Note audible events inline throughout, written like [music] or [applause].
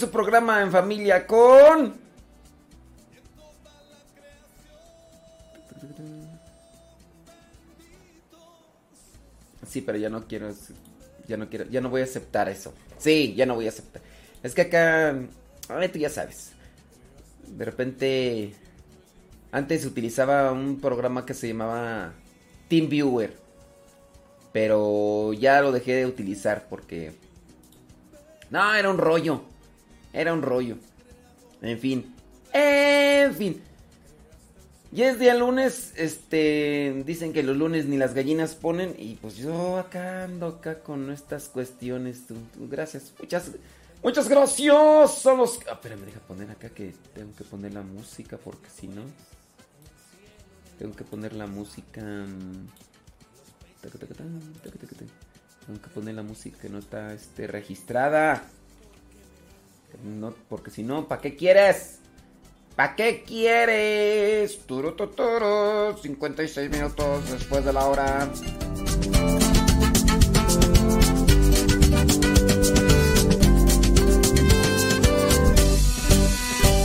su programa en familia con... Sí, pero ya no quiero, ya no quiero, ya no voy a aceptar eso. Sí, ya no voy a aceptar. Es que acá, a ver, tú ya sabes. De repente, antes utilizaba un programa que se llamaba TeamViewer. Pero ya lo dejé de utilizar porque... No, era un rollo. Era un rollo. En fin. En fin. Y es día lunes, este, dicen que los lunes ni las gallinas ponen y pues yo acá ando acá con estas cuestiones. tú- tú, gracias, muchas, muchas gracias. Somos, ah, espérame, deja poner acá que tengo que poner la música porque si no, tengo que poner la música. mm. Tengo que poner la música que no está, este, registrada. No, porque si no, ¿para qué quieres? ¿Para qué quieres? Turu, tu, turu, 56 minutos después de la hora.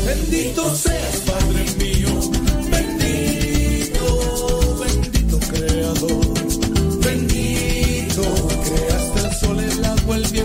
Bendito seas, Padre mío, bendito, bendito Creador, bendito, creaste el sol, el agua, el viento,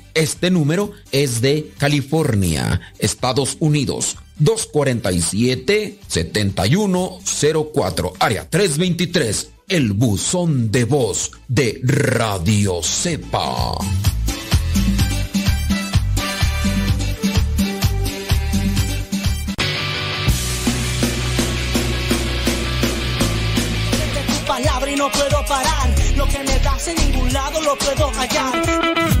este número es de California, Estados Unidos. 247-7104, área 323. el buzón de voz de Radio Cepa. Lo que me das en ningún lado lo puedo callar.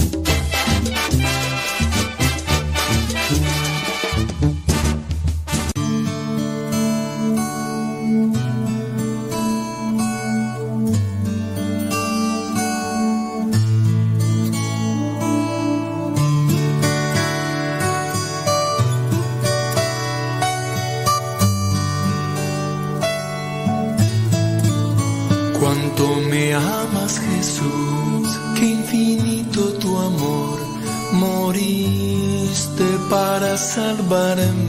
somebody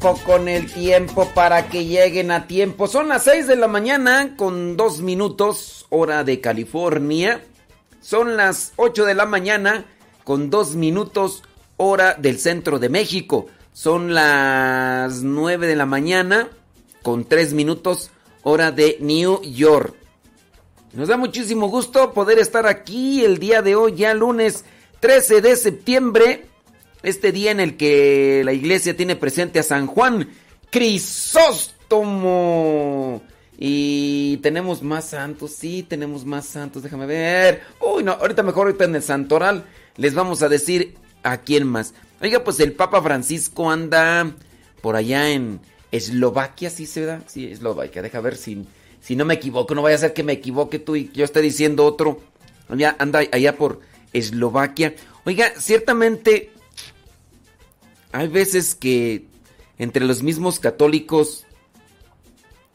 con el tiempo para que lleguen a tiempo. Son las 6 de la mañana con 2 minutos, hora de California. Son las 8 de la mañana con 2 minutos, hora del centro de México. Son las 9 de la mañana con 3 minutos, hora de New York. Nos da muchísimo gusto poder estar aquí el día de hoy, ya lunes 13 de septiembre, este día en el que la iglesia tiene presente a San Juan Crisóstomo. Y tenemos más santos, sí, tenemos más santos, déjame ver. Uy, no, ahorita mejor ahorita en el santoral les vamos a decir a quién más. Oiga, pues el Papa Francisco anda por allá en Eslovaquia, ¿sí se da? Sí, Eslovaquia, deja ver si, si no me equivoco, no vaya a ser que me equivoque tú y yo esté diciendo otro. Ya anda allá por Eslovaquia. Oiga, ciertamente hay veces que entre los mismos católicos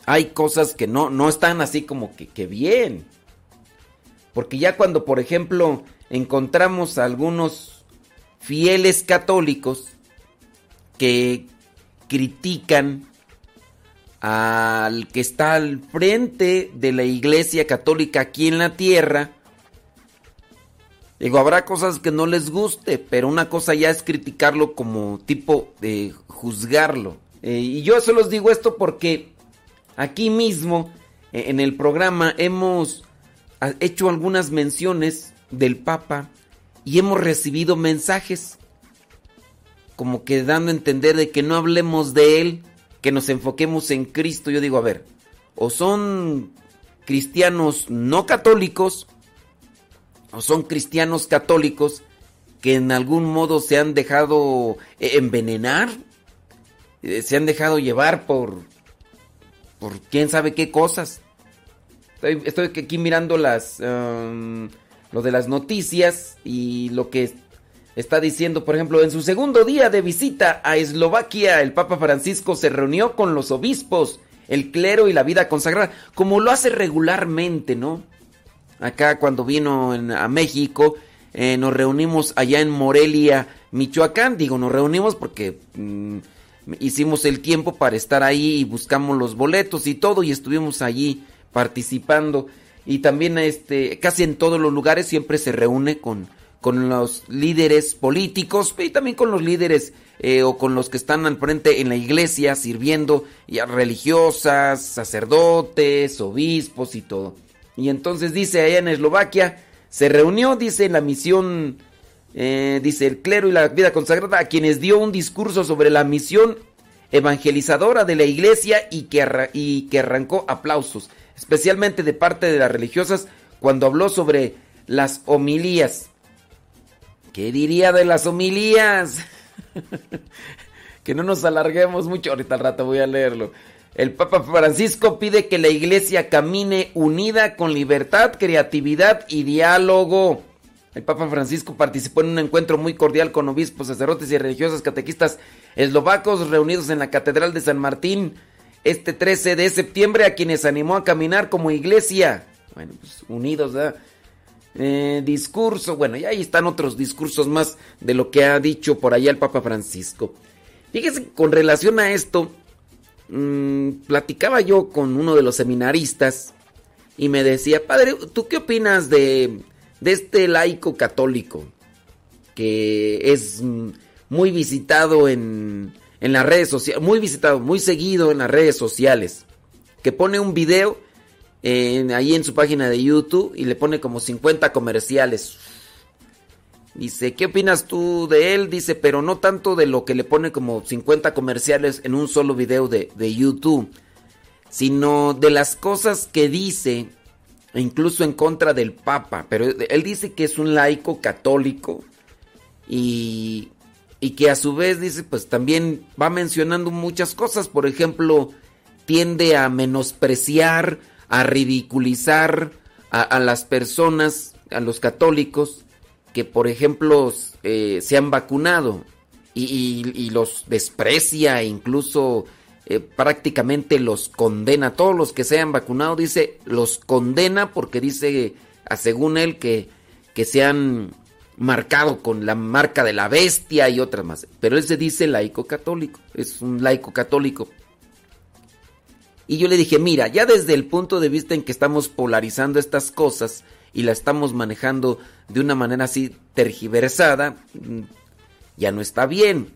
hay cosas que no, no están así como que, que bien. Porque ya cuando, por ejemplo, encontramos a algunos fieles católicos que critican al que está al frente de la iglesia católica aquí en la tierra, Digo, habrá cosas que no les guste, pero una cosa ya es criticarlo como tipo de juzgarlo. Eh, y yo se los digo esto porque aquí mismo, eh, en el programa, hemos ah, hecho algunas menciones del Papa y hemos recibido mensajes como que dando a entender de que no hablemos de él, que nos enfoquemos en Cristo. Yo digo, a ver, o son cristianos no católicos, o son cristianos católicos que en algún modo se han dejado eh, envenenar, eh, se han dejado llevar por, por quién sabe qué cosas. Estoy, aquí mirando las, um, lo de las noticias y lo que está diciendo, por ejemplo, en su segundo día de visita a Eslovaquia, el Papa Francisco se reunió con los obispos, el clero y la vida consagrada, como lo hace regularmente, ¿no? Acá cuando vino a México, eh, nos reunimos allá en Morelia, Michoacán. Digo, nos reunimos porque mm, hicimos el tiempo para estar ahí y buscamos los boletos y todo y estuvimos allí participando. Y también este, casi en todos los lugares siempre se reúne con, con los líderes políticos y también con los líderes eh, o con los que están al frente en la iglesia sirviendo, ya religiosas, sacerdotes, obispos y todo. Y entonces dice allá en Eslovaquia, se reunió, dice la misión, eh, dice el clero y la vida consagrada, a quienes dio un discurso sobre la misión evangelizadora de la iglesia y que, y que arrancó aplausos, especialmente de parte de las religiosas cuando habló sobre las homilías. ¿Qué diría de las homilías? [laughs] que no nos alarguemos mucho, ahorita al rato voy a leerlo. El Papa Francisco pide que la iglesia camine unida con libertad, creatividad y diálogo. El Papa Francisco participó en un encuentro muy cordial con obispos, sacerdotes y religiosos catequistas eslovacos reunidos en la Catedral de San Martín este 13 de septiembre, a quienes animó a caminar como iglesia. Bueno, pues unidos, ¿verdad? Eh, discurso, bueno, y ahí están otros discursos más de lo que ha dicho por allá el Papa Francisco. Fíjese, con relación a esto, Mm, platicaba yo con uno de los seminaristas y me decía, padre, ¿tú qué opinas de, este laico católico que es mm, muy visitado en, en las redes sociales, muy visitado, muy seguido en las redes sociales, que pone un video ahí en su página de YouTube y le pone como 50 comerciales Dice, ¿qué opinas tú de él? Dice, pero no tanto de lo que le pone como 50 comerciales en un solo video de, YouTube, sino de las cosas que dice, incluso en contra del Papa. Pero él dice que es un laico católico y, y que a su vez dice, pues también va mencionando muchas cosas. Por ejemplo, tiende a menospreciar, a ridiculizar a, a las personas, a los católicos que, por ejemplo, eh, se han vacunado y, los desprecia incluso eh, prácticamente los condena. Todos los que se han vacunado, dice, los condena porque dice, según él, que, que se han marcado con la marca de la bestia y otras más. Pero él se dice laico católico, es un laico católico. Y yo le dije, mira, ya desde el punto de vista en que estamos polarizando estas cosas, y la estamos manejando de una manera así tergiversada, mm, ya no está bien.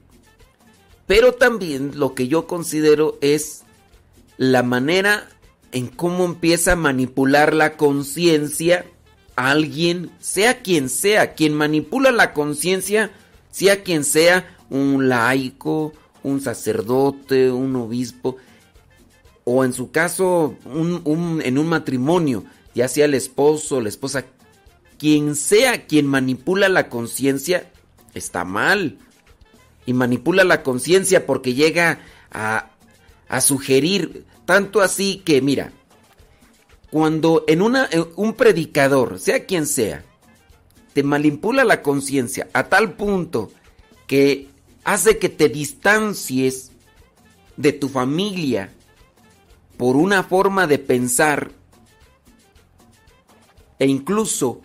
Pero también lo que yo considero es la manera en cómo empieza a manipular la conciencia alguien, sea quien sea, quien manipula la conciencia, sea quien sea, un laico, un sacerdote, un obispo, o en su caso, un- un- en un matrimonio, ya sea el esposo, la esposa, quien sea quien manipula la conciencia, está mal. Y manipula la conciencia porque llega a, a sugerir, tanto así que, mira, cuando en una, en un predicador, sea quien sea, te manipula la conciencia a tal punto que hace que te distancies de tu familia por una forma de pensar e incluso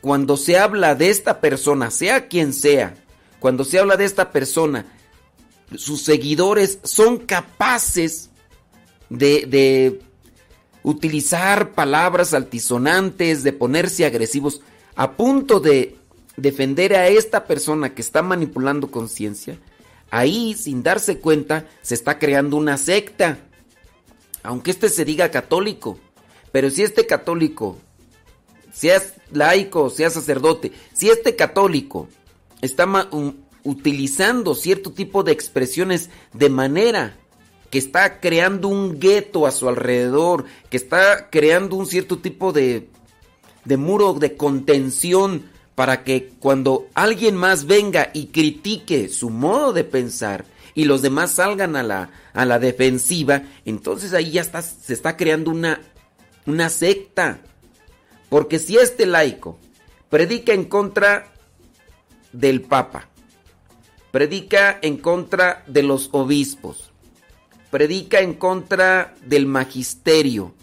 cuando se habla de esta persona, sea quien sea, cuando se habla de esta persona, sus seguidores son capaces de, utilizar palabras altisonantes, de ponerse agresivos, a punto de defender a esta persona que está manipulando conciencia, ahí sin darse cuenta se está creando una secta. Aunque este se diga católico, pero si este católico, seas laico, sea sacerdote, si este católico está utilizando cierto tipo de expresiones de manera que está creando un gueto a su alrededor, que está creando un cierto tipo de, de muro de contención para que cuando alguien más venga y critique su modo de pensar y los demás salgan a la, a la defensiva, entonces ahí ya está, se está creando una, una secta. Porque si este laico predica en contra del Papa, predica en contra de los obispos, predica en contra del magisterio,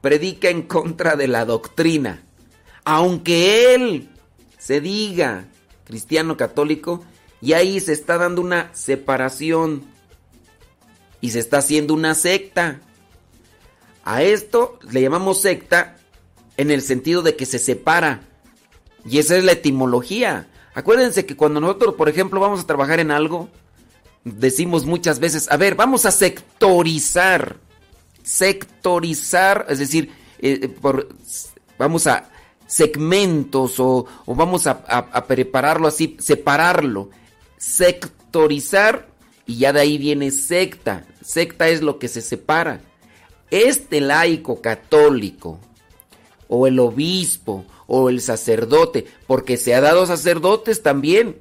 predica en contra de la doctrina, aunque él se diga cristiano católico, y ahí se está dando una separación y se está haciendo una secta. A esto le llamamos secta en el sentido de que se separa. Y esa es la etimología. Acuérdense que cuando nosotros, por ejemplo, vamos a trabajar en algo, decimos muchas veces, a ver, vamos a sectorizar. Sectorizar, es decir, eh, eh, por- vamos a segmentos o, o vamos a, a- a prepararlo así, separarlo. Sectorizar y ya de ahí viene secta. Secta es lo que se separa. Este laico católico o el obispo o el sacerdote, porque se ha dado sacerdotes también.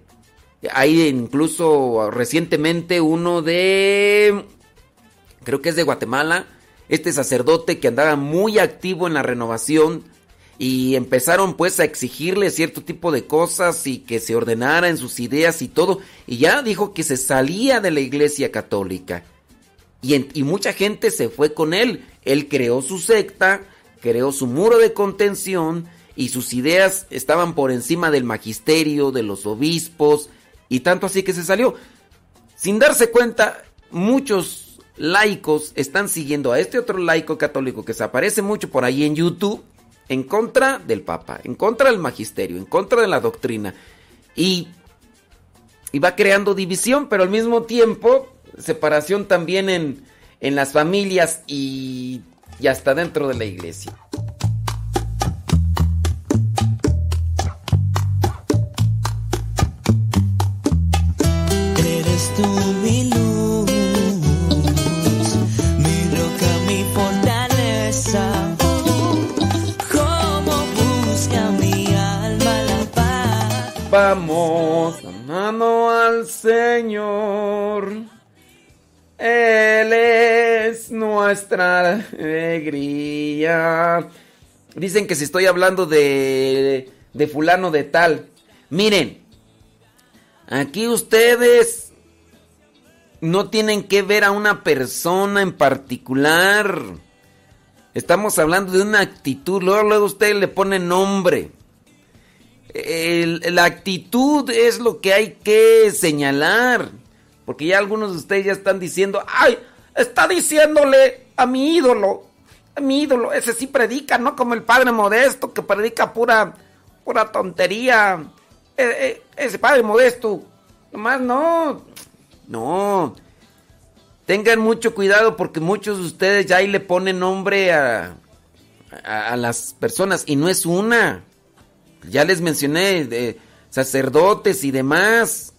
Hay incluso recientemente uno de, creo que es de Guatemala, este sacerdote que andaba muy activo en la renovación y empezaron pues a exigirle cierto tipo de cosas y que se ordenara en sus ideas y todo, y ya dijo que se salía de la iglesia católica. Y, y mucha gente se fue con él. Él creó su secta, creó su muro de contención y sus ideas estaban por encima del magisterio, de los obispos y tanto así que se salió. Sin darse cuenta, muchos laicos están siguiendo a este otro laico católico que se aparece mucho por ahí en YouTube en contra del Papa, en contra del magisterio, en contra de la doctrina. Y va creando división, pero al mismo tiempo separación también en, en las familias y, y hasta dentro de la iglesia. Dicen que si estoy hablando de, de fulano de tal. Miren, aquí ustedes no tienen que ver a una persona en particular. Estamos hablando de una actitud. Luego, luego ustedes le ponen nombre. La actitud es lo que hay que señalar. Porque ya algunos de ustedes ya están diciendo, ay, está diciéndole a mi ídolo, mi ídolo, ese sí predica, no como el padre modesto que predica pura, pura tontería. Eh, eh, ese padre modesto, nomás no, no. Tengan mucho cuidado porque muchos de ustedes ya ahí le ponen nombre a, a, a las personas y no es una. Ya les mencioné de sacerdotes y demás.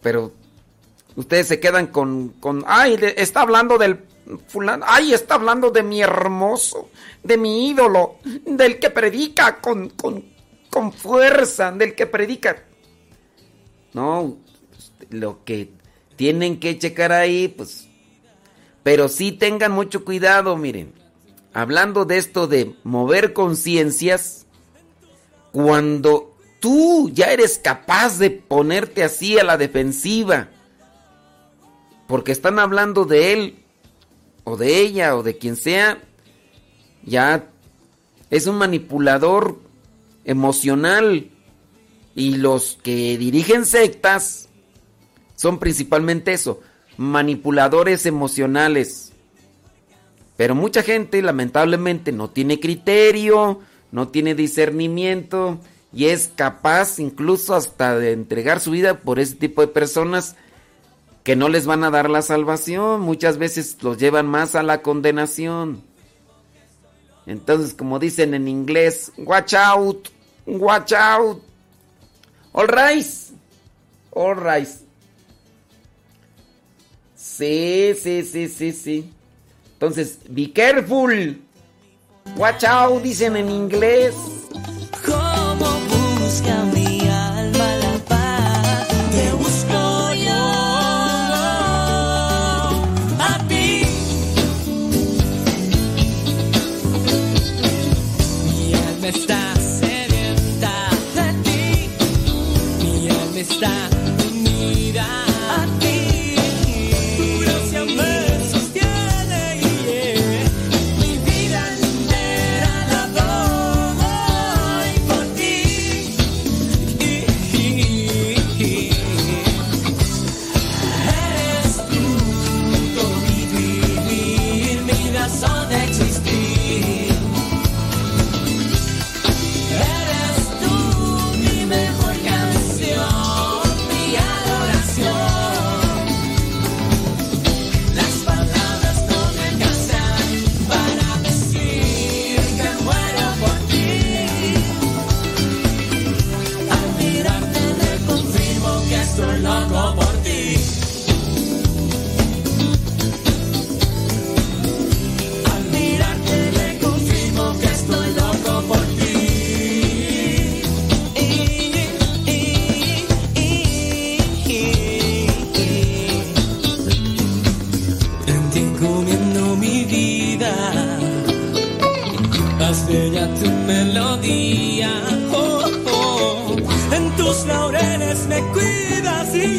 Pero ustedes se quedan con, con, ay, está hablando del fulano, ay, está hablando de mi hermoso, de mi ídolo, del que predica con, con, con fuerza, del que predica. No, lo que tienen que checar ahí, pues, pero sí tengan mucho cuidado, miren, hablando de esto de mover conciencias, cuando tú ya eres capaz de ponerte así a la defensiva, porque están hablando de él, o de ella, o de quien sea, ya es un manipulador emocional. Y los que dirigen sectas son principalmente eso, manipuladores emocionales. Pero mucha gente lamentablemente no tiene criterio, no tiene discernimiento y es capaz incluso hasta de entregar su vida por ese tipo de personas que no les van a dar la salvación, muchas veces los llevan más a la condenación. Entonces, como dicen en inglés, watch out, watch out. All right. All right. Sí, sí, sí, sí, sí. Entonces, be careful. Watch out, dicen en inglés. Está sedienta de ti, mi alma está melodía. Oh, oh. En tus laureles me cuidas y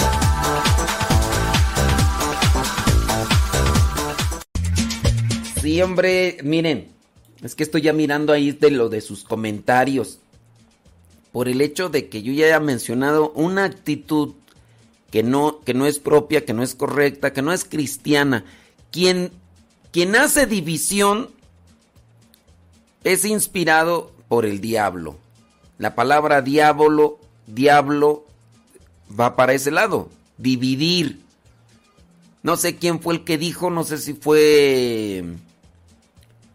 Hombre, miren, es que estoy ya mirando ahí de lo de sus comentarios. Por el hecho de que yo ya haya mencionado una actitud que no, que no es propia, que no es correcta, que no es cristiana. Quien, quien hace división es inspirado por el diablo. La palabra diablo, diablo va para ese lado, dividir. No sé quién fue el que dijo, no sé si fue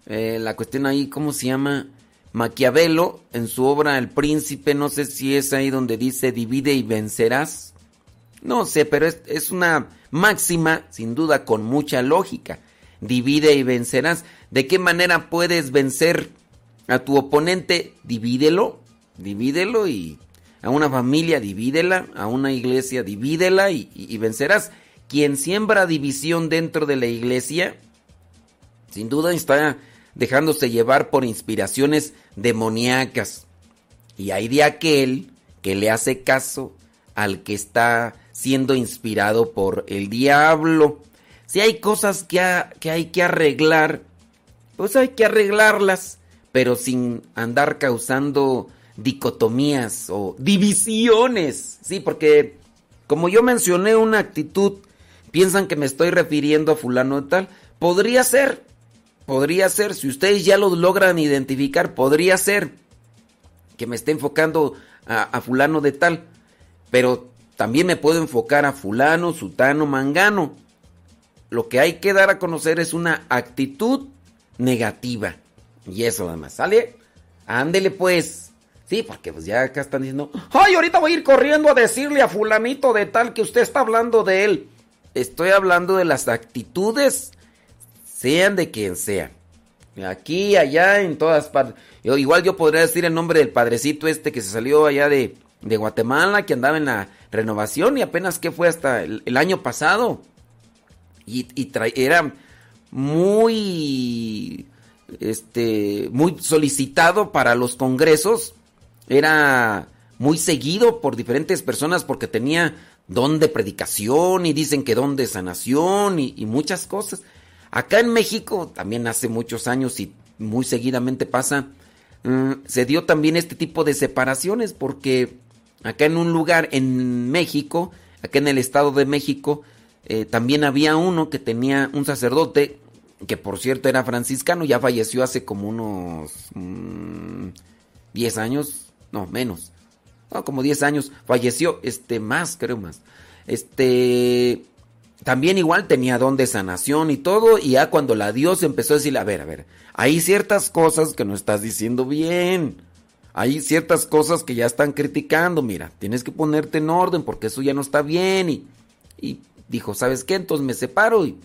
eh, la cuestión ahí, ¿cómo se llama? Maquiavelo, en su obra El Príncipe, no sé si es ahí donde dice divide y vencerás. No sé, pero es, una máxima, sin duda, con mucha lógica. Divide y vencerás. ¿De qué manera puedes vencer a tu oponente? Divídelo, divídelo y a una familia divídela, a una iglesia divídela y, y- y vencerás. Quien siembra división dentro de la iglesia, Sin duda está dejándose llevar por inspiraciones demoníacas. Y hay de aquel que le hace caso al que está siendo inspirado por el diablo. Si hay cosas que, ha- que hay que arreglar, pues hay que arreglarlas, pero sin andar causando dicotomías o divisiones. Sí, porque como yo mencioné una actitud, piensan que me estoy refiriendo a fulano de tal. Podría ser, podría ser, si ustedes ya lo logran identificar, podría ser que me esté enfocando a, fulano de tal, pero también me puedo enfocar a fulano, sutano, mangano. Lo que hay que dar a conocer es una actitud negativa. Y eso nada más, ¿sale? Ándele pues. Sí, porque pues ya acá están diciendo, ay, ahorita voy a ir corriendo a decirle a fulanito de tal que usted está hablando de él. Estoy hablando de las actitudes, sean de quien sean. Aquí, allá, en todas partes. Yo- igual yo podría decir el nombre del padrecito este que se salió allá de, de Guatemala, que andaba en la renovación y apenas que fue hasta el, año pasado. Y, era muy, este, muy solicitado para los congresos. Era muy seguido por diferentes personas porque tenía don de predicación y dicen que don de sanación y muchas cosas. Acá en México, también hace muchos años y muy seguidamente pasa, mm, se dio también este tipo de separaciones porque acá en un lugar en México, acá en el Estado de México, eh, también había uno que tenía un sacerdote, que por cierto era franciscano, ya falleció hace como unos mm, 10 años, no, menos, no, como 10 años, falleció, este, más, creo más. Este, también igual tenía don de sanación y todo, y ya cuando la Dios empezó a decirle, a ver, a ver, hay ciertas cosas que no estás diciendo bien. Hay ciertas cosas que ya están criticando, mira, tienes que ponerte en orden porque eso ya no está bien. Y, y dijo, ¿sabes qué? Entonces me separo y,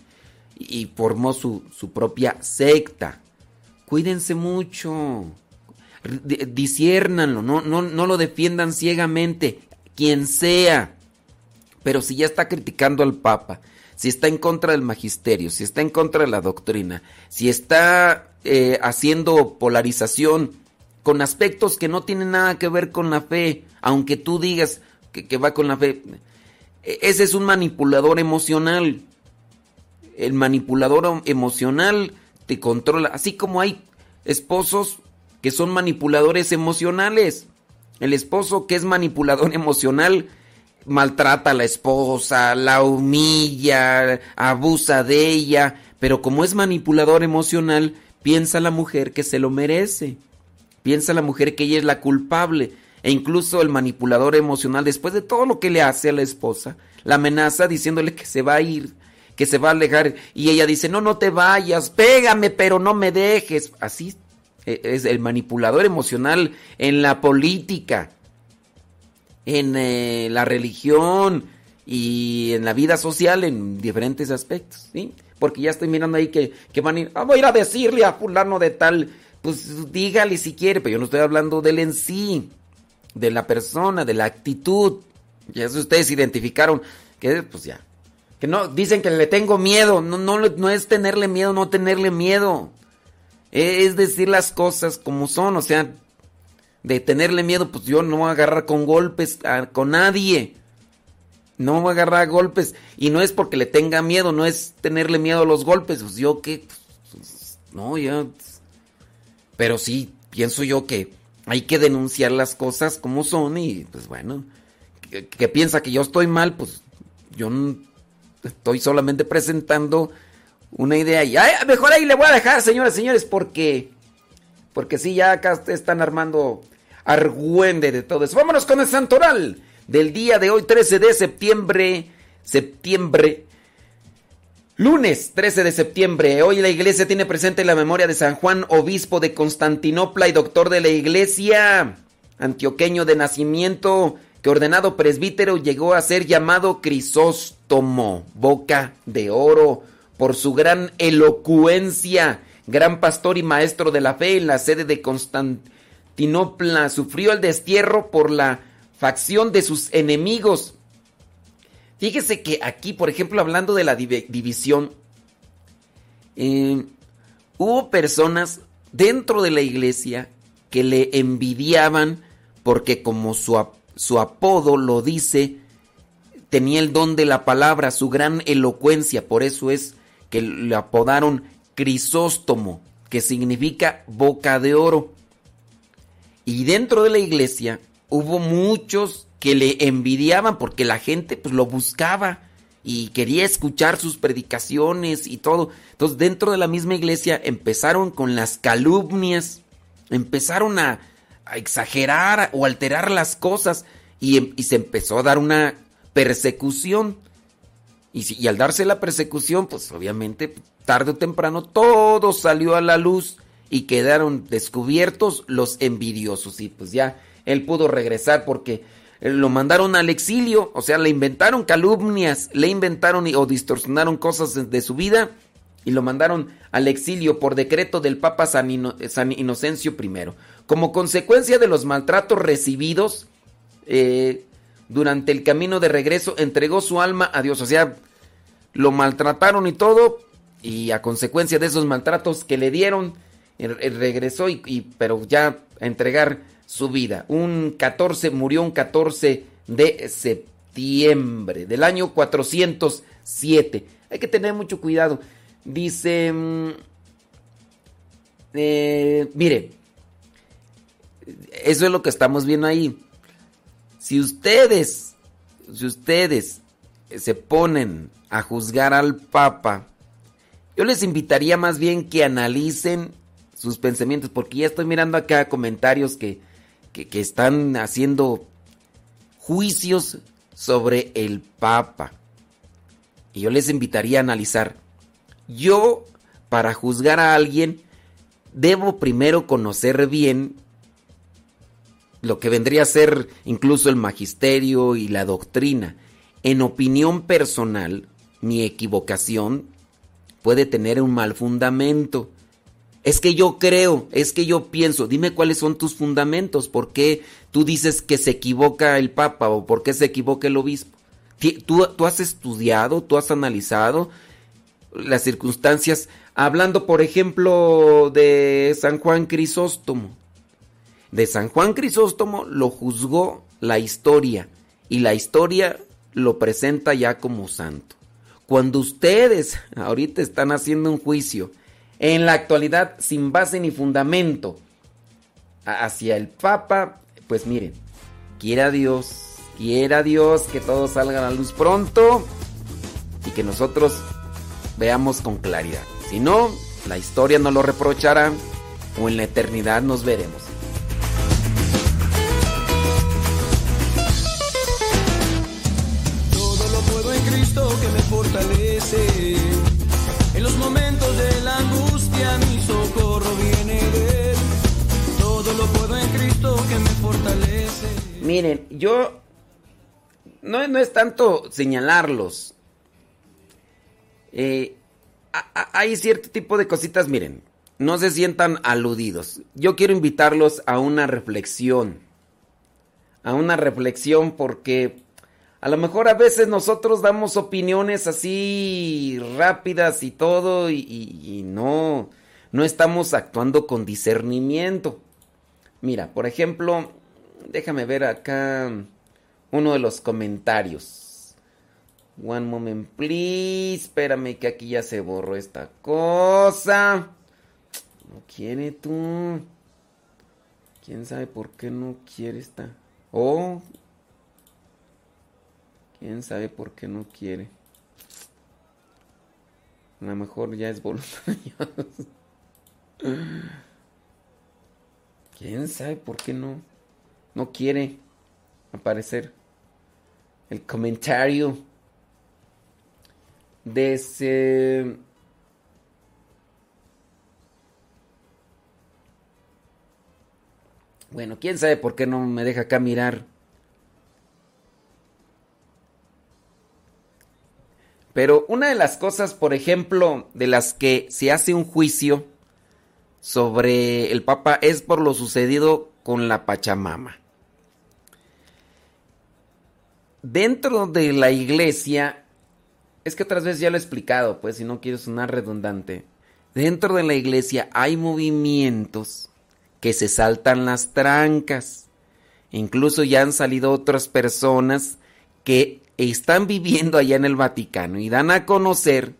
y formó su, su propia secta. Cuídense mucho, di- disiérnanlo, no, no, no lo defiendan ciegamente, quien sea. Pero si ya está criticando al Papa, si está en contra del magisterio, si está en contra de la doctrina, si está eh, haciendo polarización con aspectos que no tienen nada que ver con la fe, aunque tú digas que, que va con la fe, e- ese es un manipulador emocional. El manipulador emocional te controla, así como hay esposos que son manipuladores emocionales. El esposo que es manipulador [laughs] emocional maltrata a la esposa, la humilla, abusa de ella, pero como es manipulador emocional, piensa la mujer que se lo merece. Piensa la mujer que ella es la culpable. E incluso el manipulador emocional, después de todo lo que le hace a la esposa, la amenaza diciéndole que se va a ir, que se va a alejar. Y ella dice, no, no te vayas, pégame, pero no me dejes. Así eh, es el manipulador emocional en la política, en eh, la religión y en la vida social en diferentes aspectos, ¿sí? Porque ya estoy mirando ahí que, que van a ir, ah, voy a ir a decirle a fulano de tal, pues dígale si quiere, pero yo no estoy hablando de él en sí, de la persona, de la actitud. Ya eso ustedes identificaron, que pues ya. Que no, dicen que le tengo miedo, no, no, no es tenerle miedo, no tenerle miedo. Es decir las cosas como son, o sea, de tenerle miedo, pues yo no voy a agarrar con golpes a- con nadie. No voy a agarrar golpes. Y no es porque le tenga miedo, no es tenerle miedo a los golpes. Pues yo qué. Pues, no, ya. Pero sí, pienso yo que hay que denunciar las cosas como son y pues bueno. Que, que piensa que yo estoy mal, pues yo estoy solamente presentando una idea. Y mejor ahí le voy a dejar, señores, señores, porque. Porque sí, ya acá están armando argüende de todo eso. Vámonos con el santoral del día de hoy, 13 de septiembre. Septiembre. Lunes 13 de septiembre. Hoy la iglesia tiene presente la memoria de San Juan, obispo de Constantinopla y doctor de la iglesia. Antioqueño de nacimiento, que ordenado presbítero llegó a ser llamado Crisóstomo, boca de oro, por su gran elocuencia. Gran pastor y maestro de la fe en la sede de Constantinopla. Sufrió el destierro por la facción de sus enemigos. Fíjese que aquí, por ejemplo, hablando de la divi- división, eh, hubo personas dentro de la iglesia que le envidiaban porque como su apodo lo dice, tenía el don de la palabra, su gran elocuencia, por eso es que le apodaron Crisóstomo, que significa boca de oro. Y dentro de la iglesia hubo muchos que le envidiaban porque la gente pues lo buscaba y quería escuchar sus predicaciones y todo. Entonces dentro de la misma iglesia empezaron con las calumnias, empezaron a, exagerar o alterar las cosas y, em- y se empezó a dar una persecución. Y, si- y al darse la persecución, pues obviamente tarde o temprano todo salió a la luz y quedaron descubiertos los envidiosos. Y pues ya él pudo regresar porque eh, lo mandaron al exilio, o sea, le inventaron calumnias, le inventaron o distorsionaron cosas de, su vida y lo mandaron al exilio por decreto del Papa San, San Inocencio I. Como consecuencia de los maltratos recibidos, eh, durante el camino de regreso entregó su alma a Dios. O sea, lo maltrataron y todo, y a consecuencia de esos maltratos que le dieron, regresó y, pero ya a entregar su vida. Un 14, murió un 14 de septiembre del año 407. Hay que tener mucho cuidado. Dice, mm, eh, mire, eso es lo que estamos viendo ahí. Si ustedes, si ustedes se ponen a juzgar al Papa, yo les invitaría más bien que analicen sus pensamientos, porque ya estoy mirando acá comentarios que, que, que están haciendo juicios sobre el Papa. Y yo les invitaría a analizar. Yo, para juzgar a alguien, debo primero conocer bien lo que vendría a ser incluso el magisterio y la doctrina. En opinión personal, mi equivocación puede tener un mal fundamento. Es que yo creo, es que yo pienso, dime cuáles son tus fundamentos, por qué tú dices que se equivoca el Papa o por qué se equivoca el obispo. ¿Tú, tú has estudiado, tú has analizado las circunstancias, hablando por ejemplo de San Juan Crisóstomo. De San Juan Crisóstomo lo juzgó la historia y la historia lo presenta ya como santo. Cuando ustedes ahorita están haciendo un juicio en la actualidad sin base ni fundamento hacia el Papa, pues miren, quiera Dios, quiera Dios que todo salga a luz pronto y que nosotros veamos con claridad. Si no, la historia nos lo reprochará o en la eternidad nos veremos. Miren, yo no, no es tanto señalarlos. Eh, hay cierto tipo de cositas, miren, no se sientan aludidos. Yo quiero invitarlos a una reflexión. A una reflexión porque a lo mejor a veces nosotros damos opiniones así rápidas y todo y, y- y no, no estamos actuando con discernimiento. Mira, por ejemplo, déjame ver acá uno de los comentarios. One moment, please. Espérame que aquí ya se borró esta cosa. No quiere tú. ¿Quién sabe por qué no quiere esta? Oh. ¿Quién sabe por qué no quiere? A lo mejor ya es voluntario. [laughs] ¿Quién sabe por qué no? No quiere aparecer el comentario de ese... Bueno, quién sabe por qué no me deja acá mirar. Pero una de las cosas, por ejemplo, de las que se hace un juicio sobre el Papa es por lo sucedido con la Pachamama. Dentro de la iglesia, es que otras veces ya lo he explicado, pues si no quiero sonar redundante, dentro de la iglesia hay movimientos que se saltan las trancas. Incluso ya han salido otras personas que están viviendo allá en el Vaticano y dan a conocer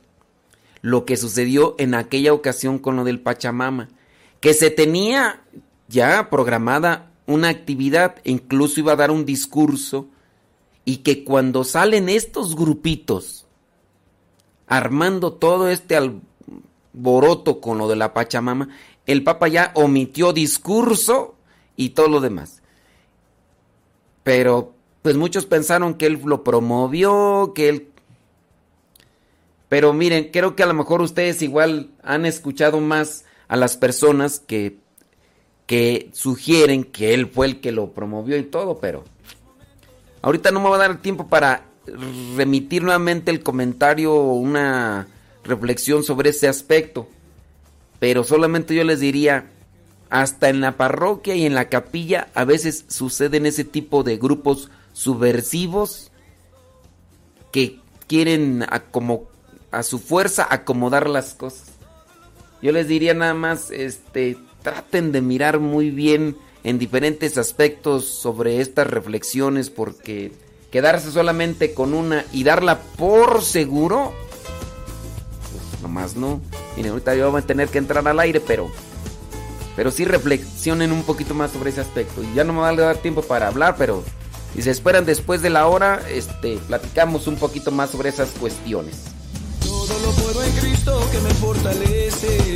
lo que sucedió en aquella ocasión con lo del Pachamama, que se tenía ya programada una actividad, incluso iba a dar un discurso, y que cuando salen estos grupitos armando todo este alboroto con lo de la Pachamama, el Papa ya omitió discurso y todo lo demás. Pero pues muchos pensaron que él lo promovió, que él... Pero miren, creo que a lo mejor ustedes igual han escuchado más a las personas que, que sugieren que él fue el que lo promovió y todo, pero ahorita no me va a dar tiempo para remitir nuevamente el comentario o una reflexión sobre ese aspecto. Pero solamente yo les diría, hasta en la parroquia y en la capilla a veces suceden ese tipo de grupos subversivos que quieren a, como a su fuerza acomodar las cosas. Yo les diría nada más, este, traten de mirar muy bien en diferentes aspectos sobre estas reflexiones porque quedarse solamente con una y darla por seguro, pues nomás no. Miren, ahorita yo voy a tener que entrar al aire, pero pero sí reflexionen un poquito más sobre ese aspecto. Y ya no me va a dar tiempo para hablar, pero si se esperan después de la hora, este, platicamos un poquito más sobre esas cuestiones. Todo lo puedo en Cristo que me fortalece.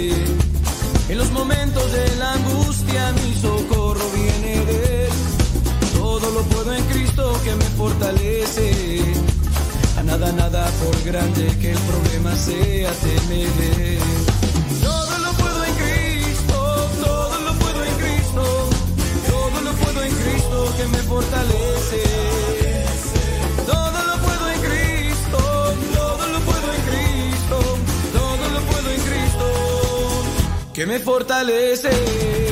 En los momentos de la angustia mi socorro viene de Él. Todo lo puedo en Cristo que me fortalece. A nada, nada por grande que el problema sea temer. Todo lo puedo en Cristo, todo lo puedo en Cristo. Todo lo puedo en Cristo que me fortalece. Que me fortalece.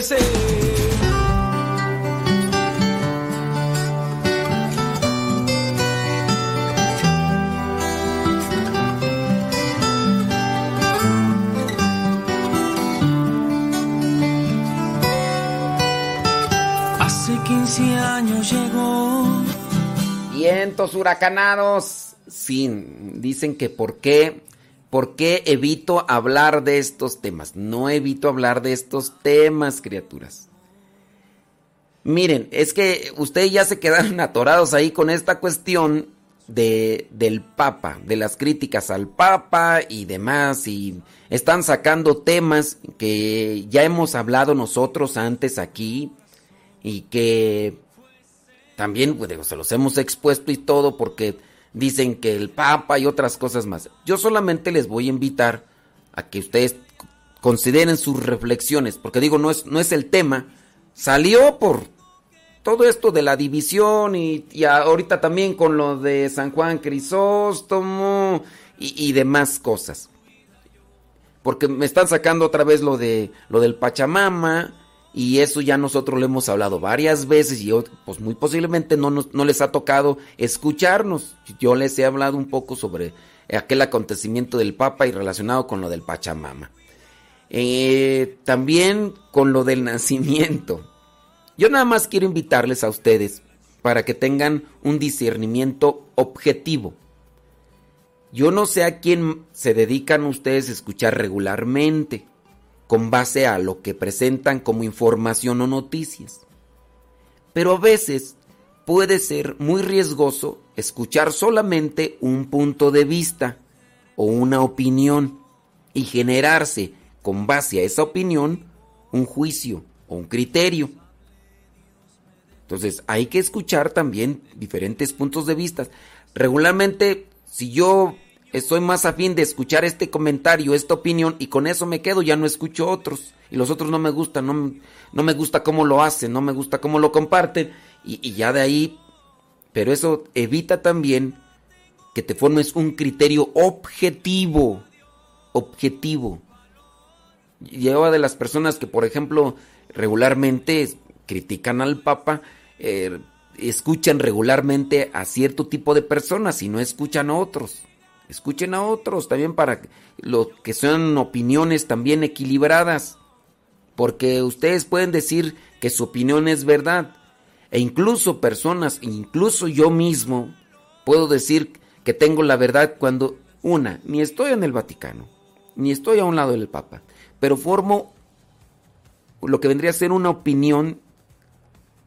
Hace 15 años llegó. Vientos huracanados. Sí, dicen que por qué, por qué evito hablar de estos temas. No evito hablar de estos temas, criaturas. Miren, es que ustedes ya se quedaron [laughs] atorados ahí con esta cuestión de, del Papa, de las críticas al Papa y demás, y están sacando temas que ya hemos hablado nosotros antes aquí y que también pues, se los hemos expuesto y todo porque dicen que el Papa y otras cosas más. Yo solamente les voy a invitar a que ustedes consideren sus reflexiones, porque digo, no es, no es el tema, salió por todo esto de la división y, ahorita también con lo de San Juan Crisóstomo y, y demás cosas. Porque me están sacando otra vez lo de lo del Pachamama y eso ya nosotros lo hemos hablado varias veces y pues muy posiblemente no, nos- no les ha tocado escucharnos. Yo les he hablado un poco sobre aquel acontecimiento del Papa y relacionado con lo del Pachamama. Eh, también con lo del nacimiento. Yo nada más quiero invitarles a ustedes para que tengan un discernimiento objetivo. Yo no sé a quién se dedican ustedes a escuchar regularmente, con base a lo que presentan como información o noticias. Pero a veces puede ser muy riesgoso escuchar solamente un punto de vista o una opinión y generarse con base a esa opinión un juicio o un criterio. Entonces hay que escuchar también diferentes puntos de vista. Regularmente, si yo estoy más afín de escuchar este comentario, esta opinión, y con eso me quedo, ya no escucho otros. Y los otros no me gustan, no, no me gusta cómo lo hacen, no me gusta cómo lo comparten. Y, ya de ahí, pero eso evita también que te formes un criterio objetivo. Objetivo. Lleva de las personas que, por ejemplo, regularmente critican al Papa, eh, escuchan regularmente a cierto tipo de personas y no escuchan a otros. Escuchen a otros también para lo que sean opiniones también equilibradas. Porque ustedes pueden decir que su opinión es verdad. E incluso personas, incluso yo mismo, puedo decir que tengo la verdad cuando, una, ni estoy en el Vaticano, ni estoy a un lado del Papa, pero formo lo que vendría a ser una opinión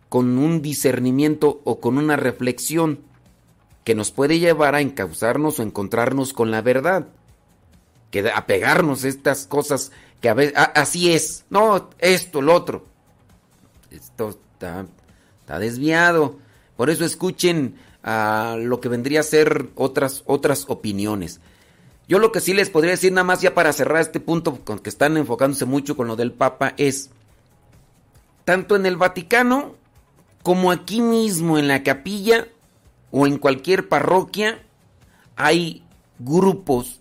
con un discernimiento o con una reflexión que nos puede llevar a encauzarnos o encontrarnos con la verdad. Que apegarnos a estas cosas que a veces, así es, no, esto, lo otro. Esto está, está desviado. Por eso escuchen a lo que vendría a ser otras, otras opiniones. Yo lo que sí les podría decir nada más ya para cerrar este punto con que están enfocándose mucho con lo del Papa es, tanto en el Vaticano como aquí mismo en la capilla o en cualquier parroquia hay grupos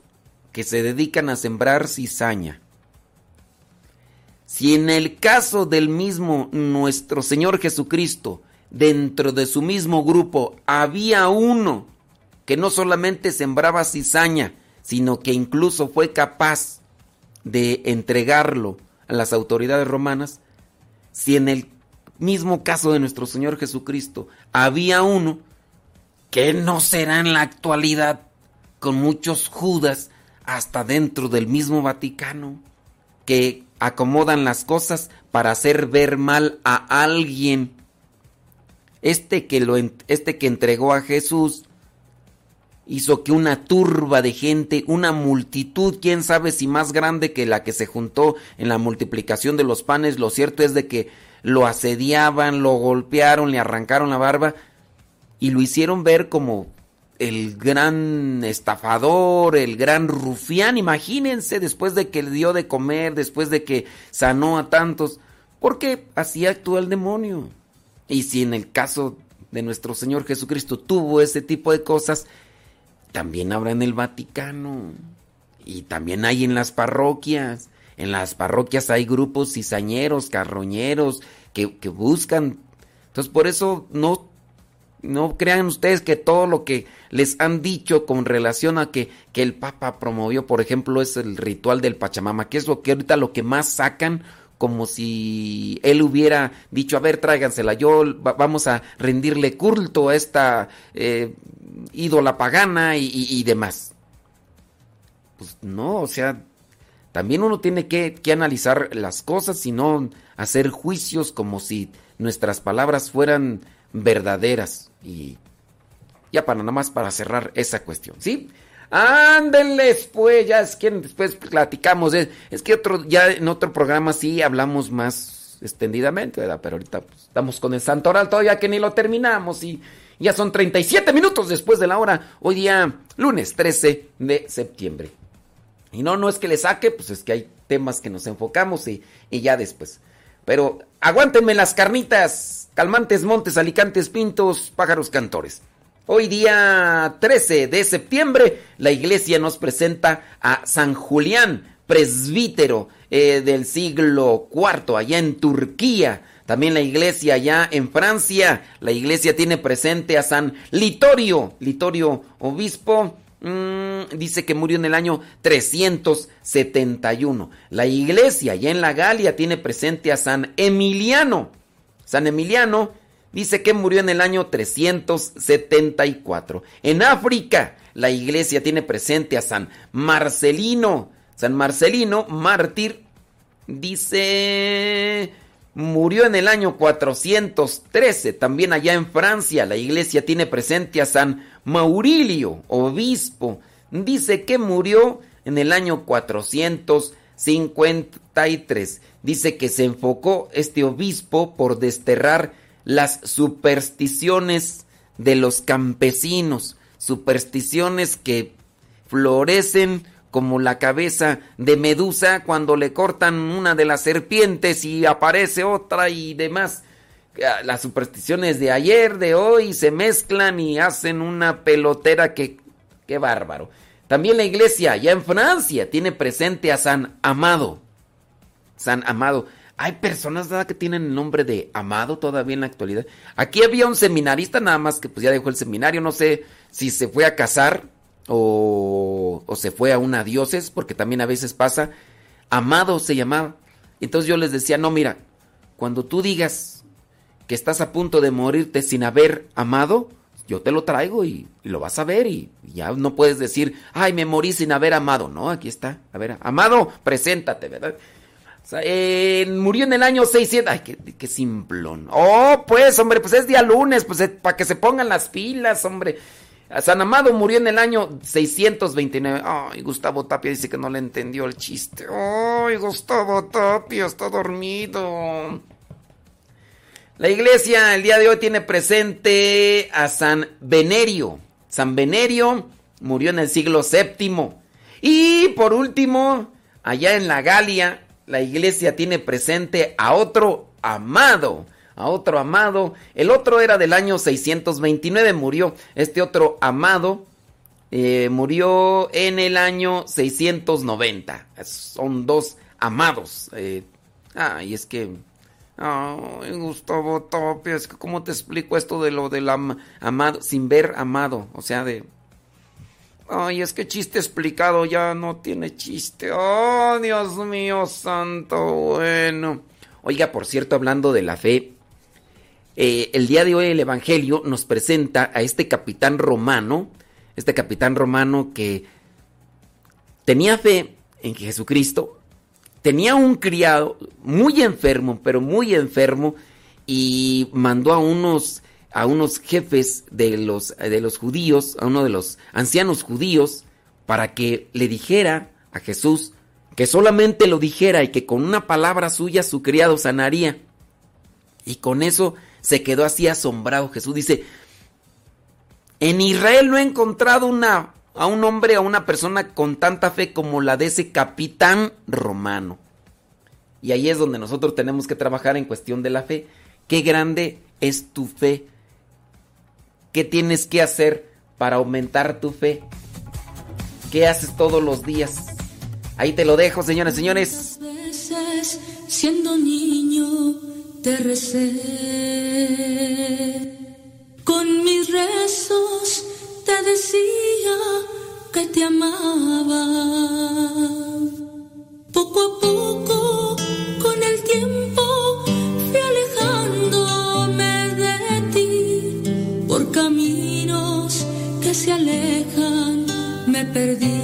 que se dedican a sembrar cizaña. Si en el caso del mismo nuestro Señor Jesucristo, dentro de su mismo grupo había uno que no solamente sembraba cizaña, sino que incluso fue capaz de entregarlo a las autoridades romanas, si en el mismo caso de nuestro Señor Jesucristo había uno que no será en la actualidad con muchos judas hasta dentro del mismo Vaticano que acomodan las cosas para hacer ver mal a alguien. Este que lo este que entregó a Jesús hizo que una turba de gente, una multitud, quién sabe si más grande que la que se juntó en la multiplicación de los panes, lo cierto es de que lo asediaban, lo golpearon, le arrancaron la barba y lo hicieron ver como el gran estafador, el gran rufián, imagínense, después de que le dio de comer, después de que sanó a tantos, porque así actúa el demonio. Y si en el caso de nuestro Señor Jesucristo tuvo ese tipo de cosas, también habrá en el Vaticano. Y también hay en las parroquias. En las parroquias hay grupos cizañeros, carroñeros, que, que buscan. Entonces, por eso no, no crean ustedes que todo lo que les han dicho con relación a que, que el Papa promovió, por ejemplo, es el ritual del Pachamama, que es lo que ahorita lo que más sacan como si él hubiera dicho, a ver, tráigansela, yo va- vamos a rendirle culto a esta eh, ídola pagana y demás. Pues no, o sea, también uno tiene que, que analizar las cosas y no hacer juicios como si nuestras palabras fueran verdaderas. Y ya para nada más para cerrar esa cuestión, ¿sí? Ándenles, pues, ya es que después platicamos. Es, es que otro, ya en otro programa sí hablamos más extendidamente, ¿verdad? Pero ahorita pues, estamos con el Santoral todavía que ni lo terminamos y ya son 37 minutos después de la hora. Hoy día, lunes 13 de septiembre. Y no, no es que le saque, pues es que hay temas que nos enfocamos y, y ya después. Pero aguántenme las carnitas, calmantes, montes, alicantes, pintos, pájaros, cantores. Hoy día 13 de septiembre, la iglesia nos presenta a San Julián, presbítero eh, del siglo IV, allá en Turquía. También la iglesia allá en Francia, la iglesia tiene presente a San Litorio, Litorio obispo, mm, dice que murió en el año 371. La iglesia allá en la Galia tiene presente a San Emiliano. San Emiliano dice que murió en el año 374. En África, la iglesia tiene presente a San Marcelino. San Marcelino, mártir, dice murió en el año 413, también allá en Francia. La iglesia tiene presente a San Maurilio, obispo. Dice que murió en el año 453. Dice que se enfocó este obispo por desterrar las supersticiones de los campesinos, supersticiones que florecen como la cabeza de Medusa cuando le cortan una de las serpientes y aparece otra y demás. Las supersticiones de ayer, de hoy, se mezclan y hacen una pelotera que... ¡Qué bárbaro! También la iglesia, ya en Francia, tiene presente a San Amado. San Amado. Hay personas ¿verdad? que tienen el nombre de Amado todavía en la actualidad. Aquí había un seminarista nada más que pues ya dejó el seminario. No sé si se fue a casar o, o se fue a una dioses, porque también a veces pasa. Amado se llamaba. Entonces yo les decía, no, mira, cuando tú digas que estás a punto de morirte sin haber amado, yo te lo traigo y, lo vas a ver y, ya no puedes decir, ay, me morí sin haber amado. No, aquí está. A ver, amado, preséntate, ¿verdad? Eh, murió en el año 600. Ay, qué, simplón. Oh, pues, hombre, pues es día lunes, pues para que se pongan las pilas, hombre. San Amado murió en el año 629. Ay, Gustavo Tapia dice que no le entendió el chiste. Ay, Gustavo Tapia está dormido. La iglesia el día de hoy tiene presente a San Venerio. San Venerio murió en el siglo VII. Y por último, allá en la Galia, la iglesia tiene presente a otro amado, a otro amado. El otro era del año 629, murió. Este otro amado eh, murió en el año 690. Son dos amados. Eh, ay, es que... Ay, Gustavo que ¿cómo te explico esto de lo del am amado, sin ver amado? O sea, de... Ay, es que chiste explicado ya no tiene chiste. Oh, Dios mío santo, bueno. Oiga, por cierto, hablando de la fe, eh, el día de hoy el Evangelio nos presenta a este capitán romano, este capitán romano que tenía fe en Jesucristo, tenía un criado muy enfermo, pero muy enfermo, y mandó a unos a unos jefes de los, de los judíos, a uno de los ancianos judíos, para que le dijera a Jesús que solamente lo dijera y que con una palabra suya su criado sanaría. Y con eso se quedó así asombrado. Jesús dice, en Israel no he encontrado a un hombre, a una persona con tanta fe como la de ese capitán romano. Y ahí es donde nosotros tenemos que trabajar en cuestión de la fe. Qué grande es tu fe ¿Qué tienes que hacer para aumentar tu fe? ¿Qué haces todos los días? Ahí te lo dejo, señores, señores. veces siendo niño te recé. Con mis rezos te decía que te amaba. Poco a poco, con el tiempo, fui alejándome de ti. Por caminos que se alejan, me perdí.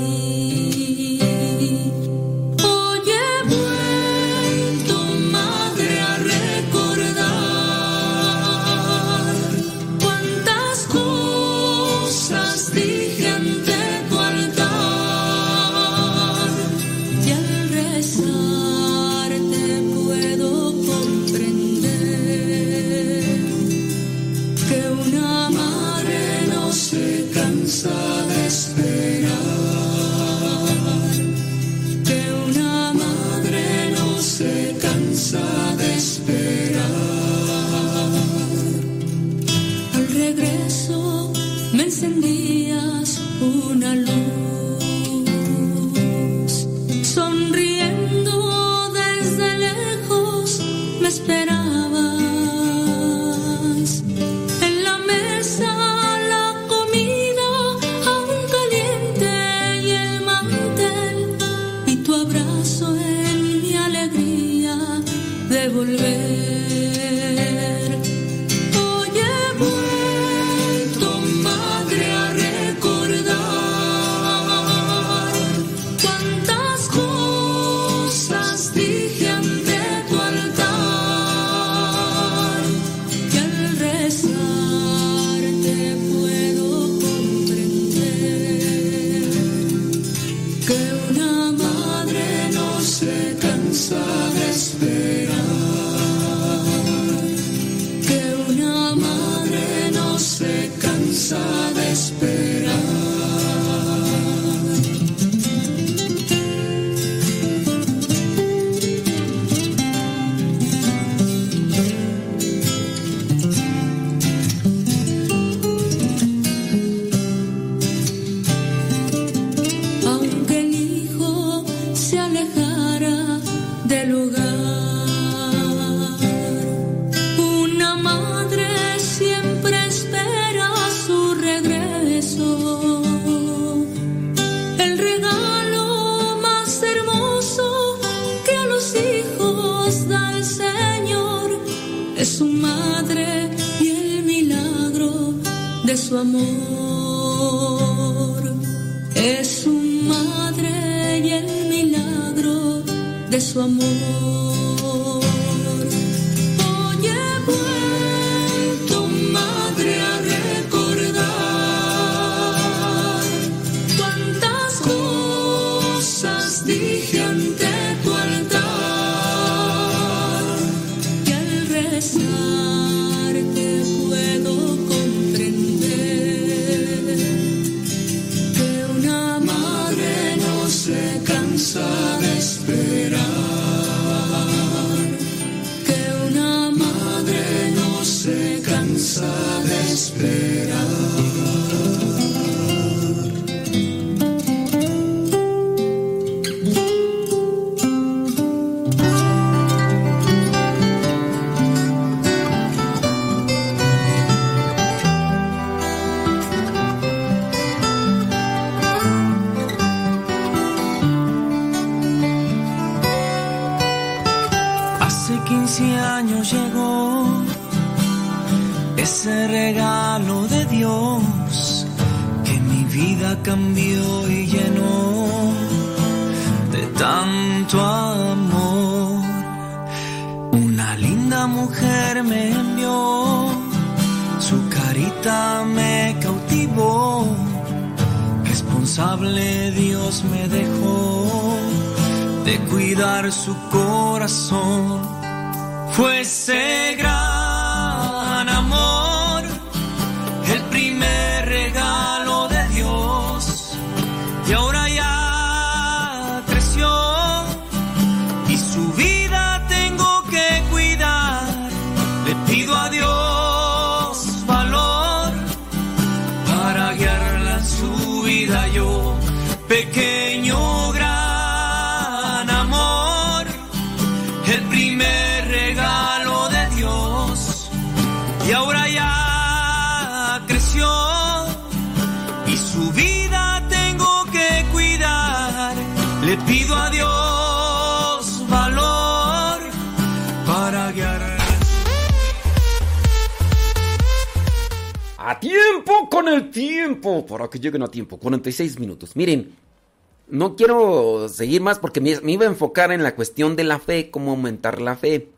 Que lleguen a tiempo. 46 minutos. Miren, no quiero seguir más porque me, me iba a enfocar en la cuestión de la fe, cómo aumentar la fe.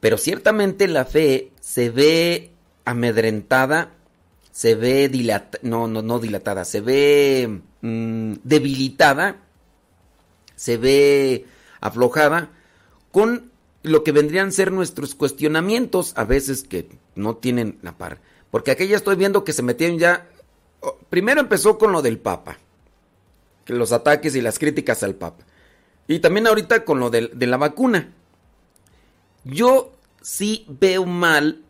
Pero ciertamente la fe se ve amedrentada, se ve dilatada, no, no, no dilatada, se ve mm, debilitada, se ve aflojada con lo que vendrían a ser nuestros cuestionamientos, a veces que no tienen la par. Porque aquí ya estoy viendo que se metieron ya. Oh, Primero empezó con lo del Papa, los ataques y las críticas al Papa. Y también ahorita con lo del- de, la vacuna. Yo sí veo mal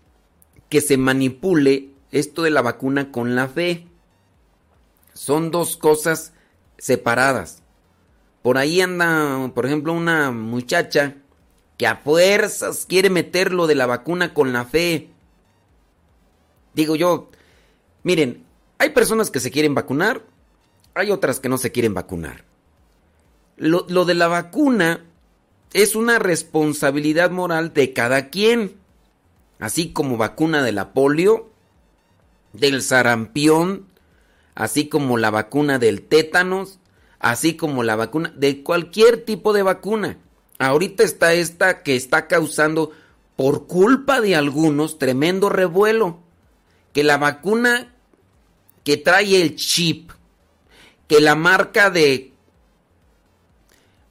que se manipule esto de la vacuna con la fe. Son dos cosas separadas. Por ahí anda, por ejemplo, una muchacha que a fuerzas quiere meter lo de la vacuna con la fe. Digo yo, miren, hay personas que se quieren vacunar, hay otras que no se quieren vacunar. Lo, de la vacuna es una responsabilidad moral de cada quien. Así como vacuna de la polio, del sarampión, así como la vacuna del tétanos, así como la vacuna de cualquier tipo de vacuna. Ahorita está esta que está causando, por culpa de algunos, tremendo revuelo. Que la vacuna que trae el chip, que la marca de...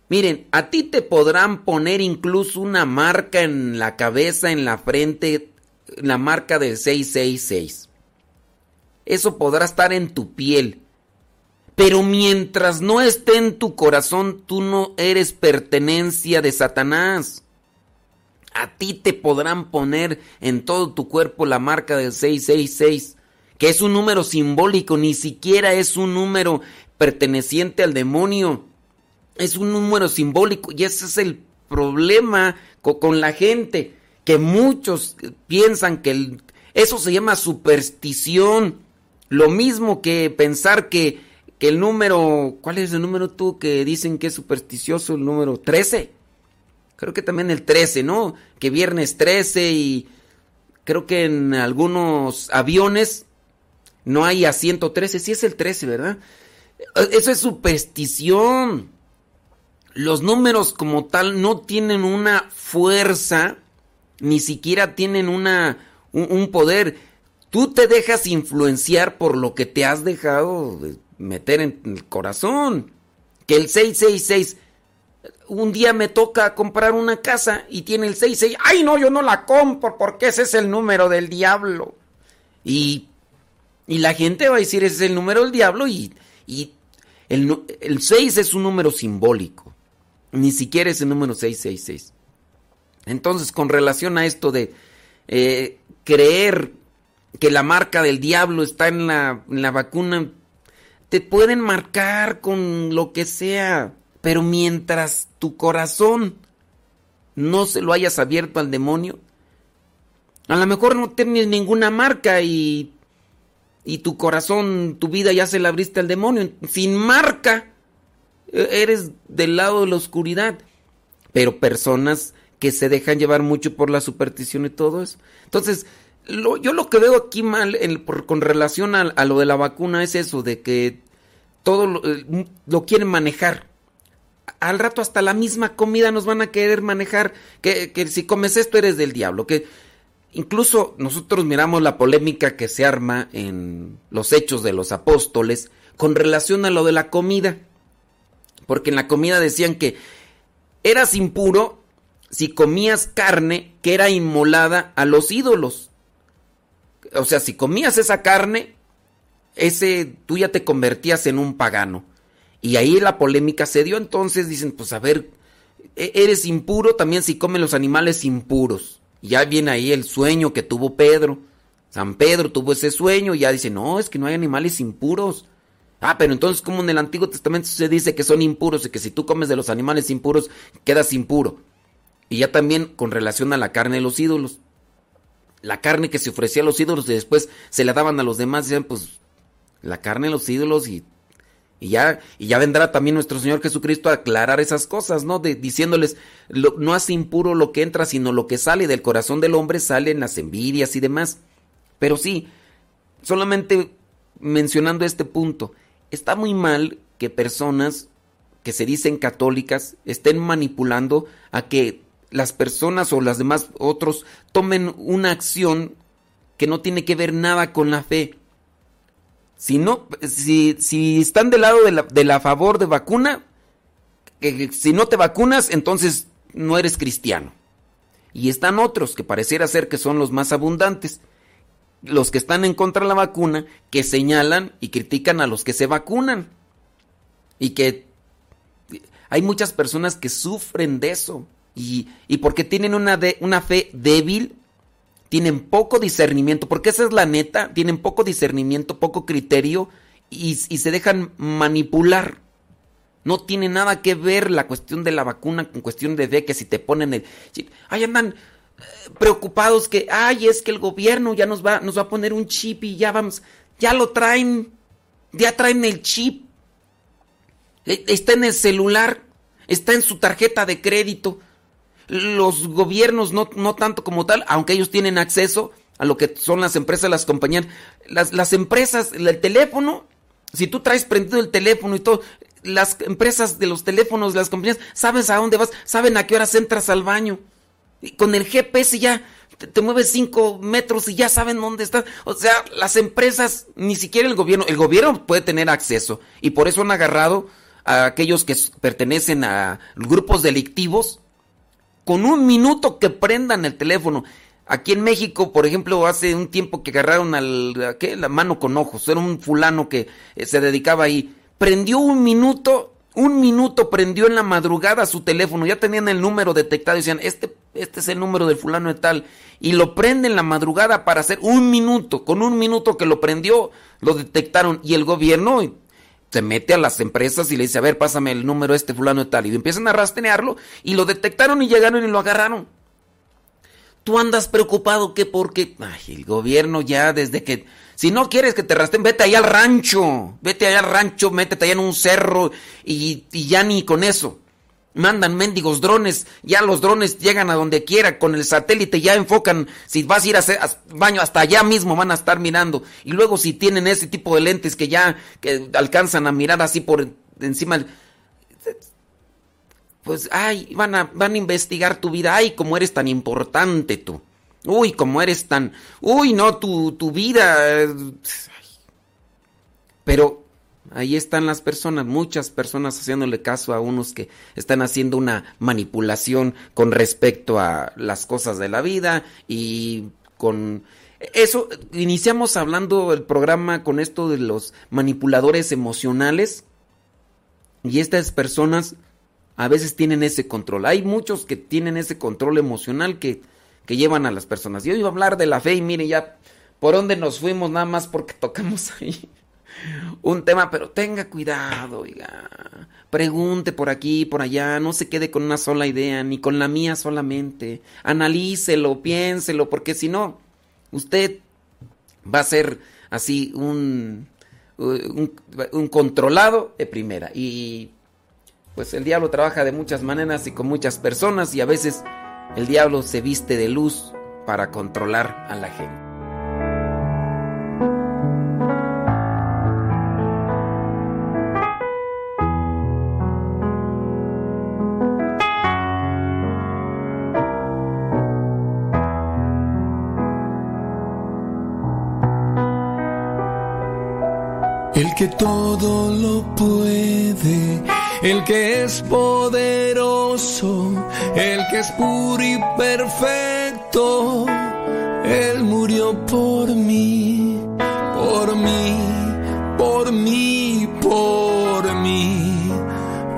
Miren, a ti te podrán poner incluso una marca en la cabeza, en la frente, la marca del 666. Eso podrá estar en tu piel. Pero mientras no esté en tu corazón, tú no eres pertenencia de Satanás. A ti te podrán poner en todo tu cuerpo la marca del 666, que es un número simbólico, ni siquiera es un número perteneciente al demonio. Es un número simbólico y ese es el problema co- con la gente, que muchos piensan que el- eso se llama superstición. Lo mismo que pensar que, que el número, ¿cuál es el número tú que dicen que es supersticioso? El número 13. Creo que también el 13, ¿no? Que viernes 13 y creo que en algunos aviones no hay asiento 13, sí es el 13, ¿verdad? Eso es superstición. Los números como tal no tienen una fuerza, ni siquiera tienen una, un, poder. Tú te dejas influenciar por lo que te has dejado de meter en el corazón. Que el 666, un día me toca comprar una casa y tiene el 66. Ay, no, yo no la compro porque ese es el número del diablo. Y, y la gente va a decir, ese es el número del diablo y, y el, el 6 es un número simbólico. Ni siquiera es el número 666. Entonces, con relación a esto de eh, creer que la marca del diablo está en la, en la vacuna, te pueden marcar con lo que sea, pero mientras tu corazón no se lo hayas abierto al demonio, a lo mejor no tienes ninguna marca y, y tu corazón, tu vida ya se la abriste al demonio. Sin marca, e- eres del lado de la oscuridad. Pero personas que se dejan llevar mucho por la superstición y todo eso. Entonces, lo- yo lo que veo aquí mal en- por- con relación a, a lo de la vacuna es eso, de que todo lo, eh, lo quieren manejar. Al rato hasta la misma comida nos van a querer manejar, que, que si comes esto eres del diablo, que incluso nosotros miramos la polémica que se arma en los hechos de los apóstoles con relación a lo de la comida. Porque en la comida decían que eras impuro si comías carne que era inmolada a los ídolos. O sea, si comías esa carne, ese tú ya te convertías en un pagano. Y ahí la polémica se dio, entonces dicen, pues a ver, e- eres impuro también si comen los animales impuros. Ya viene ahí el sueño que tuvo Pedro. San Pedro tuvo ese sueño y ya dice, no, es que no hay animales impuros. Ah, pero entonces como en el Antiguo Testamento se dice que son impuros y que si tú comes de los animales impuros, quedas impuro. Y ya también con relación a la carne de los ídolos. La carne que se ofrecía a los ídolos y después se la daban a los demás, decían, pues la carne de los ídolos y, y ya y ya vendrá también nuestro Señor Jesucristo a aclarar esas cosas, ¿no? De, diciéndoles, lo- no hace impuro lo que entra, sino lo que sale del corazón del hombre salen las envidias y demás. Pero sí, solamente mencionando este punto, está muy mal que personas que se dicen católicas estén manipulando a que las personas o las demás otros tomen una acción que no tiene que ver nada con la fe. Si no, si, si están del lado de la, de la favor de vacuna, que, que si no te vacunas, entonces no eres cristiano. Y están otros que pareciera ser que son los más abundantes, los que están en contra de la vacuna, que señalan y critican a los que se vacunan. Y que hay muchas personas que sufren de eso. Y, y porque tienen una, de, una fe débil, tienen poco discernimiento, porque esa es la neta, tienen poco discernimiento, poco criterio y, se dejan manipular. No tiene nada que ver la cuestión de la vacuna con cuestión de que si te ponen el. Ahí andan eh, preocupados que, ay, es que el gobierno ya nos va, nos va a poner un chip y ya vamos, ya lo traen, ya traen el chip. Eh, Está en el celular, está en su tarjeta de crédito. Los gobiernos no, no tanto como tal, aunque ellos tienen acceso a lo que son las empresas, las compañías. Las, las empresas, el teléfono, si tú traes prendido el teléfono y todo, las empresas de los teléfonos, las compañías, sabes a dónde vas, saben a qué horas entras al baño. Con el GPS ya te, te mueves cinco metros y ya saben dónde estás. O sea, las empresas, ni siquiera el gobierno, el gobierno puede tener acceso. Y por eso han agarrado a aquellos que pertenecen a grupos delictivos con un minuto que prendan el teléfono. Aquí en México, por ejemplo, hace un tiempo que agarraron al ¿a qué? la mano con ojos, era un fulano que eh, se dedicaba ahí. Prendió un minuto, un minuto prendió en la madrugada su teléfono, ya tenían el número detectado y decían, este, este es el número del fulano de tal. Y lo prende en la madrugada para hacer un minuto, con un minuto que lo prendió, lo detectaron y el gobierno se mete a las empresas y le dice, a ver, pásame el número este fulano de tal. Y empiezan a rastrearlo y lo detectaron y llegaron y lo agarraron. Tú andas preocupado que porque, el gobierno ya desde que, si no quieres que te rastreen, vete allá al rancho, vete allá al rancho, métete allá en un cerro y, y ya ni con eso. Mandan mendigos drones, ya los drones llegan a donde quiera con el satélite, ya enfocan, si vas a ir a hacer baño hasta allá mismo van a estar mirando. Y luego si tienen ese tipo de lentes que ya que alcanzan a mirar así por encima, pues ay, van a, van a investigar tu vida, ay, como eres tan importante tú. Uy, como eres tan, uy, no, tu, tu vida. eh, Pero ahí están las personas, muchas personas haciéndole caso a unos que están haciendo una manipulación con respecto a las cosas de la vida y con eso iniciamos hablando el programa con esto de los manipuladores emocionales y estas personas a veces tienen ese control. Hay muchos que tienen ese control emocional que, que llevan a las personas. Yo iba a hablar de la fe y mire ya por dónde nos fuimos nada más porque tocamos [laughs] ahí un tema, pero tenga cuidado, oiga. Pregunte por aquí, por allá, no se quede con una sola idea, ni con la mía solamente. Analícelo, piénselo, porque si no, usted va a ser así un, un, un controlado de primera. Y pues el diablo trabaja de muchas maneras y con muchas personas y a veces el diablo se viste de luz para controlar a la gente. Que todo lo puede, el que es poderoso, el que es puro y perfecto, Él murió por mí, por mí, por mí, por mí,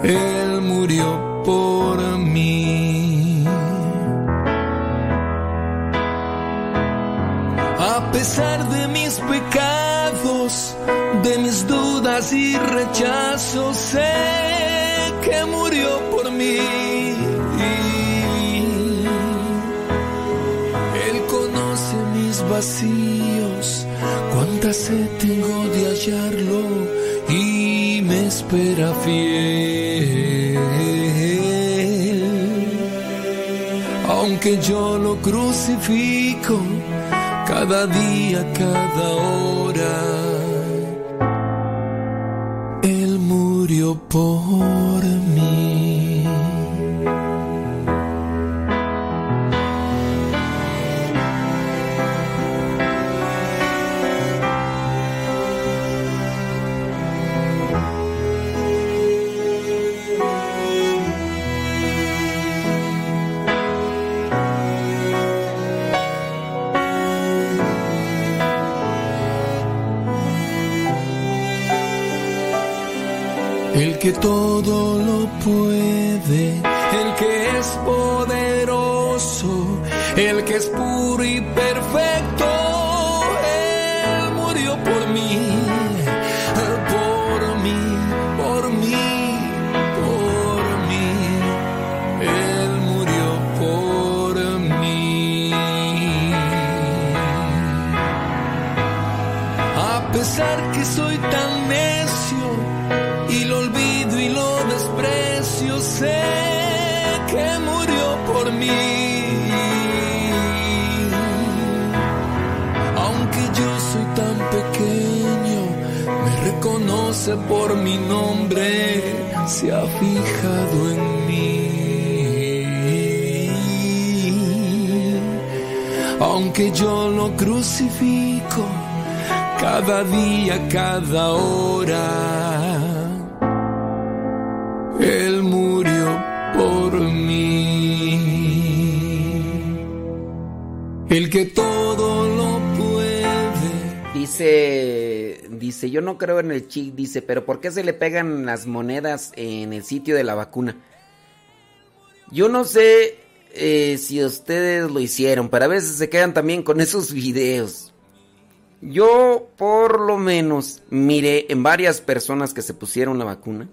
Él murió por mí. A pesar de mis pecados, de mis dudas y rechazos, sé que murió por mí. Él conoce mis vacíos, cuánta sed tengo de hallarlo y me espera fiel. Aunque yo lo crucifico, cada día, cada hora. Murió por mí. Que todo lo puede, el que es poderoso, el que es puro y perfecto, por mi nombre, se ha fijado en mí. Aunque yo lo crucifico, cada día, cada hora. Él murió por mí. El que todo lo puede. Dice, dice, yo no creo en el chip, dice, pero ¿por qué se le pegan las monedas en el sitio de la vacuna? Yo no sé eh, si ustedes lo hicieron, pero a veces se quedan también con esos videos. Yo por lo menos miré en varias personas que se pusieron la vacuna.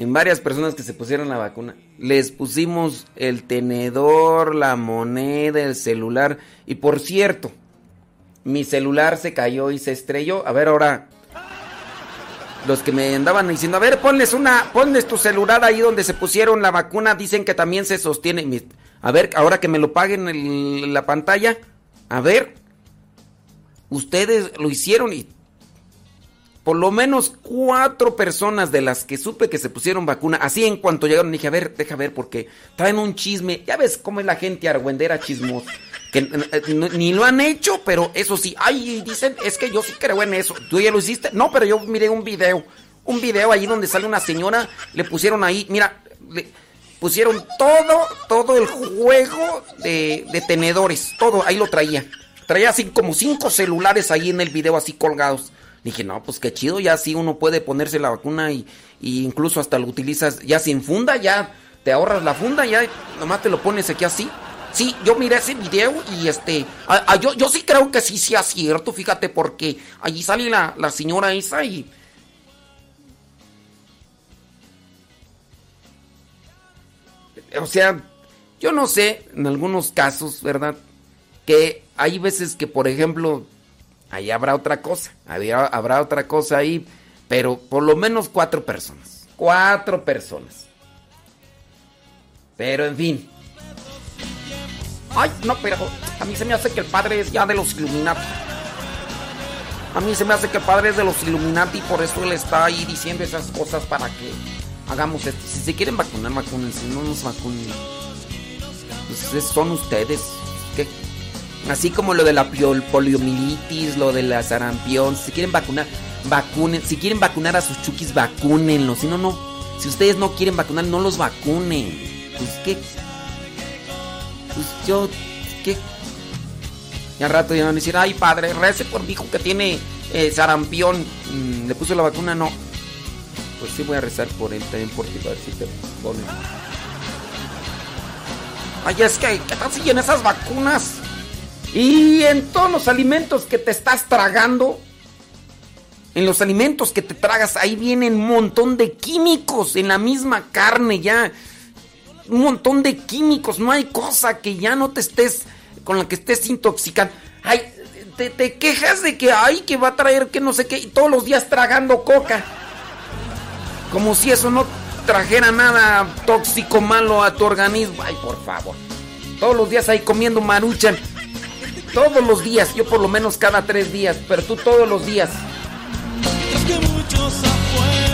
En varias personas que se pusieron la vacuna. Les pusimos el tenedor, la moneda, el celular. Y por cierto, mi celular se cayó y se estrelló. A ver ahora. los que me andaban diciendo, a ver, ponles una, ponles tu celular ahí donde se pusieron la vacuna, dicen que también se sostiene. A ver, ahora que me lo paguen el- la pantalla, a ver, ustedes lo hicieron y por lo menos cuatro personas de las que supe que se pusieron vacuna, así en cuanto llegaron dije, a ver, deja ver, porque traen un chisme, ya ves cómo es la gente argüendera chismos, que eh, ni lo han hecho, pero eso sí, ay, dicen, es que yo sí creo en eso, ¿tú ya lo hiciste? No, pero yo miré un video, un video ahí donde sale una señora, le pusieron ahí, mira, le pusieron todo, todo el juego de, de tenedores, todo, ahí lo traía. Traía así como cinco celulares ahí en el video así colgados. Dije, no, pues qué chido, ya así uno puede ponerse la vacuna y, y incluso hasta lo utilizas ya sin funda, ya te ahorras la funda, ya nomás te lo pones aquí así. Sí, yo miré ese video y este, yo, yo sí creo que sí sea cierto, fíjate, porque allí sale la, la señora esa y... O sea, yo no sé, en algunos casos, ¿verdad? Que hay veces que, por ejemplo, ahí habrá otra cosa, habrá, habrá otra cosa ahí, pero por lo menos cuatro personas. Cuatro personas. Pero en fin. Ay, no, pero a mí se me hace que el padre es ya de los Illuminati. A mí se me hace que el padre es de los Illuminati y por eso él está ahí diciendo esas cosas para que hagamos esto. Si se quieren vacunar, vacúnense. No nos vacunen. Pues es- son ustedes. ¿Qué? Así como lo de la poliomielitis, lo de la sarampión. Si quieren vacunar, vacunen. Si quieren vacunar a sus chukis, vacúnenlos. Si no, no. Si ustedes no quieren vacunar, no los vacunen. Pues qué. Pues yo. ¿Qué? Y al rato ya van a decir, ay padre, rece por mi hijo que tiene eh, sarampión. Mm, ¿Le puso la vacuna? No. Pues sí voy a rezar por él también por ti, a ver si te ponen. Ay, es que, ¿qué tal si en esas vacunas? Y en todos los alimentos que te estás tragando, en los alimentos que te tragas, ahí vienen un montón de químicos en la misma carne ya. Un montón de químicos, no hay cosa que ya no te estés, con la que estés intoxicando. Ay, te, te quejas de que, ay, que va a traer que no sé qué, y todos los días tragando coca. Como si eso no trajera nada tóxico malo a tu organismo. Ay, por favor. Todos los días ahí comiendo maruchan. Todos los días, yo por lo menos cada tres días, pero tú todos los días. Es que muchos afuera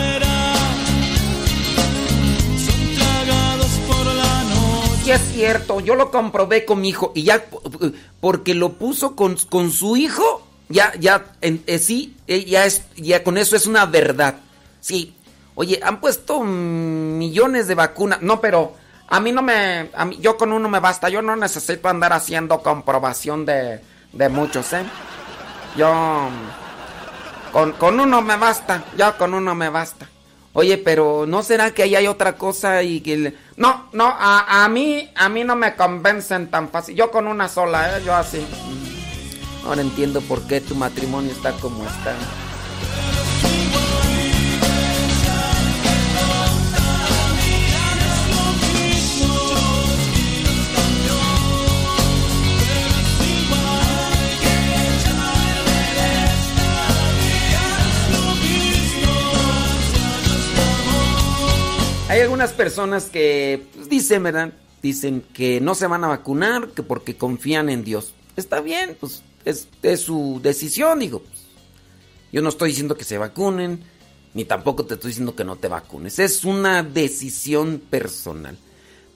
Es cierto, yo lo comprobé con mi hijo y ya porque lo puso con, con su hijo, ya, ya, en, eh, sí, eh, ya es, ya con eso es una verdad. Sí, oye, han puesto millones de vacunas, no, pero a mí no me, a mí, yo con uno me basta, yo no necesito andar haciendo comprobación de, de muchos, ¿eh? Yo, con, con uno me basta, ya con uno me basta. Oye, pero ¿no será que ahí hay otra cosa y que... le- No, no, a, a mí, a mí no me convencen tan fácil. Yo con una sola, ¿eh? Yo así. Mm. Ahora entiendo por qué tu matrimonio está como está. Hay algunas personas que pues, dicen, ¿verdad? Dicen que no se van a vacunar, que porque confían en Dios. Está bien, pues es, es su decisión, digo. pues, yo no estoy diciendo que se vacunen, ni tampoco te estoy diciendo que no te vacunes. Es una decisión personal.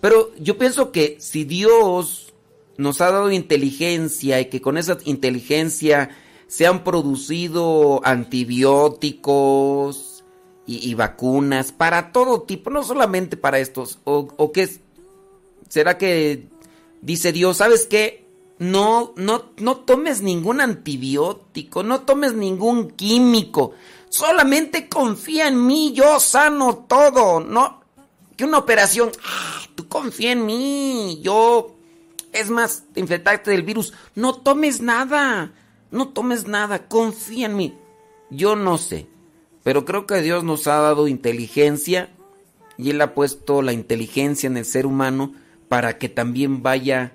Pero yo pienso que si Dios nos ha dado inteligencia y que con esa inteligencia se han producido antibióticos y, vacunas para todo tipo, no solamente para estos, o, o qué será que dice Dios, ¿sabes qué? No, no, no tomes ningún antibiótico, no tomes ningún químico, solamente confía en mí, yo sano todo, no, que una operación, "Ah, tú confía en mí, yo, es más, te infectaste del virus, no tomes nada, no tomes nada, confía en mí, yo no sé, pero creo que Dios nos ha dado inteligencia y Él ha puesto la inteligencia en el ser humano para que también vaya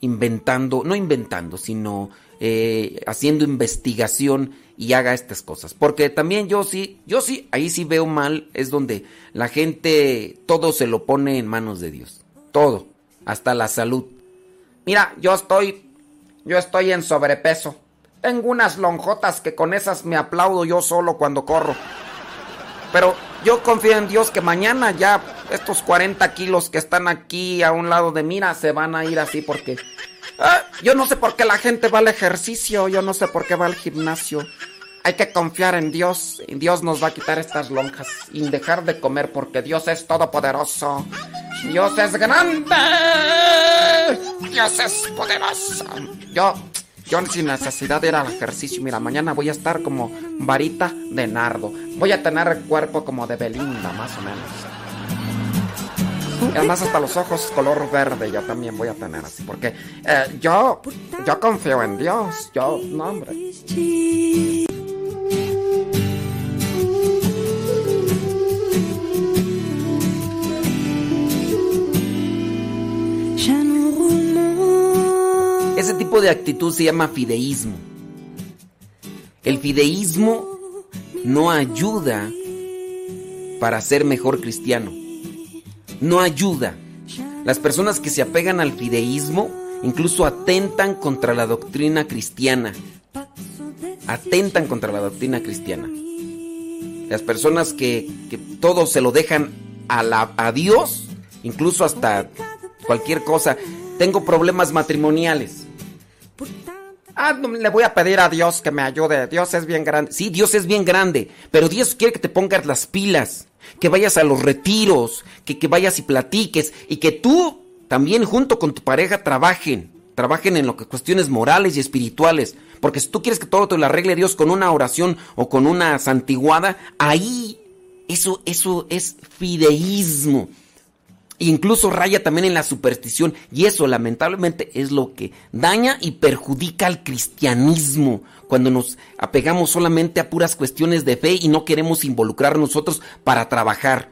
inventando, no inventando, sino eh, haciendo investigación y haga estas cosas. Porque también yo sí, yo sí, ahí sí veo mal, es donde la gente todo se lo pone en manos de Dios. Todo, hasta la salud. Mira, yo estoy, yo estoy en sobrepeso. Tengo unas lonjotas que con esas me aplaudo yo solo cuando corro. Pero yo confío en Dios que mañana ya estos 40 kilos que están aquí a un lado de mira se van a ir así porque... Ah, yo no sé por qué la gente va al ejercicio, yo no sé por qué va al gimnasio. Hay que confiar en Dios Dios nos va a quitar estas lonjas y dejar de comer porque Dios es todopoderoso. Dios es grande. Dios es poderoso. Yo, yo sin necesidad de ir al ejercicio. Mira, mañana voy a estar como varita de nardo. Voy a tener el cuerpo como de Belinda, más o menos. Además hasta los ojos color verde yo también voy a tener así. Porque eh, yo, yo confío en Dios. Yo, no hombre. Ese tipo de actitud se llama fideísmo. El fideísmo no ayuda para ser mejor cristiano. No ayuda. Las personas que se apegan al fideísmo incluso atentan contra la doctrina cristiana. Atentan contra la doctrina cristiana. Las personas que, que todo se lo dejan a, la, a Dios, incluso hasta cualquier cosa. Tengo problemas matrimoniales. Ah, no, le voy a pedir a Dios que me ayude. Dios es bien grande. Sí, Dios es bien grande. Pero Dios quiere que te pongas las pilas. Que vayas a los retiros. Que, que vayas y platiques. Y que tú también junto con tu pareja trabajen. Trabajen en lo que cuestiones morales y espirituales. Porque si tú quieres que todo te lo arregle Dios con una oración o con una santiguada, ahí eso, eso es fideísmo. Incluso raya también en la superstición. Y eso lamentablemente es lo que daña y perjudica al cristianismo. Cuando nos apegamos solamente a puras cuestiones de fe y no queremos involucrar nosotros para trabajar.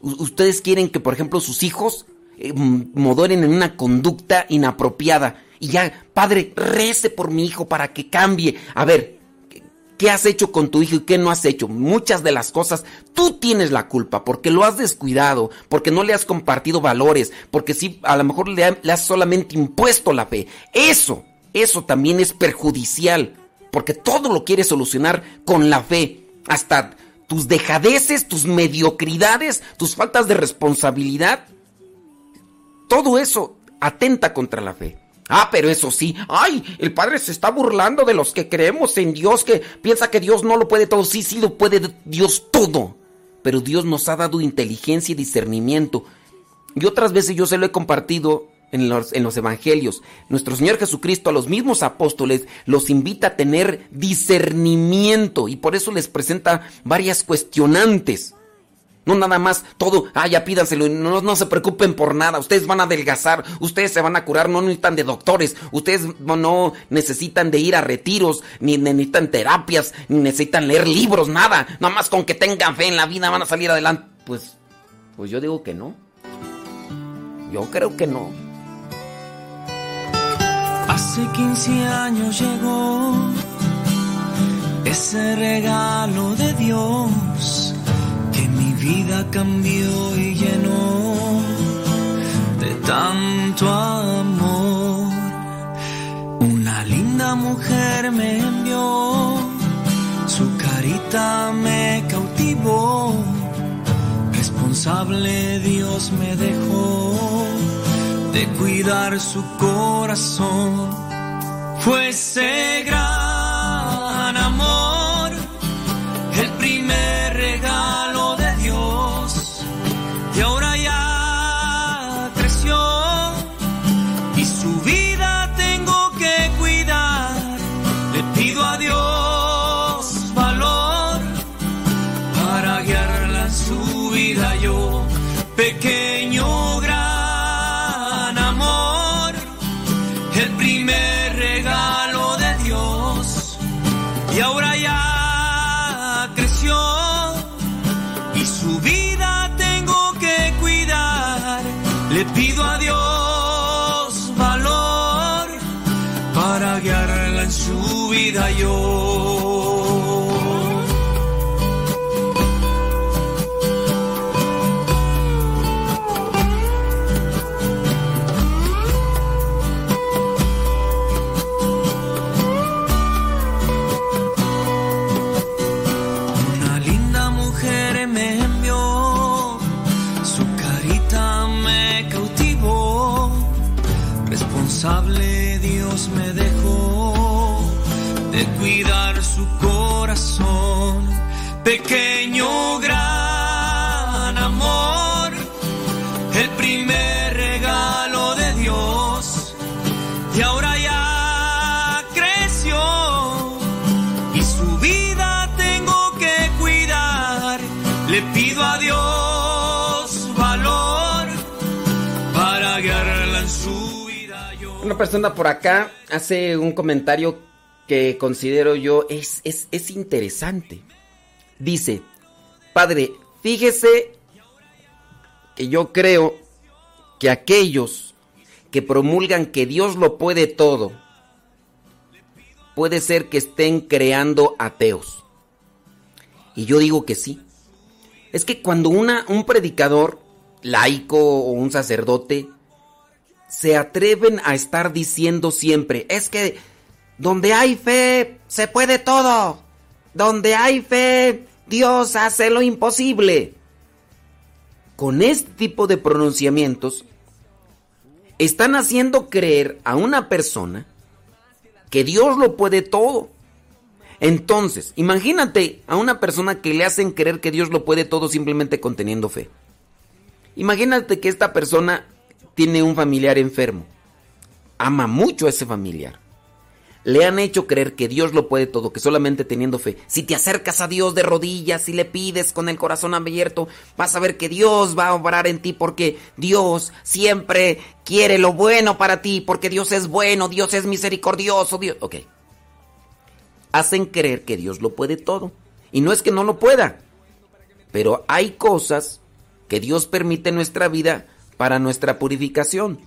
Ustedes quieren que, por ejemplo, sus hijos eh, modoren en una conducta inapropiada. Y ya, padre, rece por mi hijo para que cambie. A ver, ¿Qué has hecho con tu hijo y qué no has hecho? Muchas de las cosas tú tienes la culpa porque lo has descuidado, porque no le has compartido valores, porque sí, a lo mejor le, ha- le has solamente impuesto la fe. Eso, eso también es perjudicial, porque todo lo quieres solucionar con la fe. Hasta tus dejadeces, tus mediocridades, tus faltas de responsabilidad, todo eso atenta contra la fe. Ah, pero eso sí, ay, el padre se está burlando de los que creemos en Dios, que piensa que Dios no lo puede todo. Sí, sí lo puede Dios todo. Pero Dios nos ha dado inteligencia y discernimiento. Y otras veces yo se lo he compartido en los, en los evangelios. Nuestro Señor Jesucristo a los mismos apóstoles los invita a tener discernimiento y por eso les presenta varias cuestionantes. No nada más todo, ah, ya pídanselo, no, no se preocupen por nada, ustedes van a adelgazar, ustedes se van a curar, no necesitan de doctores, ustedes no, necesitan de ir a retiros, ni necesitan terapias, ni necesitan leer libros, nada, nada más con que tengan fe en la vida van a salir adelante. Pues, pues yo digo que no. Yo creo que no. Hace 15 años llegó ese regalo de Dios vida cambió y llenó de tanto amor. Una linda mujer me envió, su carita me cautivó, responsable Dios me dejó de cuidar su corazón. Fue ese acá hace un comentario que considero yo es, es, es interesante. Dice, padre, fíjese que yo creo que aquellos que promulgan que Dios lo puede todo, puede ser que estén creando ateos. Y yo digo que sí. Es que cuando una, un predicador laico o un sacerdote se atreven a estar diciendo siempre, es que donde hay fe se puede todo. Donde hay fe, Dios hace lo imposible. Con este tipo de pronunciamientos, están haciendo creer a una persona que Dios lo puede todo. Entonces, imagínate a una persona que le hacen creer que Dios lo puede todo simplemente conteniendo fe. Imagínate que esta persona tiene un familiar enfermo. Ama mucho a ese familiar. Le han hecho creer que Dios lo puede todo, que solamente teniendo fe. Si te acercas a Dios de rodillas y le pides con el corazón abierto, vas a ver que Dios va a obrar en ti porque Dios siempre quiere lo bueno para ti, porque Dios es bueno, Dios es misericordioso, Dios... Ok. Hacen creer que Dios lo puede todo. Y no es que no lo pueda, pero hay cosas que Dios permite en nuestra vida para nuestra purificación,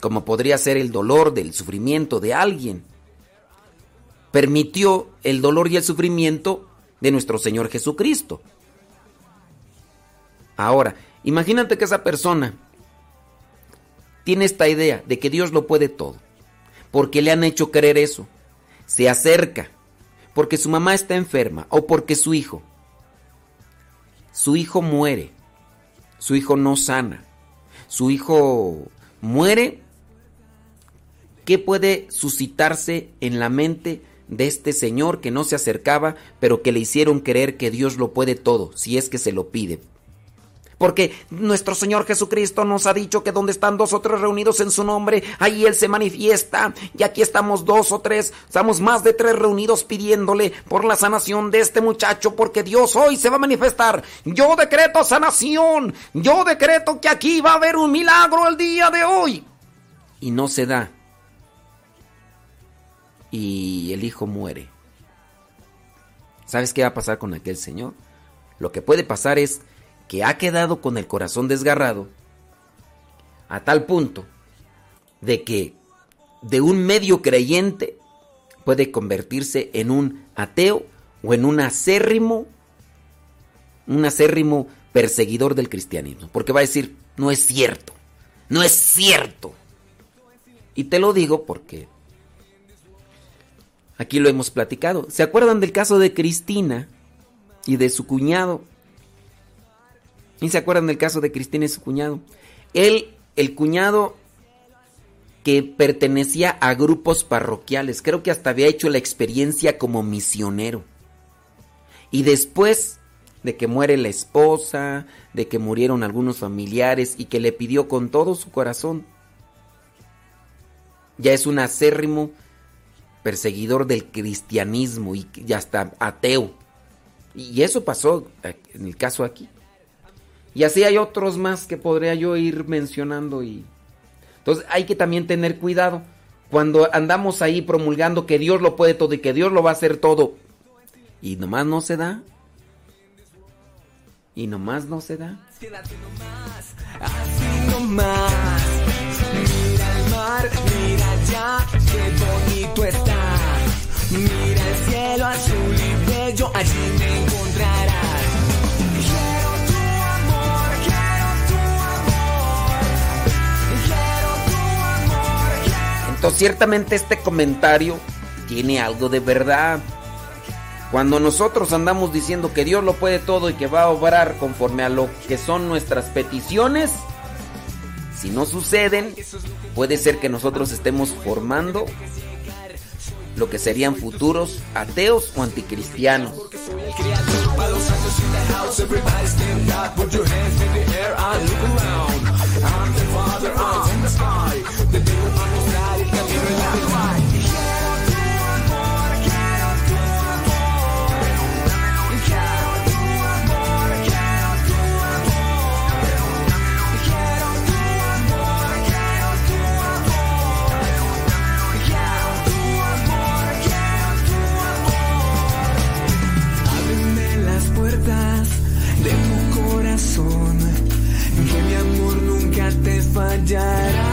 como podría ser el dolor del sufrimiento de alguien. Permitió el dolor y el sufrimiento de nuestro Señor Jesucristo. Ahora, imagínate que esa persona tiene esta idea de que Dios lo puede todo, porque le han hecho creer eso. Se acerca, porque su mamá está enferma o porque su hijo. Su hijo muere, su hijo no sana, su hijo muere. ¿Qué puede suscitarse en la mente de este señor que no se acercaba, pero que le hicieron creer que Dios lo puede todo, si es que se lo pide? Porque nuestro Señor Jesucristo nos ha dicho que donde están dos o tres reunidos en su nombre, ahí Él se manifiesta. Y aquí estamos dos o tres, estamos más de tres reunidos pidiéndole por la sanación de este muchacho, porque Dios hoy se va a manifestar. Yo decreto sanación, yo decreto que aquí va a haber un milagro el día de hoy. Y no se da. Y el hijo muere. ¿Sabes qué va a pasar con aquel señor? Lo que puede pasar es que ha quedado con el corazón desgarrado a tal punto de que de un medio creyente puede convertirse en un ateo o en un acérrimo, un acérrimo perseguidor del cristianismo, porque va a decir, no es cierto, no es cierto. Y te lo digo porque aquí lo hemos platicado. ¿Se acuerdan del caso de Cristina y de su cuñado? ¿Y se acuerdan del caso de Cristina y su cuñado? Él, el cuñado que pertenecía a grupos parroquiales, creo que hasta había hecho la experiencia como misionero. Y después de que muere la esposa, de que murieron algunos familiares y que le pidió con todo su corazón, ya es un acérrimo perseguidor del cristianismo y ya está ateo. Y eso pasó en el caso aquí. Y así hay otros más que podría yo ir mencionando y entonces hay que también tener cuidado cuando andamos ahí promulgando que Dios lo puede todo y que Dios lo va a hacer todo y nomás no se da. Y nomás no se da. Así nomás. Mira el mar, mira allá, qué bonito está. Mira el cielo azul y bello, allí me encontrarás. ciertamente este comentario tiene algo de verdad. Cuando nosotros andamos diciendo que Dios lo puede todo y que va a obrar conforme a lo que son nuestras peticiones, si no suceden, puede ser que nosotros estemos formando lo que serían futuros ateos o anticristianos. da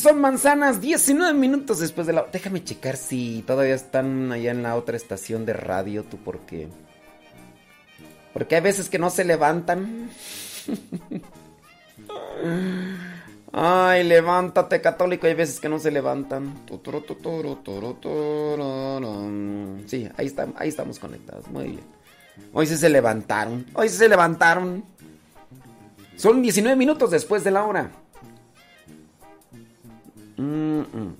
son manzanas, 19 minutos después de la... Déjame checar si todavía están allá en la otra estación de radio, tú, porque... Porque hay veces que no se levantan. [laughs] Ay, levántate, católico, hay veces que no se levantan. Sí, ahí, están, ahí estamos conectados, muy bien. Hoy sí se levantaron, hoy sí se levantaron. Son 19 minutos después de la hora. Mm, mm.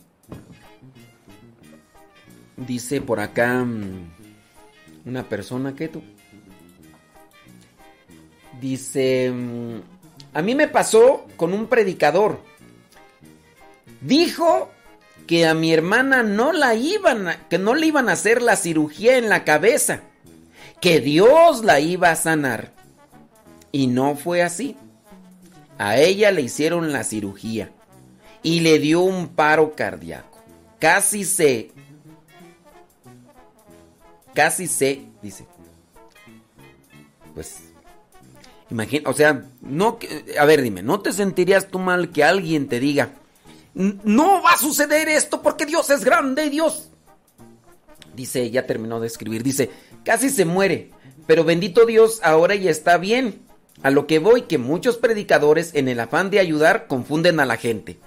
Dice por acá mm, una persona que tú. Dice, a mí me pasó con un predicador. Dijo que a mi hermana no la iban a, que no le iban a hacer la cirugía en la cabeza, que Dios la iba a sanar. Y no fue así. A ella le hicieron la cirugía y le dio un paro cardíaco. Casi se. Casi se, dice. Pues. Imagina, o sea, no. A ver, dime, ¿no te sentirías tú mal que alguien te diga, "N- no va a suceder esto porque Dios es grande, Dios? Dice, ya terminó de escribir, dice, casi se muere, pero bendito Dios, ahora ya está bien. A lo que voy, que muchos predicadores, en el afán de ayudar, confunden a la gente.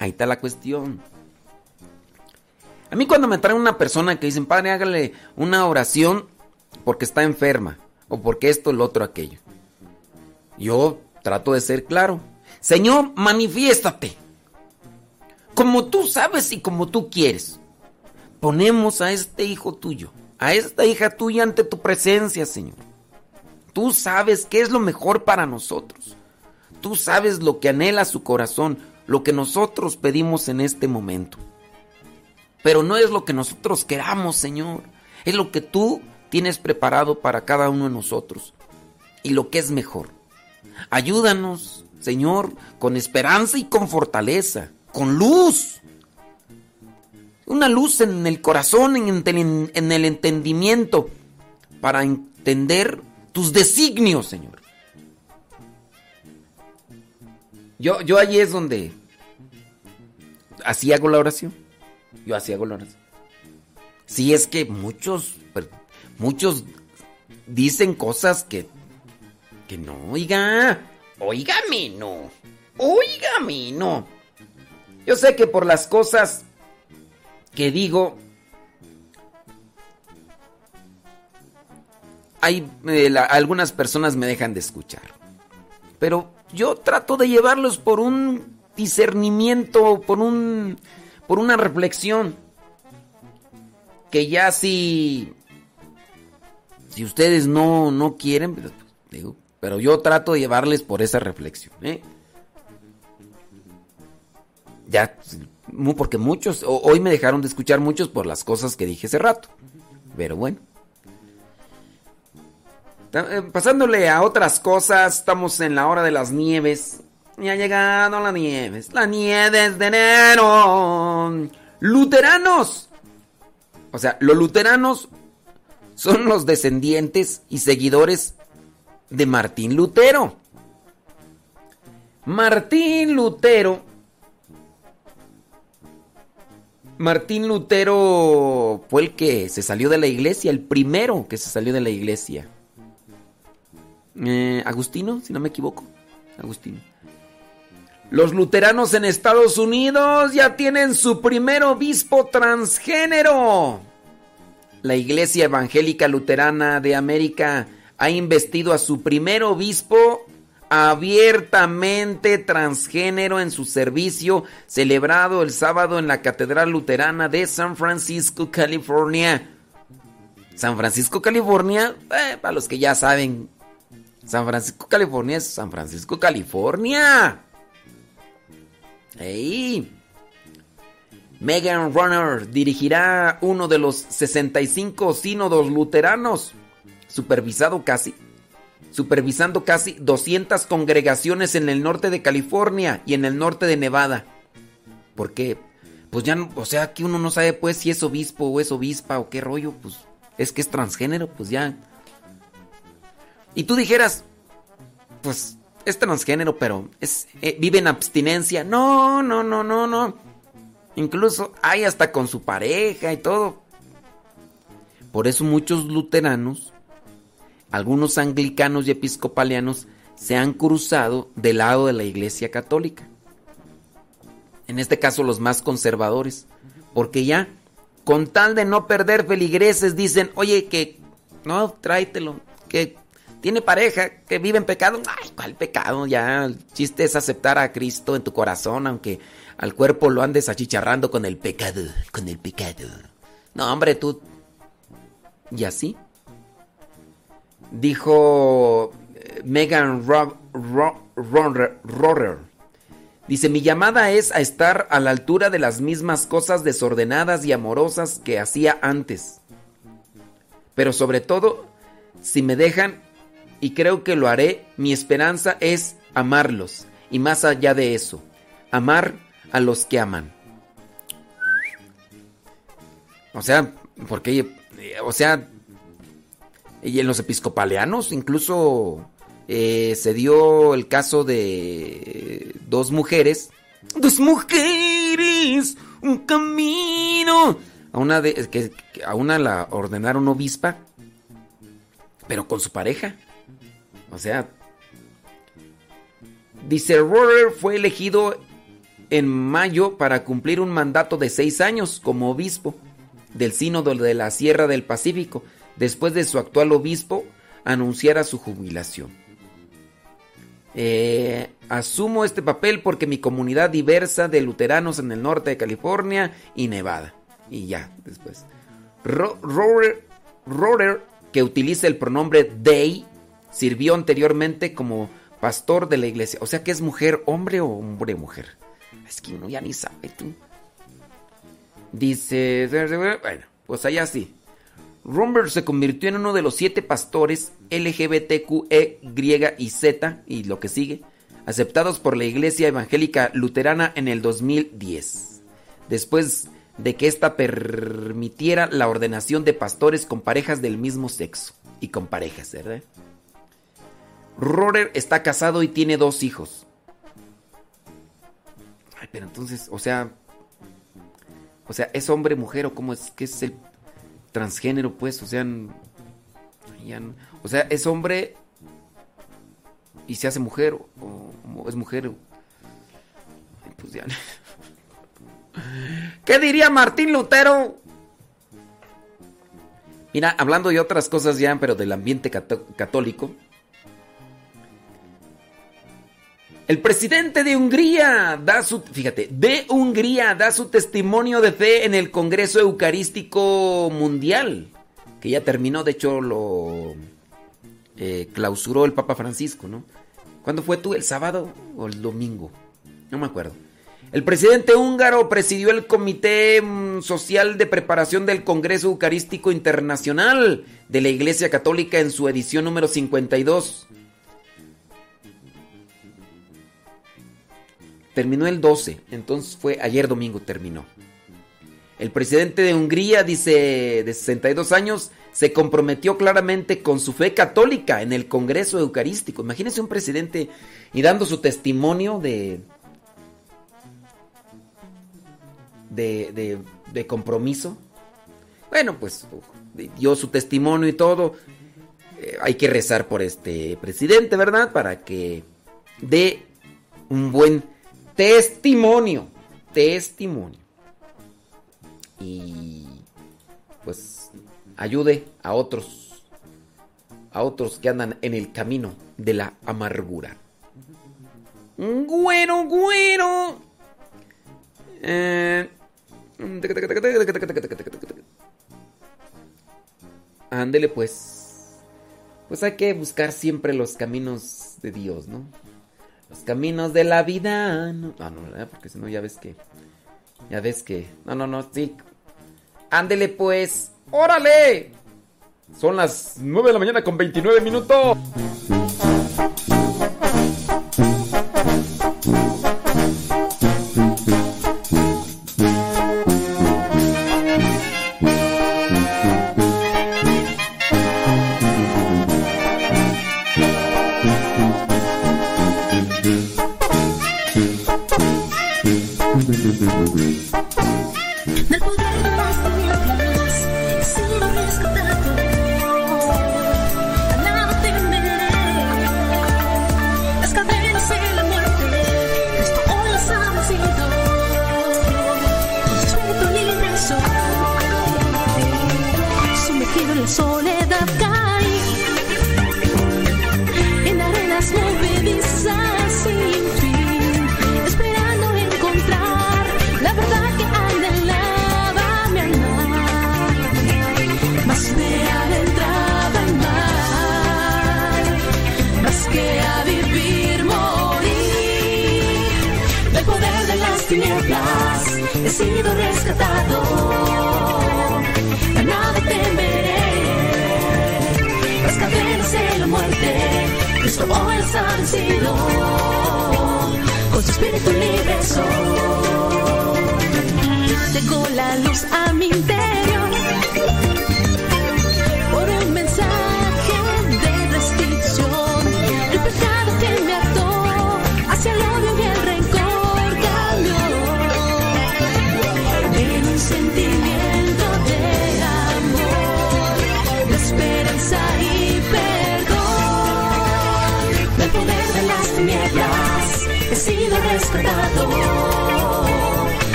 Ahí está la cuestión. A mí cuando me traen una persona que dicen, padre, hágale una oración porque está enferma, o porque esto, lo otro, aquello. Yo trato de ser claro. Señor, manifiéstate. Como tú sabes y como tú quieres. Ponemos a este hijo tuyo, a esta hija tuya ante tu presencia, Señor. Tú sabes qué es lo mejor para nosotros. Tú sabes lo que anhela su corazón, lo que nosotros pedimos en este momento. Pero no es lo que nosotros queramos, Señor. Es lo que tú tienes preparado para cada uno de nosotros. Y lo que es mejor. Ayúdanos, Señor, con esperanza y con fortaleza, con luz. Una luz en el corazón, en el, en el entendimiento, para entender tus designios, Señor. Yo, yo allí es donde así hago la oración. Yo así hago la oración. Si es que muchos, per- muchos dicen cosas que, que no, oiga, oígame, no, oígame, no. Yo sé que por las cosas que digo, hay eh, algunas personas me dejan de escuchar. Pero yo trato de llevarlos por un discernimiento, por un por una reflexión que ya si si ustedes no no quieren, pues, digo, pero yo trato de llevarles por esa reflexión, ¿eh? Ya porque muchos hoy me dejaron de escuchar muchos por las cosas que dije hace rato. Pero bueno. Eh, Pasándole a otras cosas, estamos en la hora de las nieves. Ya ha llegado la nieves. La nieve de enero. Luteranos. O sea, los luteranos son los descendientes y seguidores de Martín Lutero. Martín Lutero. Martín Lutero fue el que se salió de la iglesia, el primero que se salió de la iglesia. Eh, Agustino, si no me equivoco. Agustino. Los luteranos en Estados Unidos ya tienen su primer obispo transgénero. La Iglesia Evangélica Luterana de América ha investido a su primer obispo abiertamente transgénero en su servicio celebrado el sábado en la Catedral Luterana de San Francisco, California. San Francisco, California, eh, para los que ya saben, San Francisco, California es San Francisco, California. ¡Ey! Megan Runner dirigirá uno de los 65 sínodos luteranos, supervisado casi supervisando casi 200 congregaciones en el norte de California y en el norte de Nevada. Porque, pues ya, no- o sea, que uno no sabe pues si es obispo o es obispa o qué rollo, pues es que es transgénero, pues ya. Y tú dijeras, pues es transgénero, pero es, eh, vive en abstinencia. No, no, no, no, no. Incluso hay hasta con su pareja y todo. Por eso muchos luteranos, algunos anglicanos y episcopalianos se han cruzado del lado de la Iglesia Católica. En este caso los más conservadores. Porque ya, con tal de no perder feligreses, dicen, oye, que no, tráetelo, que tiene pareja, que vive en pecado. Ay, ¿cuál pecado? Ya, el chiste es aceptar a Cristo en tu corazón, aunque al cuerpo lo andes achicharrando con el pecado, con el pecado. No, hombre, tú... Y así. Dijo eh, Megan Rorer. Dice, mi llamada es a estar a la altura de las mismas cosas desordenadas y amorosas que hacía antes. Pero sobre todo, si me dejan, y creo que lo haré, mi esperanza es amarlos. Y más allá de eso, amar a los que aman. O sea, porque, eh, o sea, y en los episcopalianos incluso eh, se dio el caso de dos mujeres. Dos mujeres, un camino. A una de, que a una la ordenaron obispa, pero con su pareja. O sea, dice Rorer fue elegido en mayo para cumplir un mandato de seis años como obispo del sínodo de la Sierra del Pacífico, después de su actual obispo anunciara su jubilación. Eh, asumo este papel porque mi comunidad diversa de luteranos en el norte de California y Nevada. Y ya, después. Ro- Rorer, Rorer, que utiliza el pronombre they, sirvió anteriormente como pastor de la iglesia. O sea que es mujer, hombre o hombre, mujer. Es que uno ya ni sabe tú. Dice, bueno, pues allá sí. Rumber se convirtió en uno de los siete pastores LGBTQE, Y y Z, y lo que sigue, aceptados por la Iglesia Evangélica Luterana en el 2010, después de que ésta permitiera la ordenación de pastores con parejas del mismo sexo, y con parejas, ¿verdad? Rorer está casado y tiene dos hijos. Ay, pero entonces, o sea, o sea, ¿es hombre, mujer o cómo es que es el transgénero, pues? O sea, o sea, ¿es hombre y se hace mujer o, es mujer? Ay, Pues ya. [laughs] ¿Qué diría Martín Lutero? Mira, hablando de otras cosas ya, pero del ambiente cató- católico. El presidente de Hungría da su, fíjate, de Hungría da su testimonio de fe en el Congreso Eucarístico Mundial, que ya terminó, de hecho lo eh, clausuró el Papa Francisco, ¿no? ¿Cuándo fue tú? ¿El sábado o el domingo? No me acuerdo. El presidente húngaro presidió el Comité mm, Social de Preparación del Congreso Eucarístico Internacional de la Iglesia Católica en su edición número 52. Terminó el 12, entonces fue ayer domingo terminó. El presidente de Hungría, dice, de 62 años, se comprometió claramente con su fe católica en el Congreso Eucarístico. Imagínense un presidente y dando su testimonio de, de, de, de compromiso. Bueno, pues dio su testimonio y todo. Eh, hay que rezar por este presidente, ¿verdad? Para que dé un buen testimonio. Testimonio. Y pues ayude a otros. A otros que andan en el camino de la amargura. Güero, güero. Eh, Ándele pues. Pues hay que buscar siempre los caminos de Dios, ¿no? Los caminos de la vida. No, ah, no, ¿verdad? Porque si no, ya ves que. Ya ves que. No, no, no, sí. Ándele pues. ¡Órale! Son las 9 de la mañana con 29 minutos.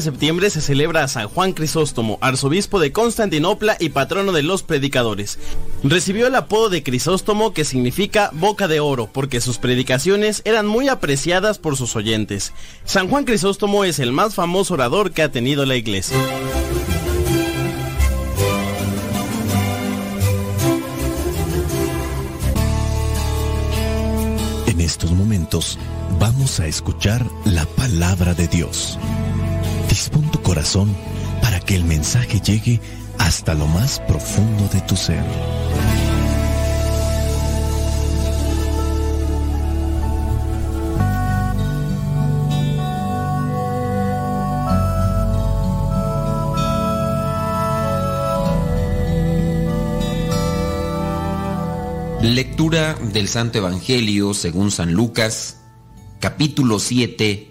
septiembre se celebra a San Juan Crisóstomo, arzobispo de Constantinopla y patrono de los predicadores. Recibió el apodo de Crisóstomo que significa boca de oro porque sus predicaciones eran muy apreciadas por sus oyentes. San Juan Crisóstomo es el más famoso orador que ha tenido la iglesia. En estos momentos vamos a escuchar la palabra de Dios. Dispón tu corazón para que el mensaje llegue hasta lo más profundo de tu ser. Lectura del Santo Evangelio según San Lucas, capítulo 7,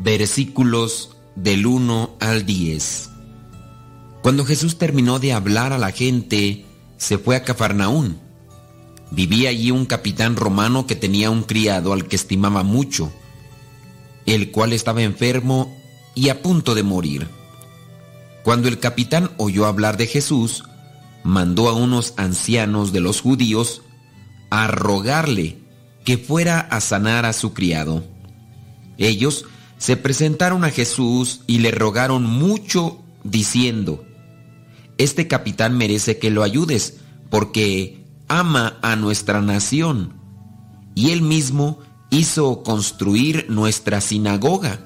versículos del 1 al 10. Cuando Jesús terminó de hablar a la gente, se fue a Cafarnaún. Vivía allí un capitán romano que tenía un criado al que estimaba mucho, el cual estaba enfermo y a punto de morir. Cuando el capitán oyó hablar de Jesús, mandó a unos ancianos de los judíos a rogarle que fuera a sanar a su criado. Ellos se presentaron a Jesús y le rogaron mucho diciendo, Este capitán merece que lo ayudes porque ama a nuestra nación y él mismo hizo construir nuestra sinagoga.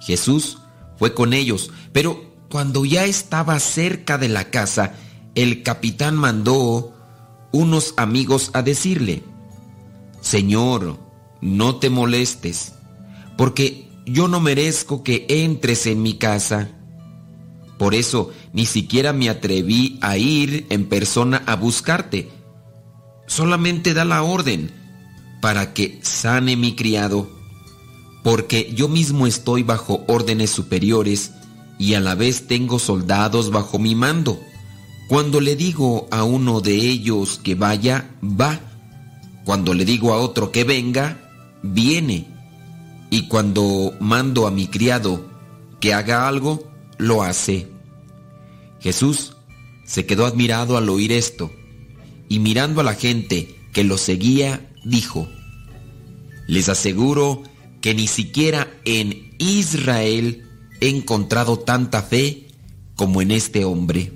Jesús fue con ellos, pero cuando ya estaba cerca de la casa, el capitán mandó unos amigos a decirle, Señor, no te molestes, porque yo no merezco que entres en mi casa. Por eso ni siquiera me atreví a ir en persona a buscarte. Solamente da la orden para que sane mi criado, porque yo mismo estoy bajo órdenes superiores y a la vez tengo soldados bajo mi mando. Cuando le digo a uno de ellos que vaya, va. Cuando le digo a otro que venga, viene. Y cuando mando a mi criado que haga algo, lo hace. Jesús se quedó admirado al oír esto, y mirando a la gente que lo seguía, dijo, Les aseguro que ni siquiera en Israel he encontrado tanta fe como en este hombre.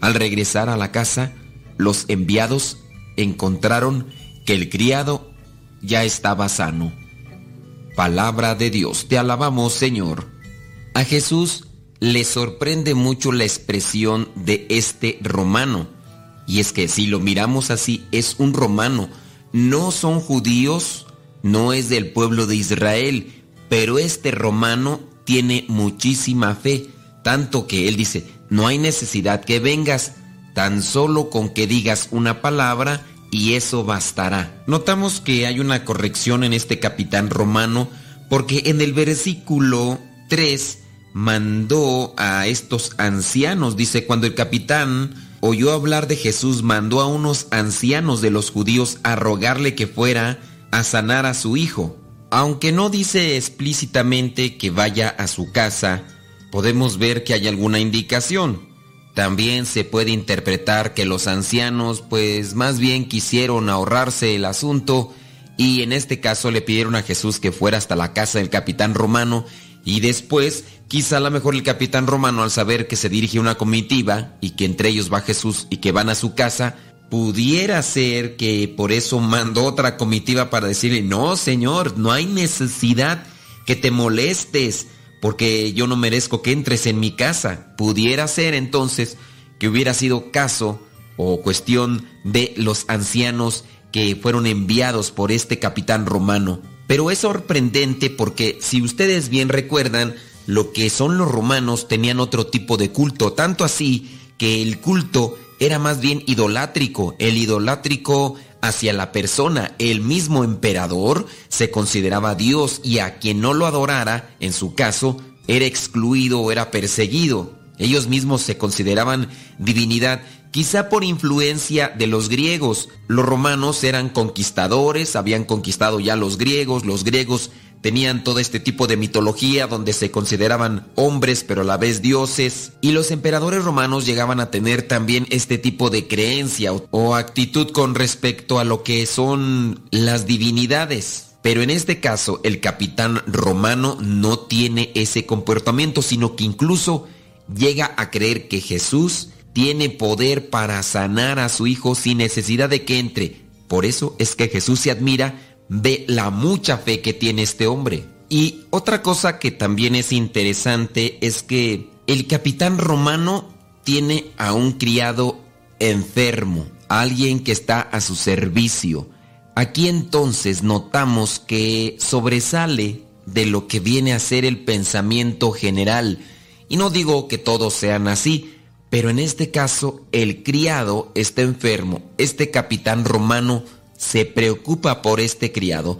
Al regresar a la casa, los enviados encontraron que el criado ya estaba sano. Palabra de Dios, te alabamos Señor. A Jesús le sorprende mucho la expresión de este romano. Y es que si lo miramos así, es un romano. No son judíos, no es del pueblo de Israel, pero este romano tiene muchísima fe, tanto que él dice, no hay necesidad que vengas, tan solo con que digas una palabra y eso bastará. Notamos que hay una corrección en este capitán romano porque en el versículo 3 mandó a estos ancianos, dice, cuando el capitán oyó hablar de Jesús, mandó a unos ancianos de los judíos a rogarle que fuera a sanar a su hijo. Aunque no dice explícitamente que vaya a su casa, podemos ver que hay alguna indicación. También se puede interpretar que los ancianos pues más bien quisieron ahorrarse el asunto y en este caso le pidieron a Jesús que fuera hasta la casa del capitán romano y después quizá a lo mejor el capitán romano al saber que se dirige una comitiva y que entre ellos va Jesús y que van a su casa, pudiera ser que por eso mandó otra comitiva para decirle, no señor, no hay necesidad que te molestes porque yo no merezco que entres en mi casa. Pudiera ser entonces que hubiera sido caso o cuestión de los ancianos que fueron enviados por este capitán romano. Pero es sorprendente porque si ustedes bien recuerdan, lo que son los romanos tenían otro tipo de culto, tanto así que el culto era más bien idolátrico, el idolátrico hacia la persona. El mismo emperador se consideraba Dios y a quien no lo adorara, en su caso, era excluido o era perseguido. Ellos mismos se consideraban divinidad, quizá por influencia de los griegos. Los romanos eran conquistadores, habían conquistado ya los griegos, los griegos tenían todo este tipo de mitología donde se consideraban hombres pero a la vez dioses y los emperadores romanos llegaban a tener también este tipo de creencia o, actitud con respecto a lo que son las divinidades. Pero en este caso el capitán romano no tiene ese comportamiento, sino que incluso llega a creer que Jesús tiene poder para sanar a su hijo sin necesidad de que entre. Por eso es que Jesús se admira de la mucha fe que tiene este hombre. Y otra cosa que también es interesante es que el capitán romano tiene a un criado enfermo, alguien que está a su servicio. Aquí entonces notamos que sobresale de lo que viene a ser el pensamiento general. Y no digo que todos sean así, Pero en este caso, el criado está enfermo. Este capitán romano se preocupa por este criado.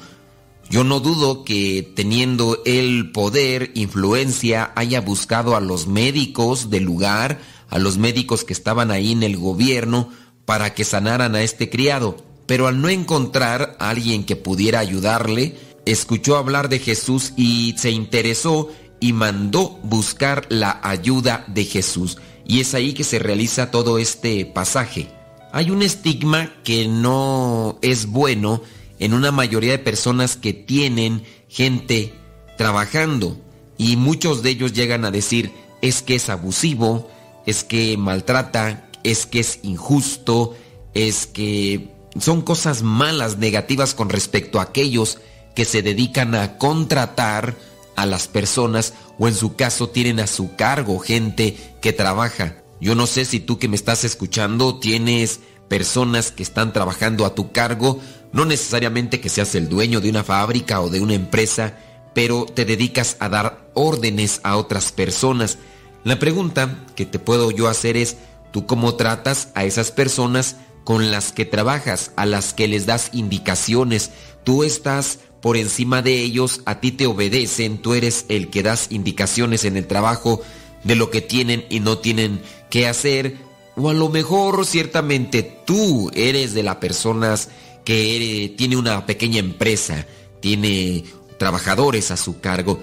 Yo no dudo que teniendo el poder, influencia, haya buscado a los médicos del lugar, a los médicos que estaban ahí en el gobierno, para que sanaran a este criado. Pero al no encontrar a alguien que pudiera ayudarle, escuchó hablar de Jesús y se interesó y mandó buscar la ayuda de Jesús. Y es ahí que se realiza todo este pasaje. Hay un estigma que no es bueno en una mayoría de personas que tienen gente trabajando y muchos de ellos llegan a decir es que es abusivo, es que maltrata, es que es injusto, es que son cosas malas, negativas con respecto a aquellos que se dedican a contratar a las personas o en su caso tienen a su cargo gente que trabaja. Yo no sé si tú que me estás escuchando tienes personas que están trabajando a tu cargo, no necesariamente que seas el dueño de una fábrica o de una empresa, pero te dedicas a dar órdenes a otras personas. La pregunta que te puedo yo hacer es, ¿tú cómo tratas a esas personas con las que trabajas, a las que les das indicaciones? Tú estás por encima de ellos, a ti te obedecen, tú eres el que das indicaciones en el trabajo de lo que tienen y no tienen que hacer, o a lo mejor ciertamente tú eres de las personas que tiene una pequeña empresa, tiene trabajadores a su cargo.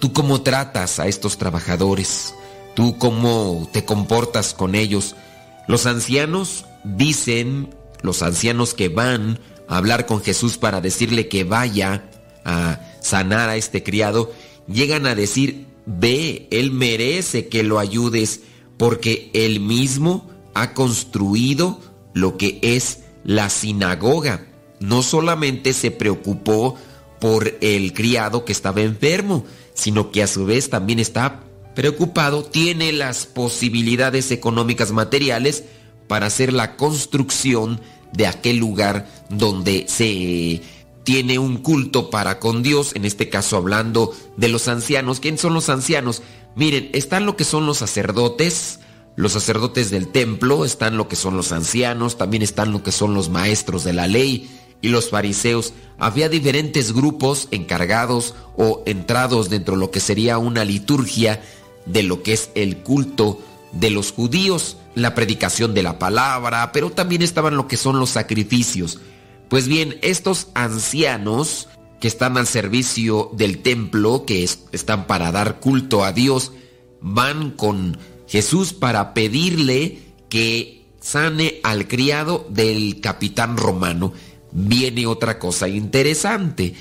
¿Tú cómo tratas a estos trabajadores? ¿Tú cómo te comportas con ellos? Los ancianos dicen, los ancianos que van a hablar con Jesús para decirle que vaya a sanar a este criado, llegan a decir, ve, él merece que lo ayudes porque él mismo ha construido lo que es la sinagoga. No solamente se preocupó por el criado que estaba enfermo, sino que a su vez también está preocupado, tiene las posibilidades económicas materiales para hacer la construcción de aquel lugar donde se tiene un culto para con Dios, en este caso hablando de los ancianos. ¿Quién son los ancianos? Miren, están lo que son los sacerdotes, los sacerdotes del templo, están lo que son los ancianos, también están lo que son los maestros de la ley y los fariseos. Había diferentes grupos encargados o entrados dentro de lo que sería una liturgia de lo que es el culto de los judíos, la predicación de la palabra, pero también estaban lo que son los sacrificios. Pues bien, estos ancianos que están al servicio del templo, que es- están para dar culto a Dios, van con Jesús para pedirle que sane al criado del capitán romano. Viene otra cosa interesante.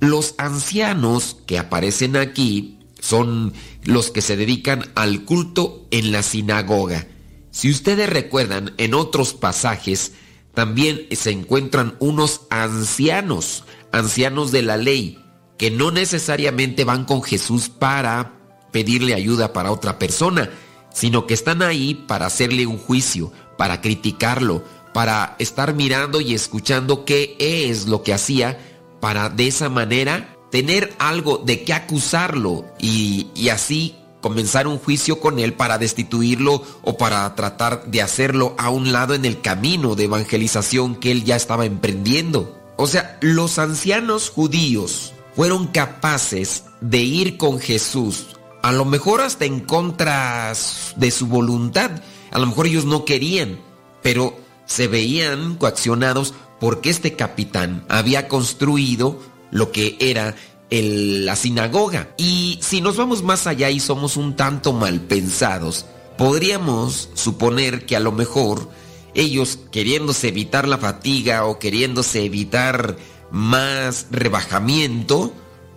Los ancianos que aparecen aquí son los que se dedican al culto en la sinagoga. Si ustedes recuerdan, en otros pasajes también se encuentran unos ancianos, ancianos de la ley, que no necesariamente van con Jesús para pedirle ayuda para otra persona, sino que están ahí para hacerle un juicio, para criticarlo, para estar mirando y escuchando qué es lo que hacía, para de esa manera tener algo de qué acusarlo y, así comenzar un juicio con él para destituirlo o para tratar de hacerlo a un lado en el camino de evangelización que él ya estaba emprendiendo. O sea, los ancianos judíos fueron capaces de ir con Jesús, a lo mejor hasta en contra de su voluntad, a lo mejor ellos no querían, pero se veían coaccionados porque este capitán había construido lo que era la sinagoga. Y si nos vamos más allá y somos un tanto mal pensados, podríamos suponer que a lo mejor ellos queriéndose evitar la fatiga o queriéndose evitar más rebajamiento,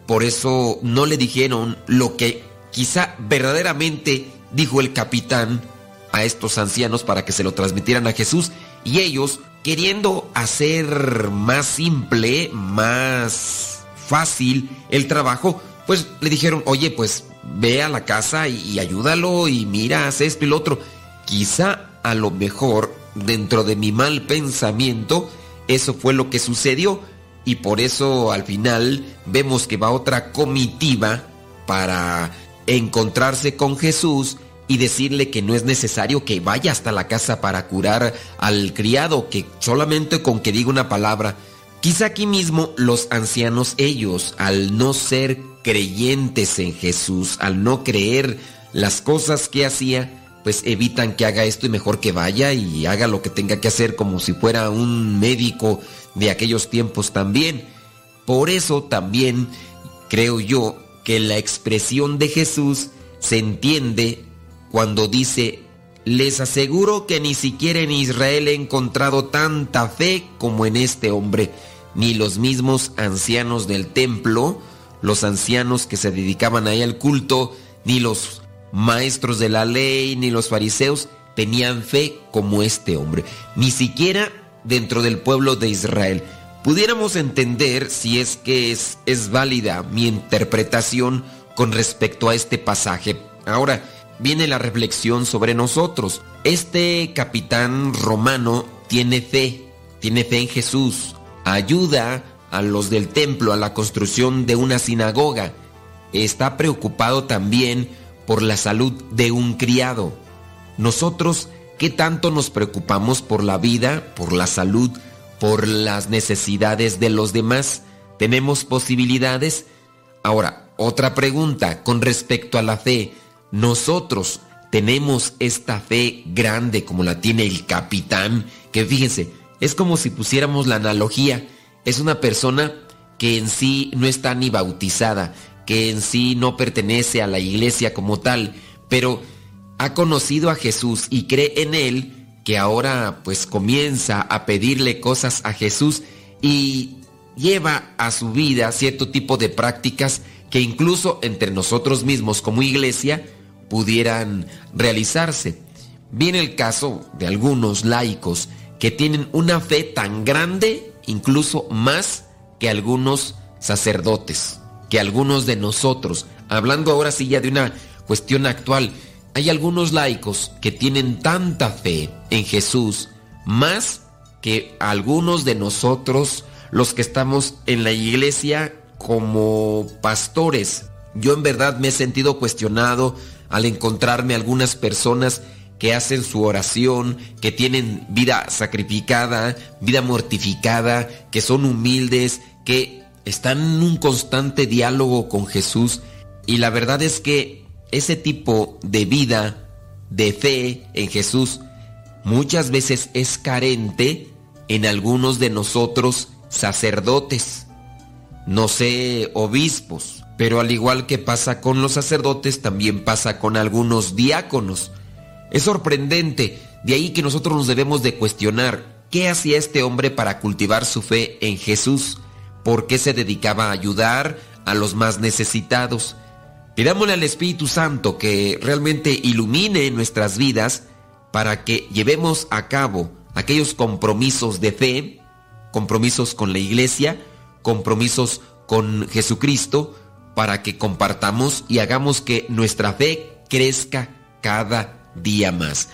por eso no le dijeron lo que quizá verdaderamente dijo el capitán a estos ancianos para que se lo transmitieran a Jesús y ellos queriendo hacer más simple, más fácil el trabajo, pues le dijeron, oye, pues ve a la casa y, ayúdalo y mira, haz esto y lo otro. Quizá a lo mejor dentro de mi mal pensamiento, eso fue lo que sucedió y por eso al final vemos que va otra comitiva para encontrarse con Jesús y decirle que no es necesario que vaya hasta la casa para curar al criado, que solamente con que diga una palabra. Quizá aquí mismo los ancianos ellos, al no ser creyentes en Jesús, al no creer las cosas que hacía, pues evitan que haga esto y mejor que vaya y haga lo que tenga que hacer como si fuera un médico de aquellos tiempos también. Por eso también creo yo que la expresión de Jesús se entiende cuando dice, les aseguro que ni siquiera en Israel he encontrado tanta fe como en este hombre, ni los mismos ancianos del templo, los ancianos que se dedicaban ahí al culto, ni los maestros de la ley, ni los fariseos tenían fe como este hombre, ni siquiera dentro del pueblo de Israel. Pudiéramos entender si es que es, es válida mi interpretación con respecto a este pasaje. Ahora, viene la reflexión sobre nosotros. Este capitán romano tiene fe, tiene fe en Jesús, ayuda a los del templo a la construcción de una sinagoga. Está preocupado también por la salud de un criado. Nosotros, ¿qué tanto nos preocupamos por la vida, por la salud, por las necesidades de los demás? ¿Tenemos posibilidades? Ahora, otra pregunta con respecto a la fe. Nosotros tenemos esta fe grande como la tiene el capitán, que fíjense, es como si pusiéramos la analogía. Es una persona que en sí no está ni bautizada, que en sí no pertenece a la iglesia como tal, pero ha conocido a Jesús y cree en él, que ahora pues comienza a pedirle cosas a Jesús y lleva a su vida cierto tipo de prácticas que incluso entre nosotros mismos como iglesia pudieran realizarse. Viene el caso de algunos laicos que tienen una fe tan grande, incluso más que algunos sacerdotes, que algunos de nosotros. Hablando ahora sí ya de una cuestión actual, hay algunos laicos que tienen tanta fe en Jesús, más que algunos de nosotros, los que estamos en la iglesia como pastores. Yo en verdad me he sentido cuestionado al encontrarme algunas personas que hacen su oración, que tienen vida sacrificada, vida mortificada, que son humildes, que están en un constante diálogo con Jesús. Y la verdad es que ese tipo de vida, de fe en Jesús, muchas veces es carente en algunos de nosotros sacerdotes, no sé, obispos, pero al igual que pasa con los sacerdotes, también pasa con algunos diáconos. Es sorprendente, de ahí que nosotros nos debemos de cuestionar qué hacía este hombre para cultivar su fe en Jesús, por qué se dedicaba a ayudar a los más necesitados. Pidámosle al Espíritu Santo que realmente ilumine nuestras vidas para que llevemos a cabo aquellos compromisos de fe, compromisos con la iglesia, compromisos con Jesucristo, para que compartamos y hagamos que nuestra fe crezca cada día más.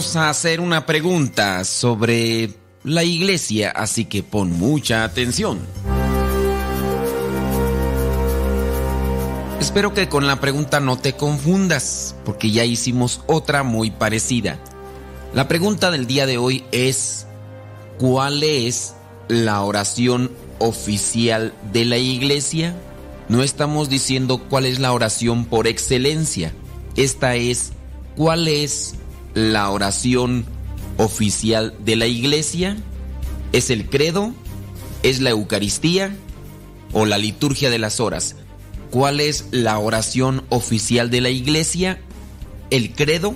A hacer una pregunta sobre la iglesia, así que pon mucha atención. Espero que con la pregunta no te confundas, porque ya hicimos otra muy parecida. La pregunta del día de hoy es, ¿cuál es la oración oficial de la iglesia? No estamos diciendo cuál es la oración por excelencia. Esta es, ¿cuál es la oración oficial de la iglesia? ¿Es el credo? ¿Es la Eucaristía? ¿O la liturgia de las horas? ¿Cuál es la oración oficial de la iglesia? ¿El credo?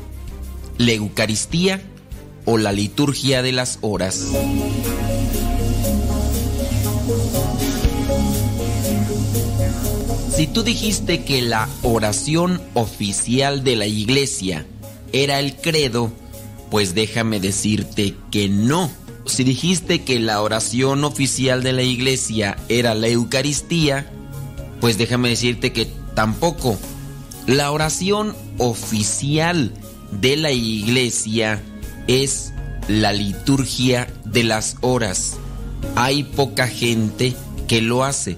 ¿La Eucaristía? ¿O la liturgia de las horas? Si tú dijiste que la oración oficial de la iglesia era el credo, pues déjame decirte que no. Si dijiste que la oración oficial de la iglesia era la Eucaristía, pues déjame decirte que tampoco. La oración oficial de la iglesia es la liturgia de las horas. Hay poca gente que lo hace.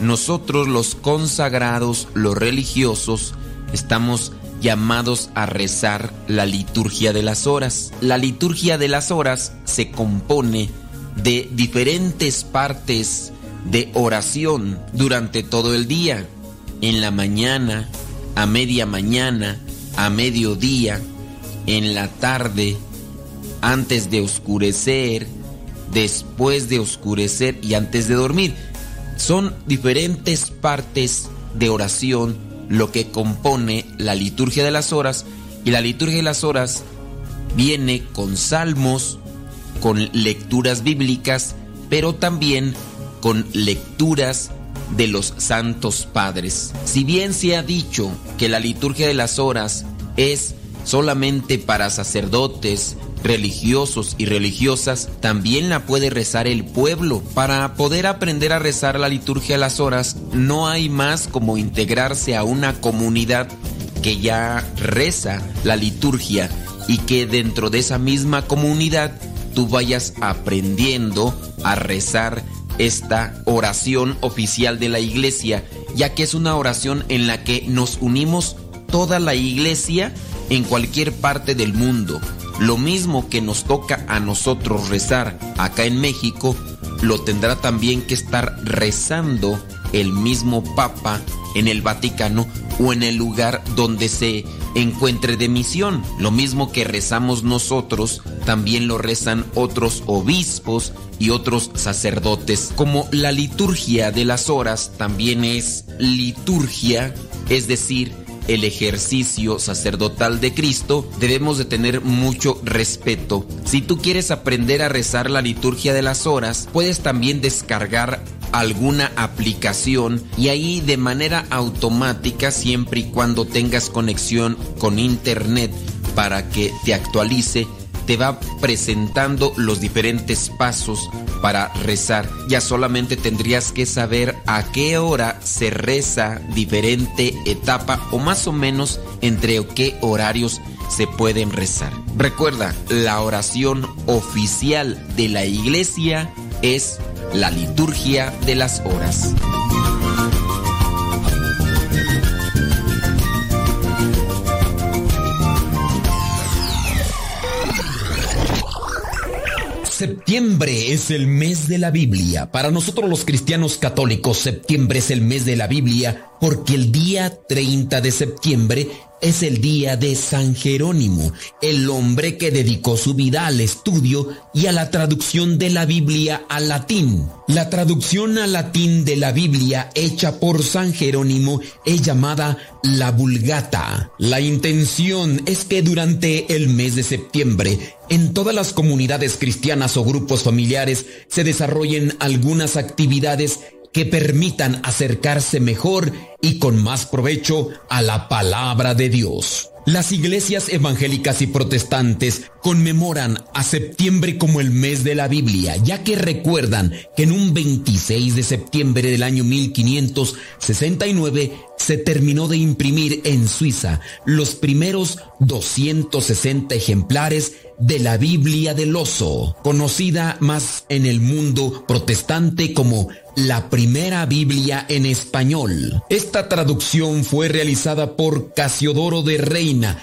Nosotros los consagrados, los religiosos, estamos llamados a rezar la liturgia de las horas. La liturgia de las horas se compone de diferentes partes de oración durante todo el día. En la mañana, a media mañana, a mediodía, en la tarde, antes de oscurecer, después de oscurecer y antes de dormir. Son diferentes partes de oración lo que compone la liturgia de las horas y la liturgia de las horas viene con salmos, con lecturas bíblicas, pero también con lecturas de los santos padres. Si bien se ha dicho que la liturgia de las horas es solamente para sacerdotes, religiosos y religiosas, también la puede rezar el pueblo. Para poder aprender a rezar la liturgia de las horas, no hay más como integrarse a una comunidad que ya reza la liturgia y que dentro de esa misma comunidad tú vayas aprendiendo a rezar esta oración oficial de la iglesia, ya que es una oración en la que nos unimos toda la iglesia en cualquier parte del mundo. Lo mismo que nos toca a nosotros rezar acá en México, lo tendrá también que estar rezando el mismo Papa en el Vaticano o en el lugar donde se encuentre de misión. Lo mismo que rezamos nosotros, también lo rezan otros obispos y otros sacerdotes. Como la liturgia de las horas también es liturgia, es decir, el ejercicio sacerdotal de Cristo, debemos de tener mucho respeto. Si tú quieres aprender a rezar la liturgia de las horas, puedes también descargar alguna aplicación y ahí de manera automática, siempre y cuando tengas conexión con internet para que te actualice, te va presentando los diferentes pasos para rezar. Ya solamente tendrías que saber a qué hora se reza diferente etapa o más o menos entre qué horarios se pueden rezar. Recuerda, la oración oficial de la iglesia es la liturgia de las horas. Septiembre es el mes de la Biblia. Para nosotros los cristianos católicos, septiembre es el mes de la Biblia porque el día 30 de septiembre es el día de San Jerónimo, el hombre que dedicó su vida al estudio y a la traducción de la Biblia al latín. La traducción al latín de la Biblia hecha por San Jerónimo es llamada la Vulgata. La intención es que durante el mes de septiembre en todas las comunidades cristianas o grupos familiares se desarrollen algunas actividades que permitan acercarse mejor y con más provecho a la palabra de Dios. Las iglesias evangélicas y protestantes conmemoran a septiembre como el mes de la Biblia, ya que recuerdan que en un 26 de septiembre del año 1569 se terminó de imprimir en Suiza los primeros 260 ejemplares de la Biblia del Oso, conocida más en el mundo protestante como la primera Biblia en español. Esta traducción fue realizada por Casiodoro de Reina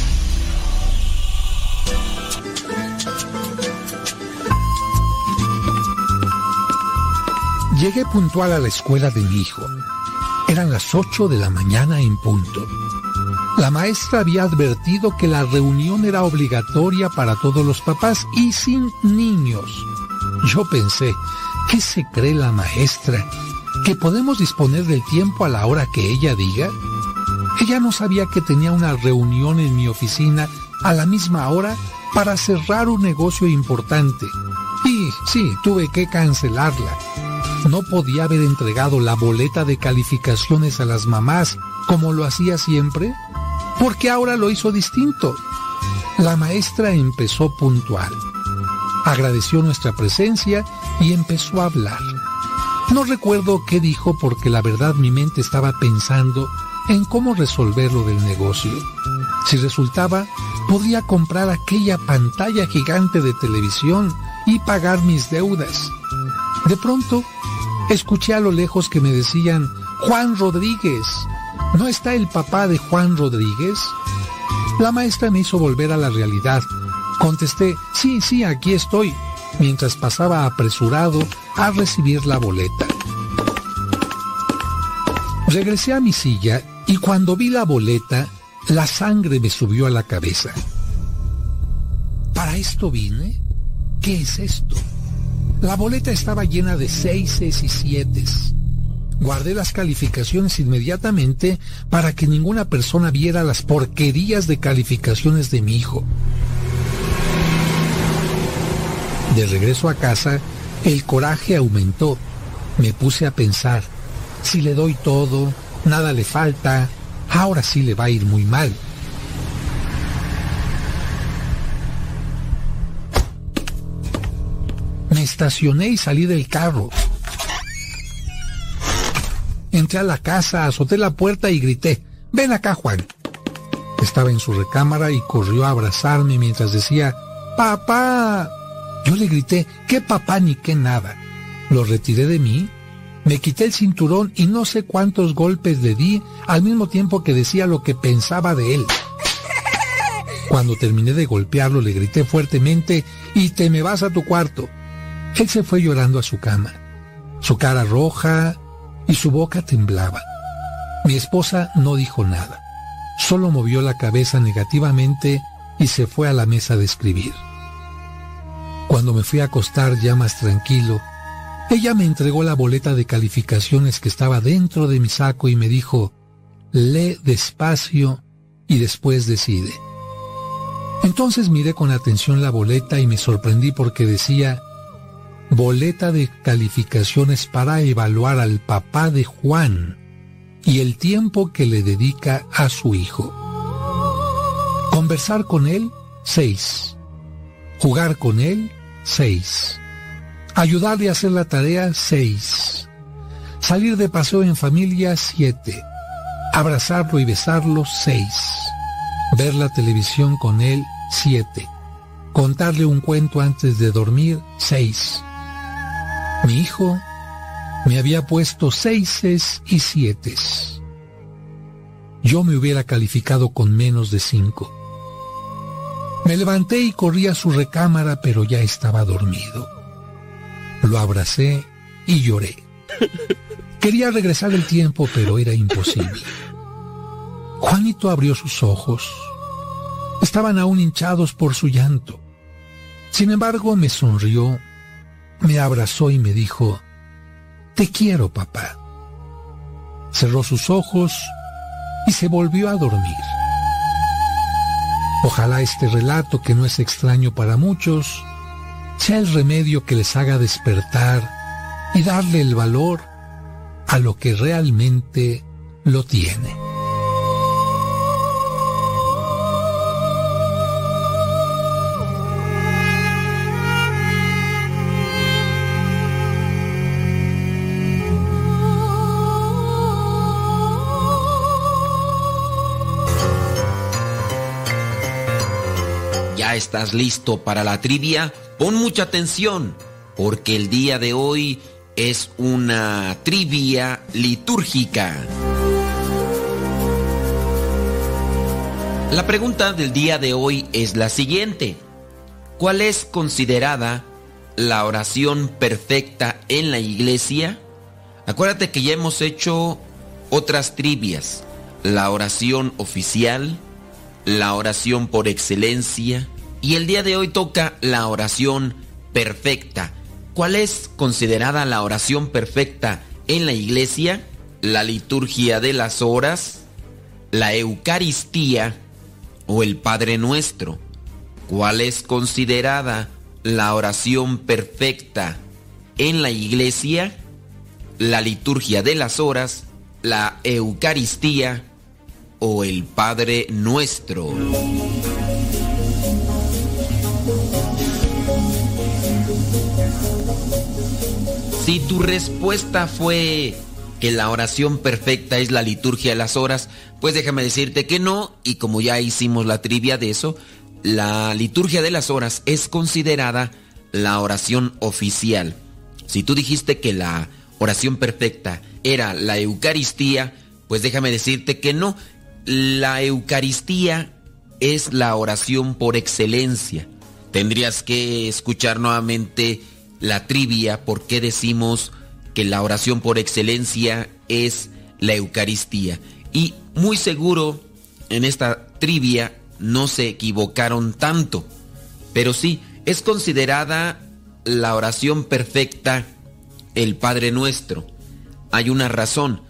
Llegué puntual a la escuela de mi hijo. Eran las 8 de la mañana en punto. La maestra había advertido que la reunión era obligatoria para todos los papás y sin niños. Yo pensé, ¿qué se cree la maestra? ¿Que podemos disponer del tiempo a la hora que ella diga? Ella no sabía que tenía una reunión en mi oficina a la misma hora para cerrar un negocio importante. Y sí, tuve que cancelarla no podía haber entregado la boleta de calificaciones a las mamás como lo hacía siempre? Porque ahora lo hizo distinto. La maestra empezó puntual. Agradeció nuestra presencia y empezó a hablar. No recuerdo qué dijo porque la verdad mi mente estaba pensando en cómo resolver lo del negocio. Si resultaba, podría comprar aquella pantalla gigante de televisión y pagar mis deudas. De pronto, Escuché a lo lejos que me decían, Juan Rodríguez, ¿no está el papá de Juan Rodríguez? La maestra me hizo volver a la realidad. Contesté, sí, sí, aquí estoy, mientras pasaba apresurado a recibir la boleta. Regresé a mi silla y cuando vi la boleta, la sangre me subió a la cabeza. ¿Para esto vine? ¿Qué es esto? La boleta estaba llena de seises y sietes. Guardé las calificaciones inmediatamente para que ninguna persona viera las porquerías de calificaciones de mi hijo. De regreso a casa, el coraje aumentó. Me puse a pensar, si le doy todo, nada le falta, ahora sí le va a ir muy mal. Estacioné y salí del carro. Entré a la casa, azoté la puerta y grité, ven acá Juan. Estaba en su recámara y corrió a abrazarme mientras decía, papá. Yo le grité, qué papá ni qué nada. Lo retiré de mí, me quité el cinturón y no sé cuántos golpes le di al mismo tiempo que decía lo que pensaba de él. Cuando terminé de golpearlo le grité fuertemente, y te me vas a tu cuarto. Él se fue llorando a su cama, su cara roja y su boca temblaba. Mi esposa no dijo nada, solo movió la cabeza negativamente y se fue a la mesa de escribir. Cuando me fui a acostar ya más tranquilo, ella me entregó la boleta de calificaciones que estaba dentro de mi saco y me dijo, lee despacio y después decide. Entonces miré con atención la boleta y me sorprendí porque decía boleta de calificaciones para evaluar al papá de Juan y el tiempo que le dedica a su hijo. Conversar con él, 6. Jugar con él, 6. Ayudarle a hacer la tarea, 6. Salir de paseo en familia, 7. Abrazarlo y besarlo, 6. Ver la televisión con él, 7. Contarle un cuento antes de dormir, 6. Mi hijo me había puesto seises y siete. Yo me hubiera calificado con menos de cinco. Me levanté y corrí a su recámara, pero ya estaba dormido. Lo abracé y lloré. Quería regresar el tiempo, pero era imposible. Juanito abrió sus ojos. Estaban aún hinchados por su llanto. Sin embargo, me sonrió, me abrazó y me dijo, Te quiero, papá. Cerró sus ojos y se volvió a dormir. Ojalá este relato, que no es extraño para muchos, sea el remedio que les haga despertar y darle el valor a lo que realmente lo tiene. Estás listo para la trivia? Pon mucha atención, porque el día de hoy es una trivia litúrgica. La pregunta del día de hoy es la siguiente. ¿Cuál es considerada la oración perfecta en la iglesia? Acuérdate que ya hemos hecho otras trivias. La oración oficial, la oración por excelencia y el día de hoy toca la oración perfecta. ¿Cuál es considerada la oración perfecta en la iglesia? La liturgia de las horas, la Eucaristía o el Padre Nuestro. ¿Cuál es considerada la oración perfecta en la iglesia? La liturgia de las horas, la Eucaristía o el Padre Nuestro. Si tu respuesta fue que la oración perfecta es la liturgia de las horas, pues déjame decirte que no, y como ya hicimos la trivia de eso, la liturgia de las horas es considerada la oración oficial. Si tú dijiste que la oración perfecta era la Eucaristía, pues déjame decirte que no, la Eucaristía es la oración por excelencia. Tendrías que escuchar nuevamente la trivia por qué decimos que la oración por excelencia es la Eucaristía. Y muy seguro en esta trivia no se equivocaron tanto. Pero sí, es considerada la oración perfecta el Padre Nuestro. Hay una razón,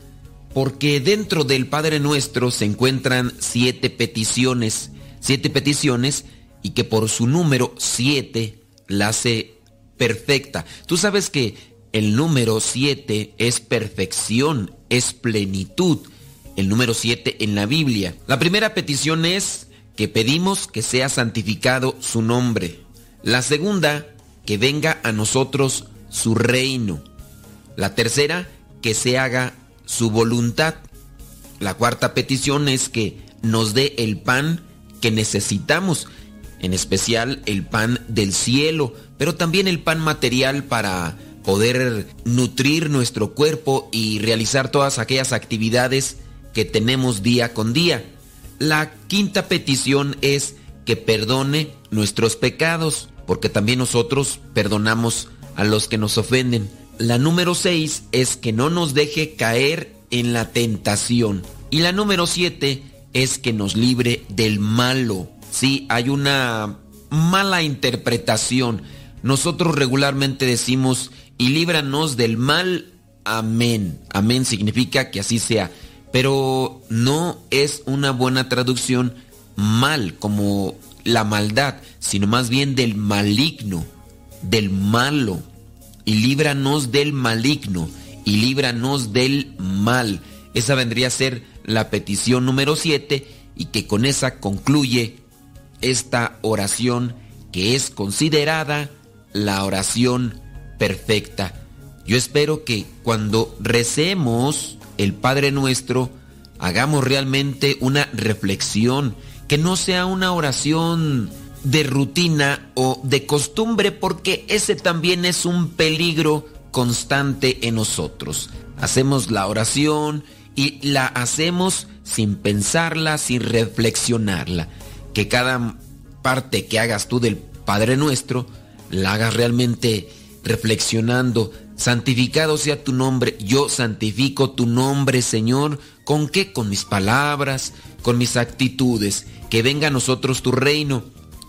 porque dentro del Padre Nuestro se encuentran siete peticiones, siete peticiones y que por su número siete la hace perfecta. Tú sabes que el número siete es perfección, es plenitud. El número siete en la Biblia. La primera petición es que pedimos que sea santificado su nombre. La segunda, que venga a nosotros su reino. La tercera, que se haga su voluntad. La cuarta petición es que nos dé el pan que necesitamos, en especial el pan del cielo, pero también el pan material para poder nutrir nuestro cuerpo y realizar todas aquellas actividades que tenemos día con día. La quinta petición es que perdone nuestros pecados, porque también nosotros perdonamos a los que nos ofenden. La número seis es que no nos deje caer en la tentación. Y la número siete es que nos libre del malo. Sí, hay una mala interpretación. Nosotros regularmente decimos, y líbranos del mal. Amén. Amén significa que así sea. Pero no es una buena traducción mal, como la maldad, sino más bien del maligno, del malo. Y líbranos del maligno y líbranos del mal. Esa vendría a ser la petición número 7 y que con esa concluye esta oración que es considerada la oración perfecta. Yo espero que cuando recemos el Padre Nuestro, hagamos realmente una reflexión, que no sea una oración de rutina o de costumbre, porque ese también es un peligro constante en nosotros. Hacemos la oración y la hacemos sin pensarla, sin reflexionarla. Que cada parte que hagas tú del Padre Nuestro, la hagas realmente reflexionando. Santificado sea tu nombre, yo santifico tu nombre, Señor. ¿Con qué? Con mis palabras, con mis actitudes. Que venga a nosotros tu reino.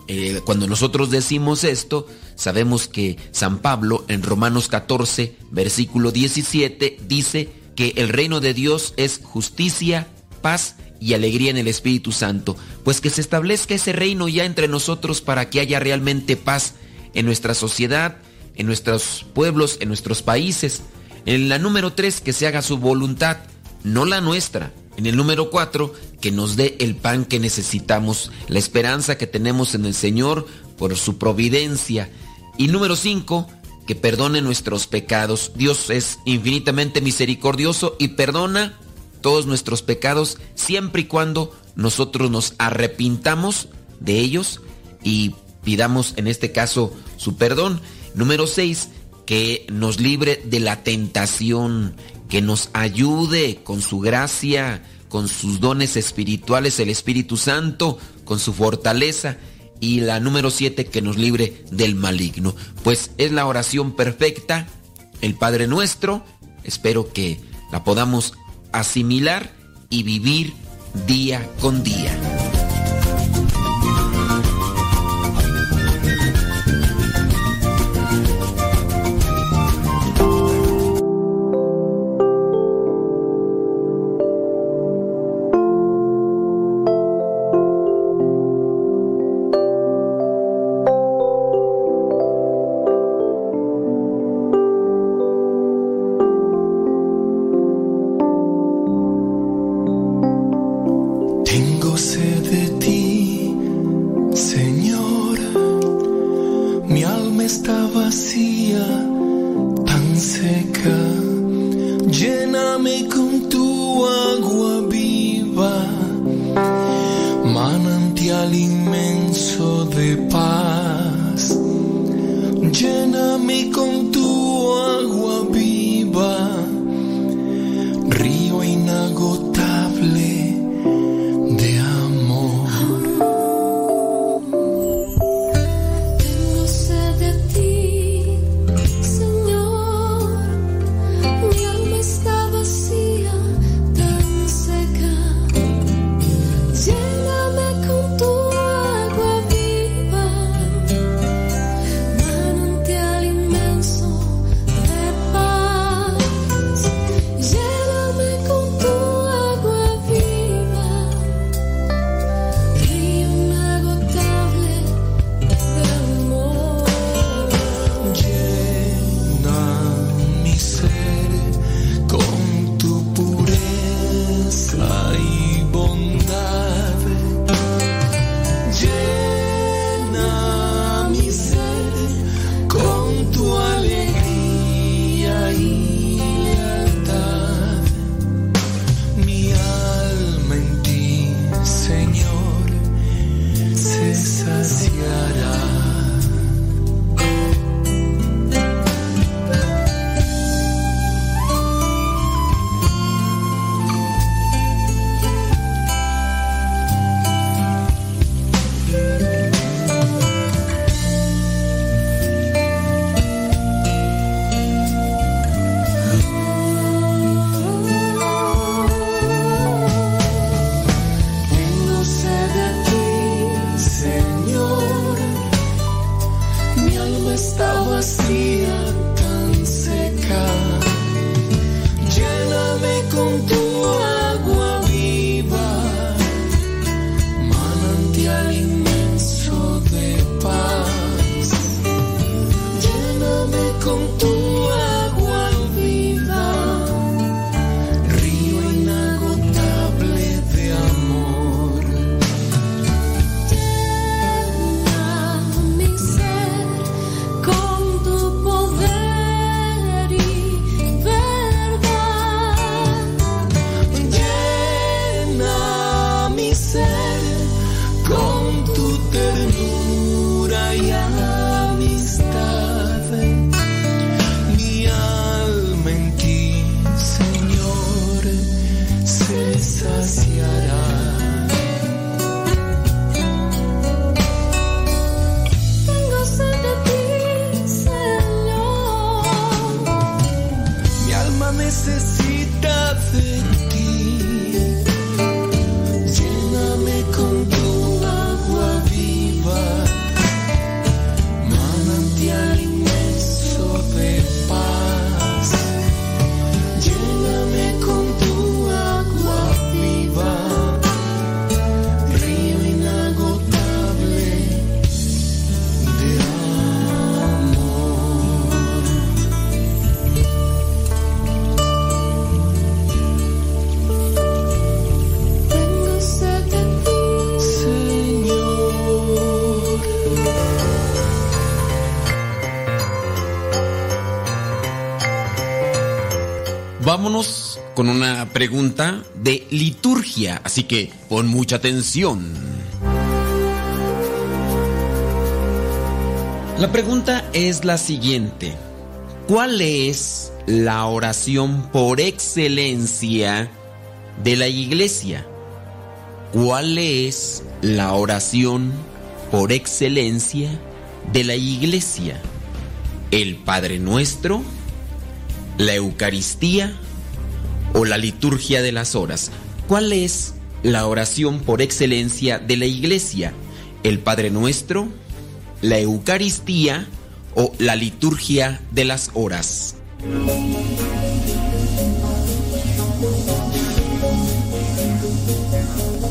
Eh, cuando nosotros decimos esto, sabemos que San Pablo en Romanos 14, versículo 17, dice que el reino de Dios es justicia, paz y alegría en el Espíritu Santo. Pues que se establezca ese reino ya entre nosotros para que haya realmente paz en nuestra sociedad, en nuestros pueblos, en nuestros países. En la número 3, que se haga su voluntad, no la nuestra. En el número 4, que nos dé el pan que necesitamos, la esperanza que tenemos en el Señor por su providencia. Y número 5, que perdone nuestros pecados. Dios es infinitamente misericordioso y perdona todos nuestros pecados siempre y cuando nosotros nos arrepintamos de ellos y pidamos en este caso su perdón. Número 6, que nos libre de la tentación, que nos ayude con su gracia, con sus dones espirituales, el Espíritu Santo, con su fortaleza. Y la número 7, que nos libre del maligno. Pues es la oración perfecta, el Padre Nuestro. Espero que la podamos asimilar y vivir día con día. Vámonos con una pregunta de liturgia, así que pon mucha atención. La pregunta es la siguiente. ¿Cuál es la oración por excelencia de la iglesia? ¿Cuál es la oración por excelencia de la iglesia? ¿El Padre Nuestro? ¿La Eucaristía? ¿O la liturgia de las horas? ¿Cuál es la oración por excelencia de la iglesia? ¿El Padre Nuestro? ¿La Eucaristía? ¿O la liturgia de las horas?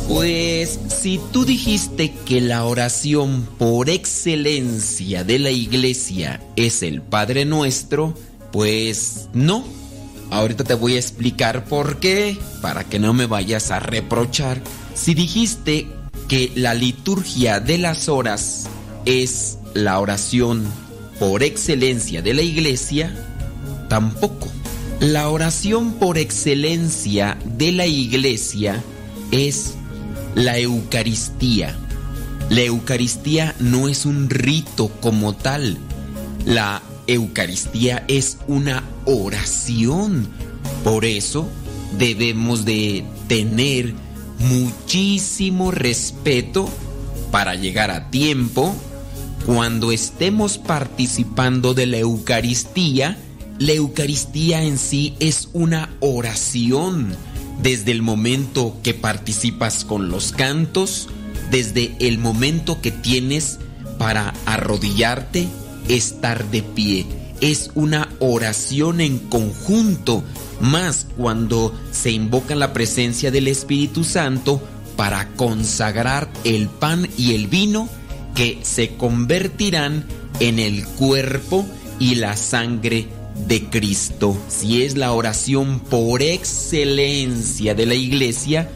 Pues si tú dijiste que la oración por excelencia de la iglesia es el Padre Nuestro, pues no. Ahorita te voy a explicar por qué, para que no me vayas a reprochar. Si dijiste que la liturgia de las horas es la oración por excelencia de la iglesia, tampoco. La oración por excelencia de la iglesia es la Eucaristía. La Eucaristía no es un rito como tal. La Eucaristía es una oración. Por eso debemos de tener muchísimo respeto para llegar a tiempo. Cuando estemos participando de la Eucaristía, la Eucaristía en sí es una oración desde el momento que participas con los cantos, desde el momento que tienes para arrodillarte, estar de pie. Es una oración en conjunto, más cuando se invoca la presencia del Espíritu Santo para consagrar el pan y el vino que se convertirán en el cuerpo y la sangre de Cristo. Si es la oración por excelencia de la iglesia,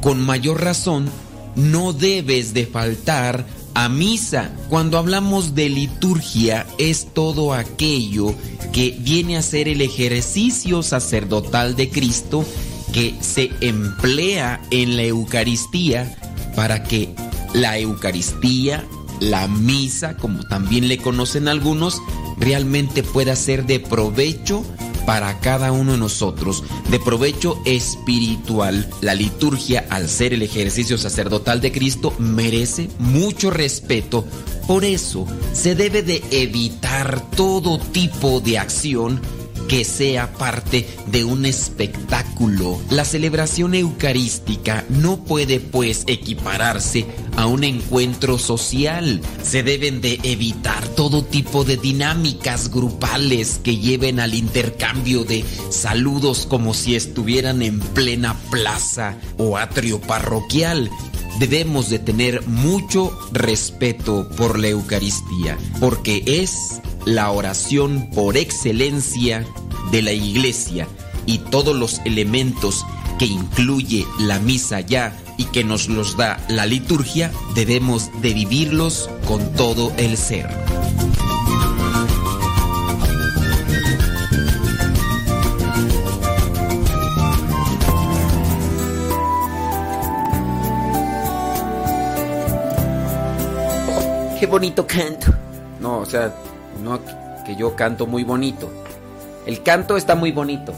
con mayor razón no debes de faltar a misa. Cuando hablamos de liturgia es todo aquello que viene a ser el ejercicio sacerdotal de Cristo que se emplea en la Eucaristía para que la Eucaristía, la misa, como también le conocen algunos, realmente pueda ser de provecho para cada uno de nosotros, de provecho espiritual. La liturgia, al ser el ejercicio sacerdotal de Cristo, merece mucho respeto. Por eso se debe de evitar todo tipo de acción que sea parte de un espectáculo. La celebración eucarística no puede pues equipararse a un encuentro social. Se deben de evitar todo tipo de dinámicas grupales que lleven al intercambio de saludos como si estuvieran en plena plaza o atrio parroquial. Debemos de tener mucho respeto por la Eucaristía, porque es la oración por excelencia de la iglesia y todos los elementos que incluye la misa ya y que nos los da la liturgia, debemos de vivirlos con todo el ser. Qué bonito canto. No, o sea, no que yo canto muy bonito. El canto está muy bonito.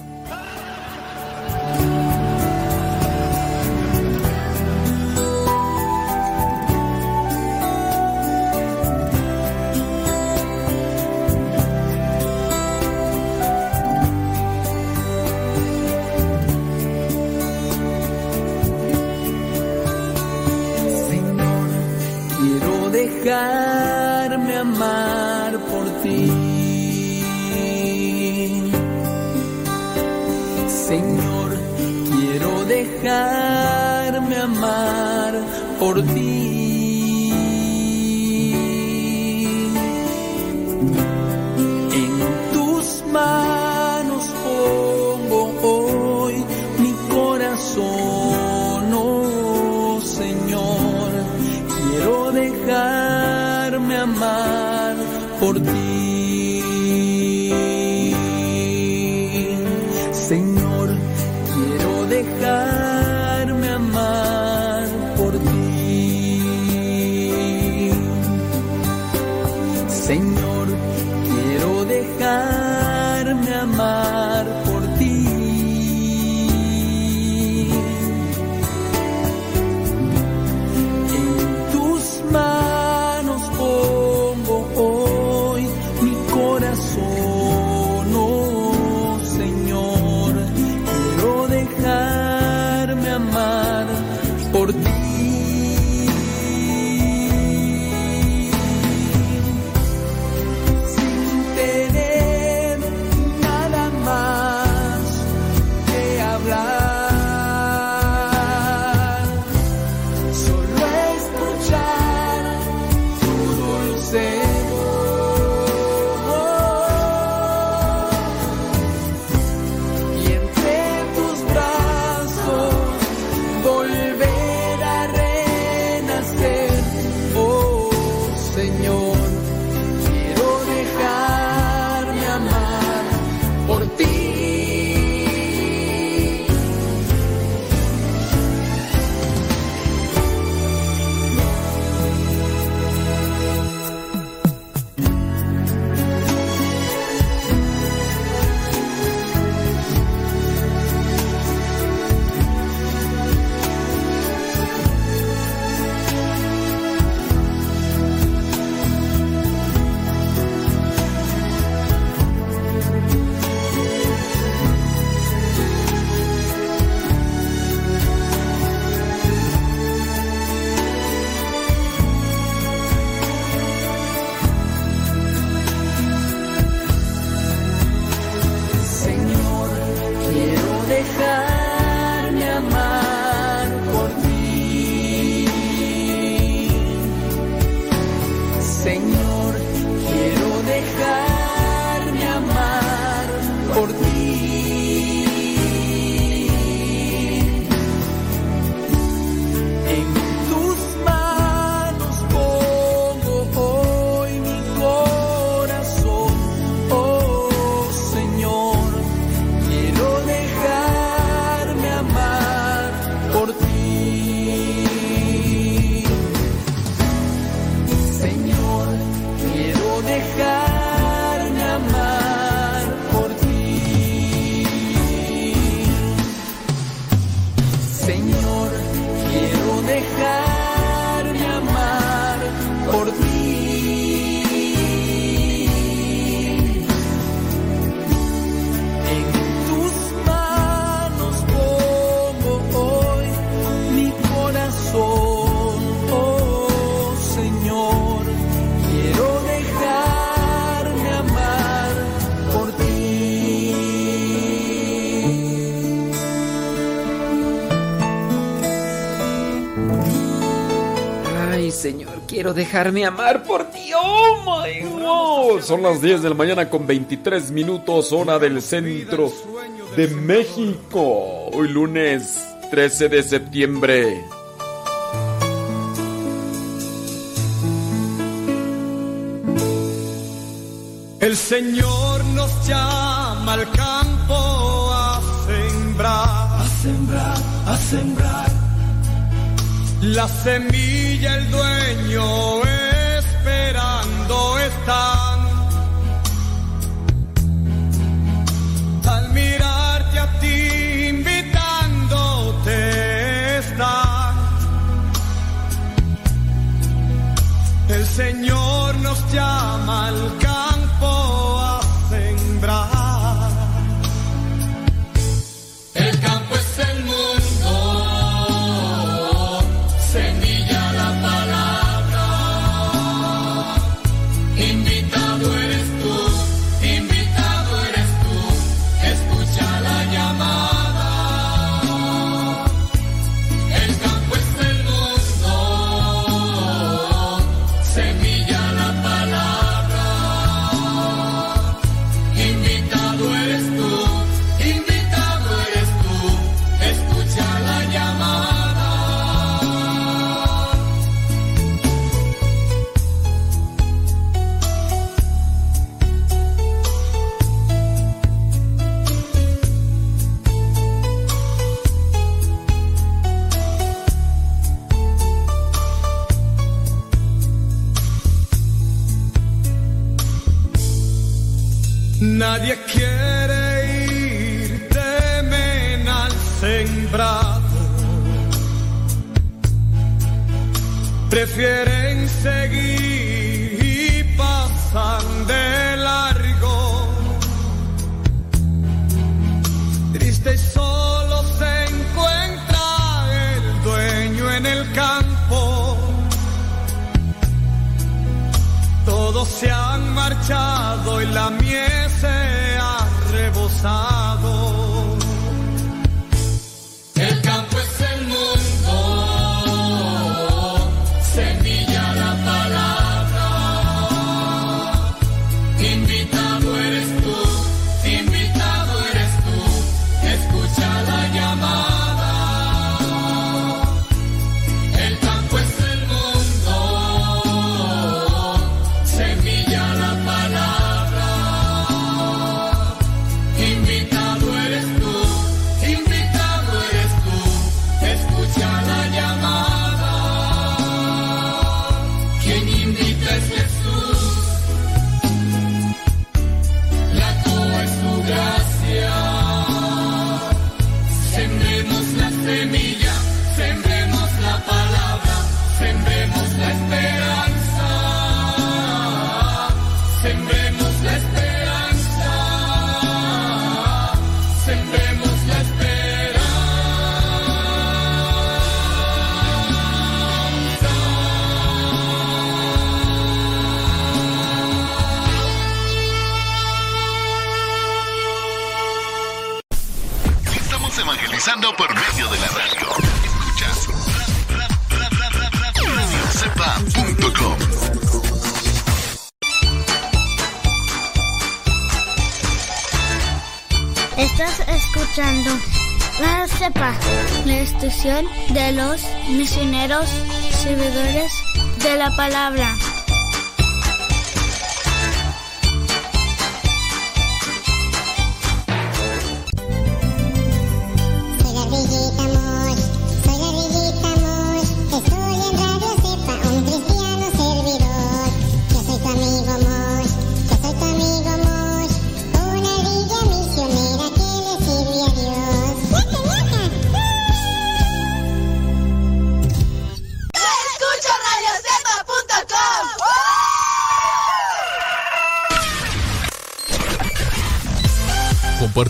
dejarme amar por ti. ¡Oh, my God! Son las 10 de la mañana con 23 minutos, hora del centro de México. Hoy lunes 13 de septiembre. El Señor nos llama al campo a sembrar, a sembrar, a sembrar la semilla el dueño.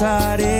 pensarei.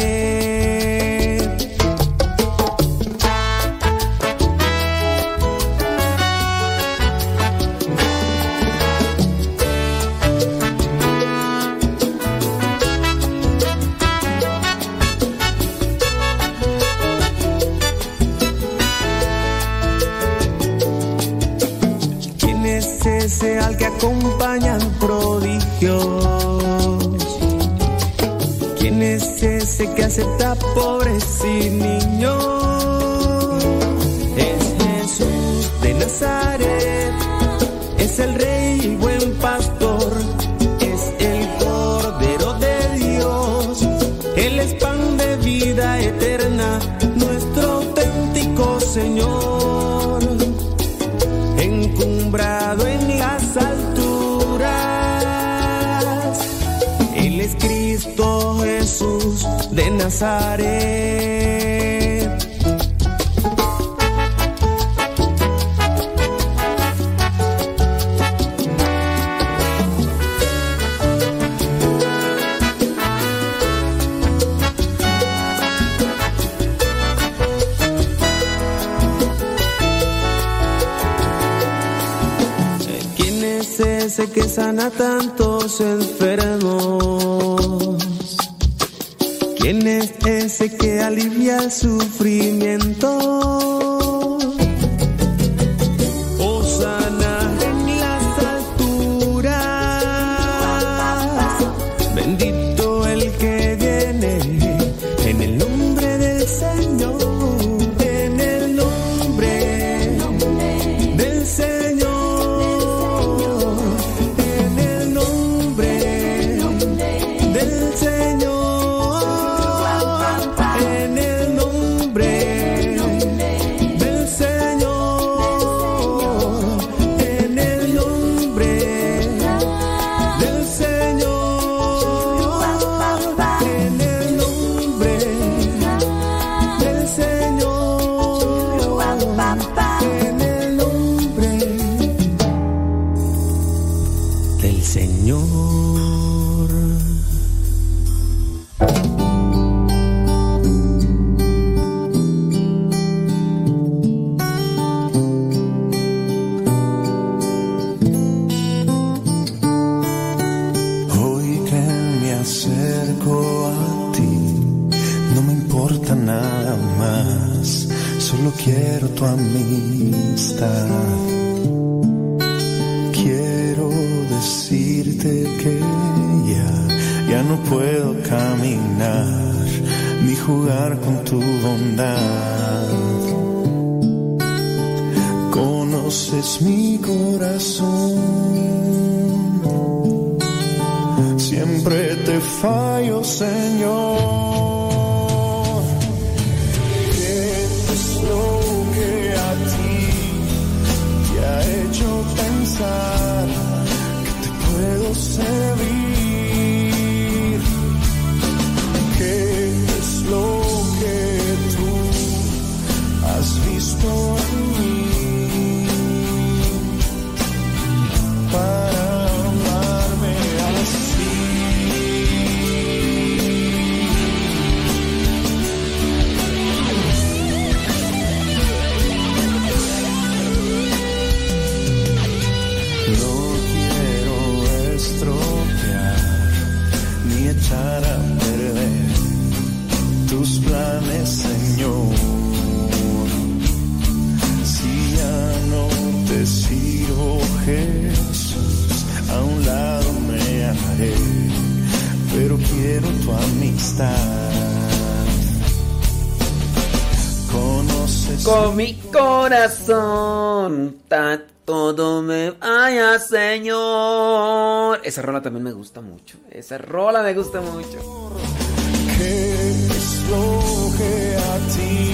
Del Esa rola me gusta mucho. ¿Qué es lo que a ti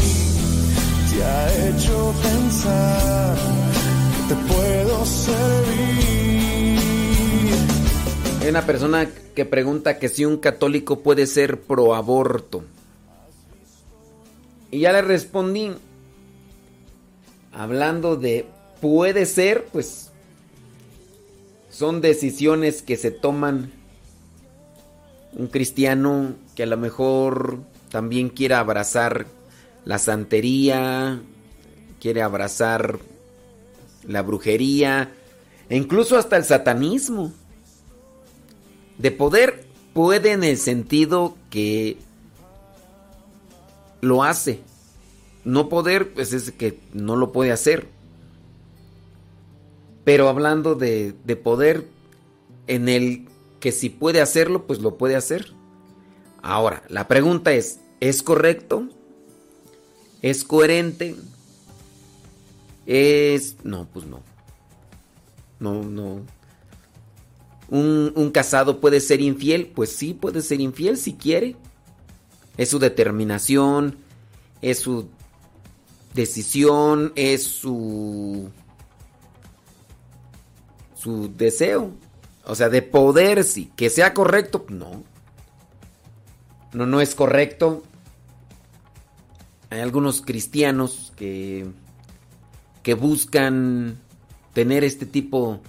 te ha hecho pensar que te puedo servir? Hay una persona que pregunta que si un católico puede ser pro aborto. Y ya le respondí. Hablando de puede ser, pues son decisiones que se toman un cristiano que a lo mejor también quiere abrazar la santería, quiere abrazar la brujería e incluso hasta el satanismo. De poder puede en el sentido que lo hace. No poder, pues es que no lo puede hacer. Pero hablando de, de poder en el que si puede hacerlo, pues lo puede hacer. Ahora, la pregunta es, ¿es correcto? ¿Es coherente? ¿Es... No, pues no. No, no. ¿Un, un casado puede ser infiel? Pues sí, puede ser infiel si quiere. Es su determinación, es su decisión, es su su deseo. O sea, de poder sí, que sea correcto, no. no, no es correcto. Hay algunos cristianos que, que buscan tener este tipo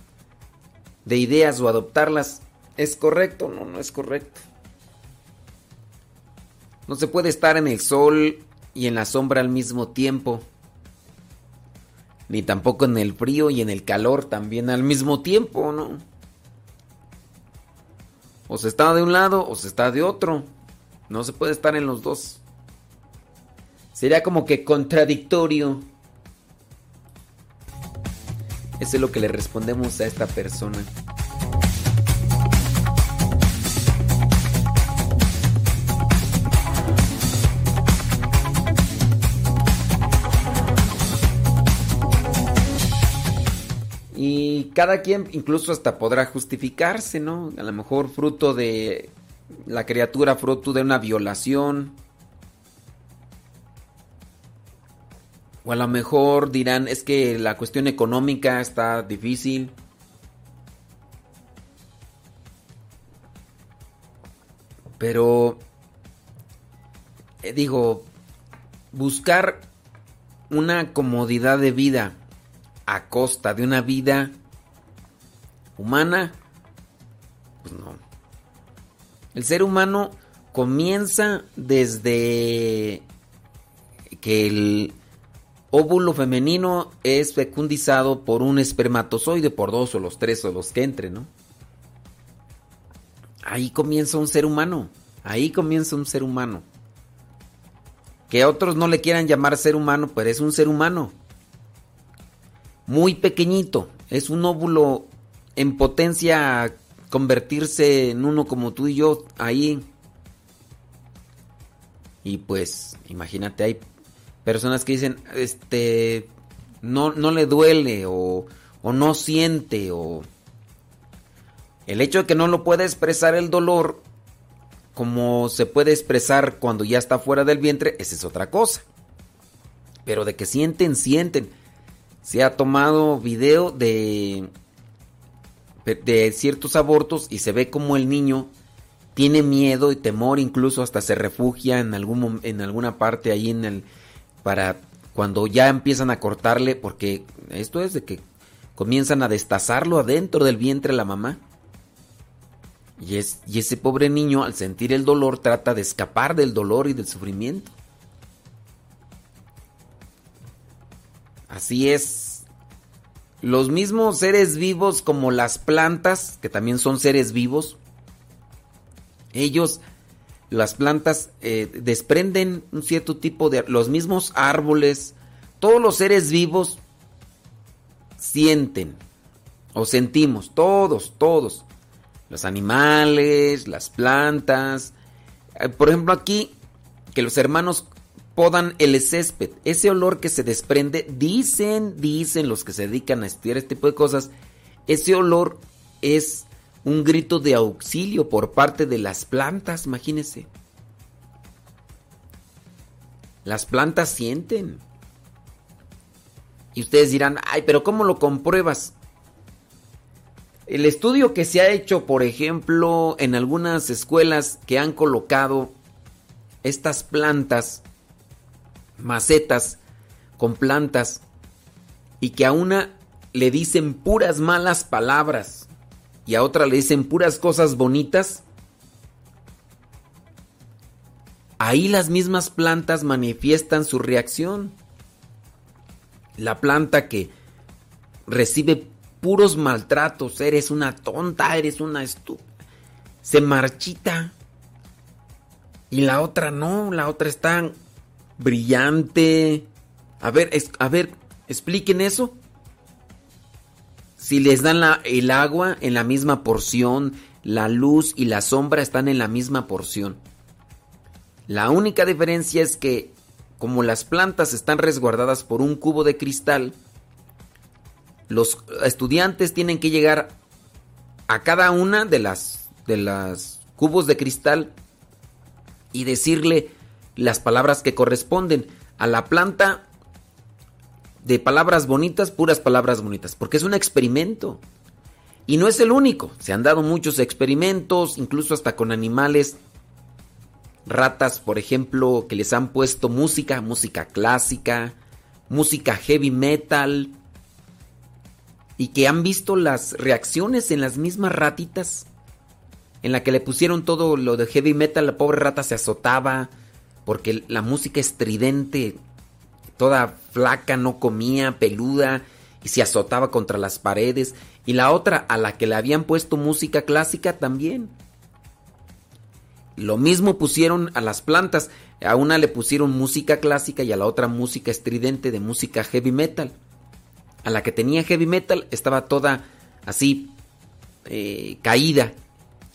de ideas o adoptarlas. ¿Es correcto? No, no es correcto. No se puede estar en el sol y en la sombra al mismo tiempo. Ni tampoco en el frío y en el calor también al mismo tiempo, ¿no? O se está de un lado o se está de otro. No se puede estar en los dos. Sería como que contradictorio. Eso es lo que le respondemos a esta persona. Cada quien incluso hasta podrá justificarse, ¿no? A lo mejor fruto de la criatura, fruto de una violación. O a lo mejor dirán, es que la cuestión económica está difícil. Pero, eh, digo, buscar una comodidad de vida a costa de una vida humana, pues no. El ser humano comienza desde que el óvulo femenino es fecundizado por un espermatozoide, por dos o los tres o los que entren, ¿no? Ahí comienza un ser humano, ahí comienza un ser humano. Que otros no le quieran llamar ser humano, pero es un ser humano. Muy pequeñito, es un óvulo en potencia convertirse en uno como tú y yo ahí. Y pues, imagínate, hay personas que dicen, este, no, no le duele o, o no siente o... El hecho de que no lo pueda expresar el dolor como se puede expresar cuando ya está fuera del vientre, esa es otra cosa. Pero de que sienten, sienten. Se ha tomado video de de ciertos abortos y se ve como el niño tiene miedo y temor, incluso hasta se refugia en algún en alguna parte ahí en el para cuando ya empiezan a cortarle porque esto es de que comienzan a destazarlo adentro del vientre la mamá. Y, es, y ese pobre niño al sentir el dolor trata de escapar del dolor y del sufrimiento. Así es. Los mismos seres vivos como las plantas, que también son seres vivos, ellos, las plantas, eh, desprenden un cierto tipo de... Los mismos árboles, todos los seres vivos sienten o sentimos, todos, todos. Los animales, las plantas. Eh, Por ejemplo aquí, que los hermanos podan el césped. Ese olor que se desprende, dicen, dicen los que se dedican a estudiar este tipo de cosas, ese olor es un grito de auxilio por parte de las plantas, imagínense. Las plantas sienten. Y ustedes dirán, ay, pero ¿cómo lo compruebas? El estudio que se ha hecho, por ejemplo, en algunas escuelas que han colocado estas plantas, macetas con plantas, y que a una le dicen puras malas palabras y a otra le dicen puras cosas bonitas, ahí las mismas plantas manifiestan su reacción. La planta que recibe puros maltratos, eres una tonta, eres una estúpida, se marchita. Y la otra no, la otra está brillante. A ver, es- a ver, expliquen eso. Si les dan el agua en la misma porción, la luz y la sombra están en la misma porción. La única diferencia es que como las plantas están resguardadas por un cubo de cristal, los estudiantes tienen que llegar a cada una de las de las cubos de cristal y decirle las palabras que corresponden a la planta de palabras bonitas, puras palabras bonitas, porque es un experimento. Y no es el único, se han dado muchos experimentos, incluso hasta con animales ratas, por ejemplo, que les han puesto música, música clásica, música heavy metal, y que han visto las reacciones en las mismas ratitas, en la que le pusieron todo lo de heavy metal, la pobre rata se azotaba, porque la música estridente, toda flaca, no comía, peluda, y se azotaba contra las paredes, y la otra a la que le habían puesto música clásica también. Lo mismo pusieron a las plantas, a una le pusieron música clásica y a la otra música estridente de música heavy metal. A la que tenía heavy metal estaba toda así eh, caída,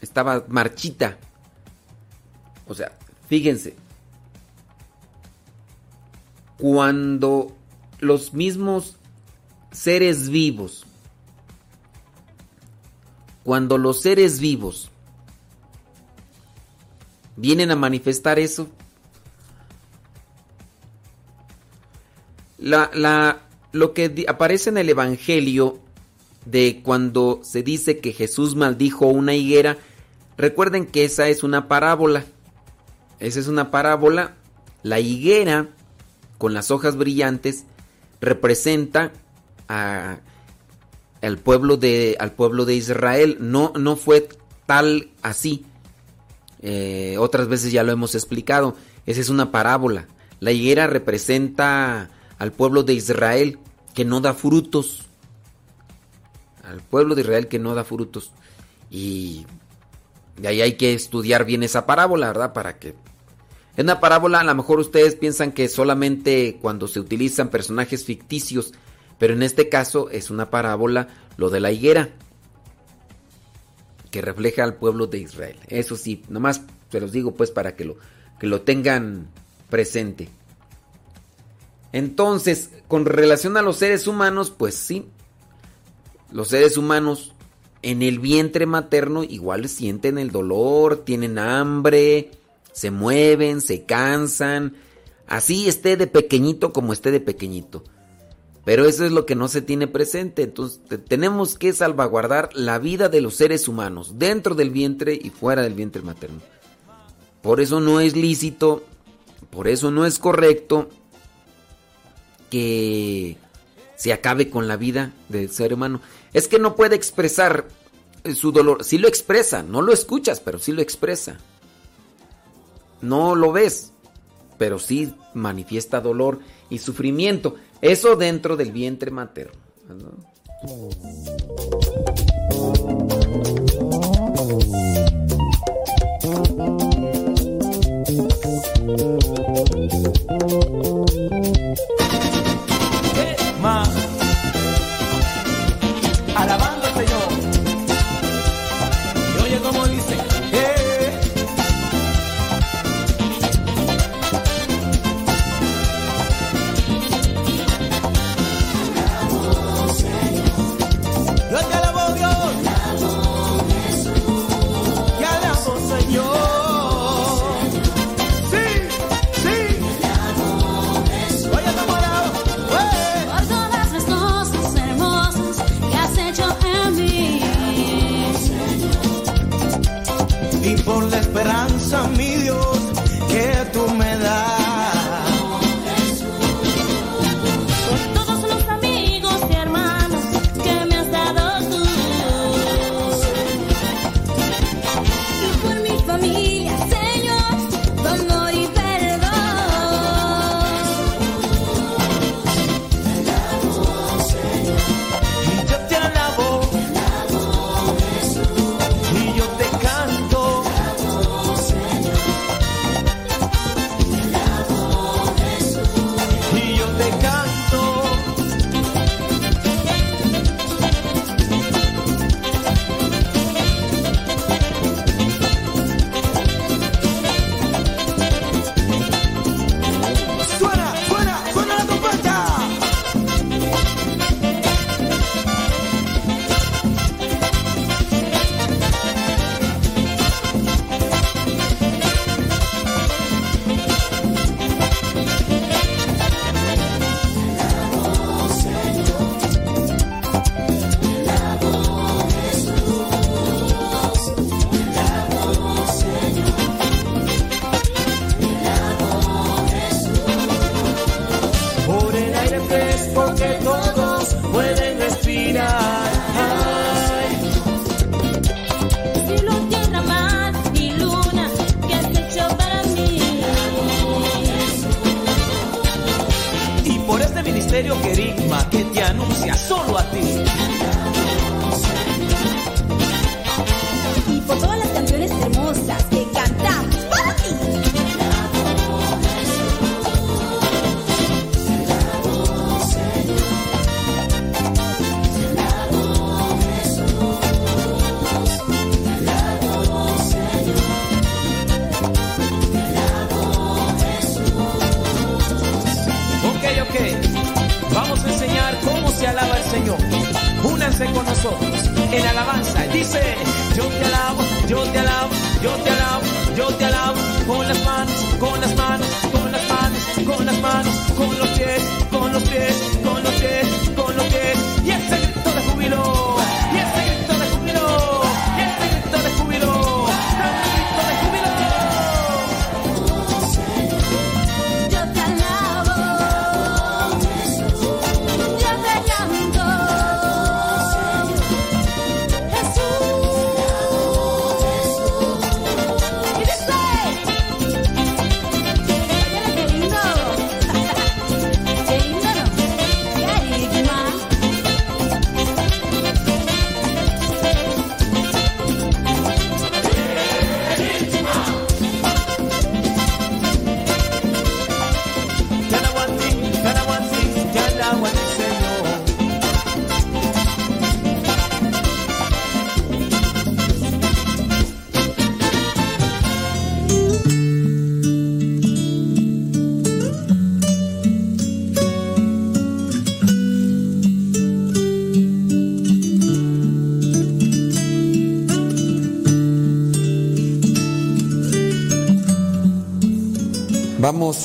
estaba marchita. O sea, fíjense, cuando los mismos seres vivos, cuando los seres vivos vienen a manifestar eso, la, la, lo que aparece en el Evangelio de cuando se dice que Jesús maldijo una higuera, recuerden que esa es una parábola. Esa es una parábola. La higuera con las hojas brillantes representa al pueblo de al pueblo de Israel. No, no fue tal así. Eh, otras veces ya lo hemos explicado. Esa es una parábola. La higuera representa al pueblo de Israel que no da frutos. Al pueblo de Israel que no da frutos. Y ahí hay que estudiar bien esa parábola, ¿verdad? Para que... En una parábola a lo mejor ustedes piensan que solamente cuando se utilizan personajes ficticios, pero en este caso es una parábola lo de la higuera que refleja al pueblo de Israel. Eso sí, nomás se los digo pues para que lo, que lo tengan presente. Entonces, con relación a los seres humanos, pues sí, los seres humanos en el vientre materno igual sienten el dolor, tienen hambre, se mueven, se cansan, así esté de pequeñito como esté de pequeñito. Pero eso es lo que no se tiene presente. Entonces te- tenemos que salvaguardar la vida de los seres humanos, dentro del vientre y fuera del vientre materno. Por eso no es lícito, por eso no es correcto que se acabe con la vida del ser humano. Es que no puede expresar su dolor. Sí lo expresa, no lo escuchas, pero sí lo expresa. No lo ves, pero sí manifiesta dolor y sufrimiento. Eso dentro del vientre materno. ¿no?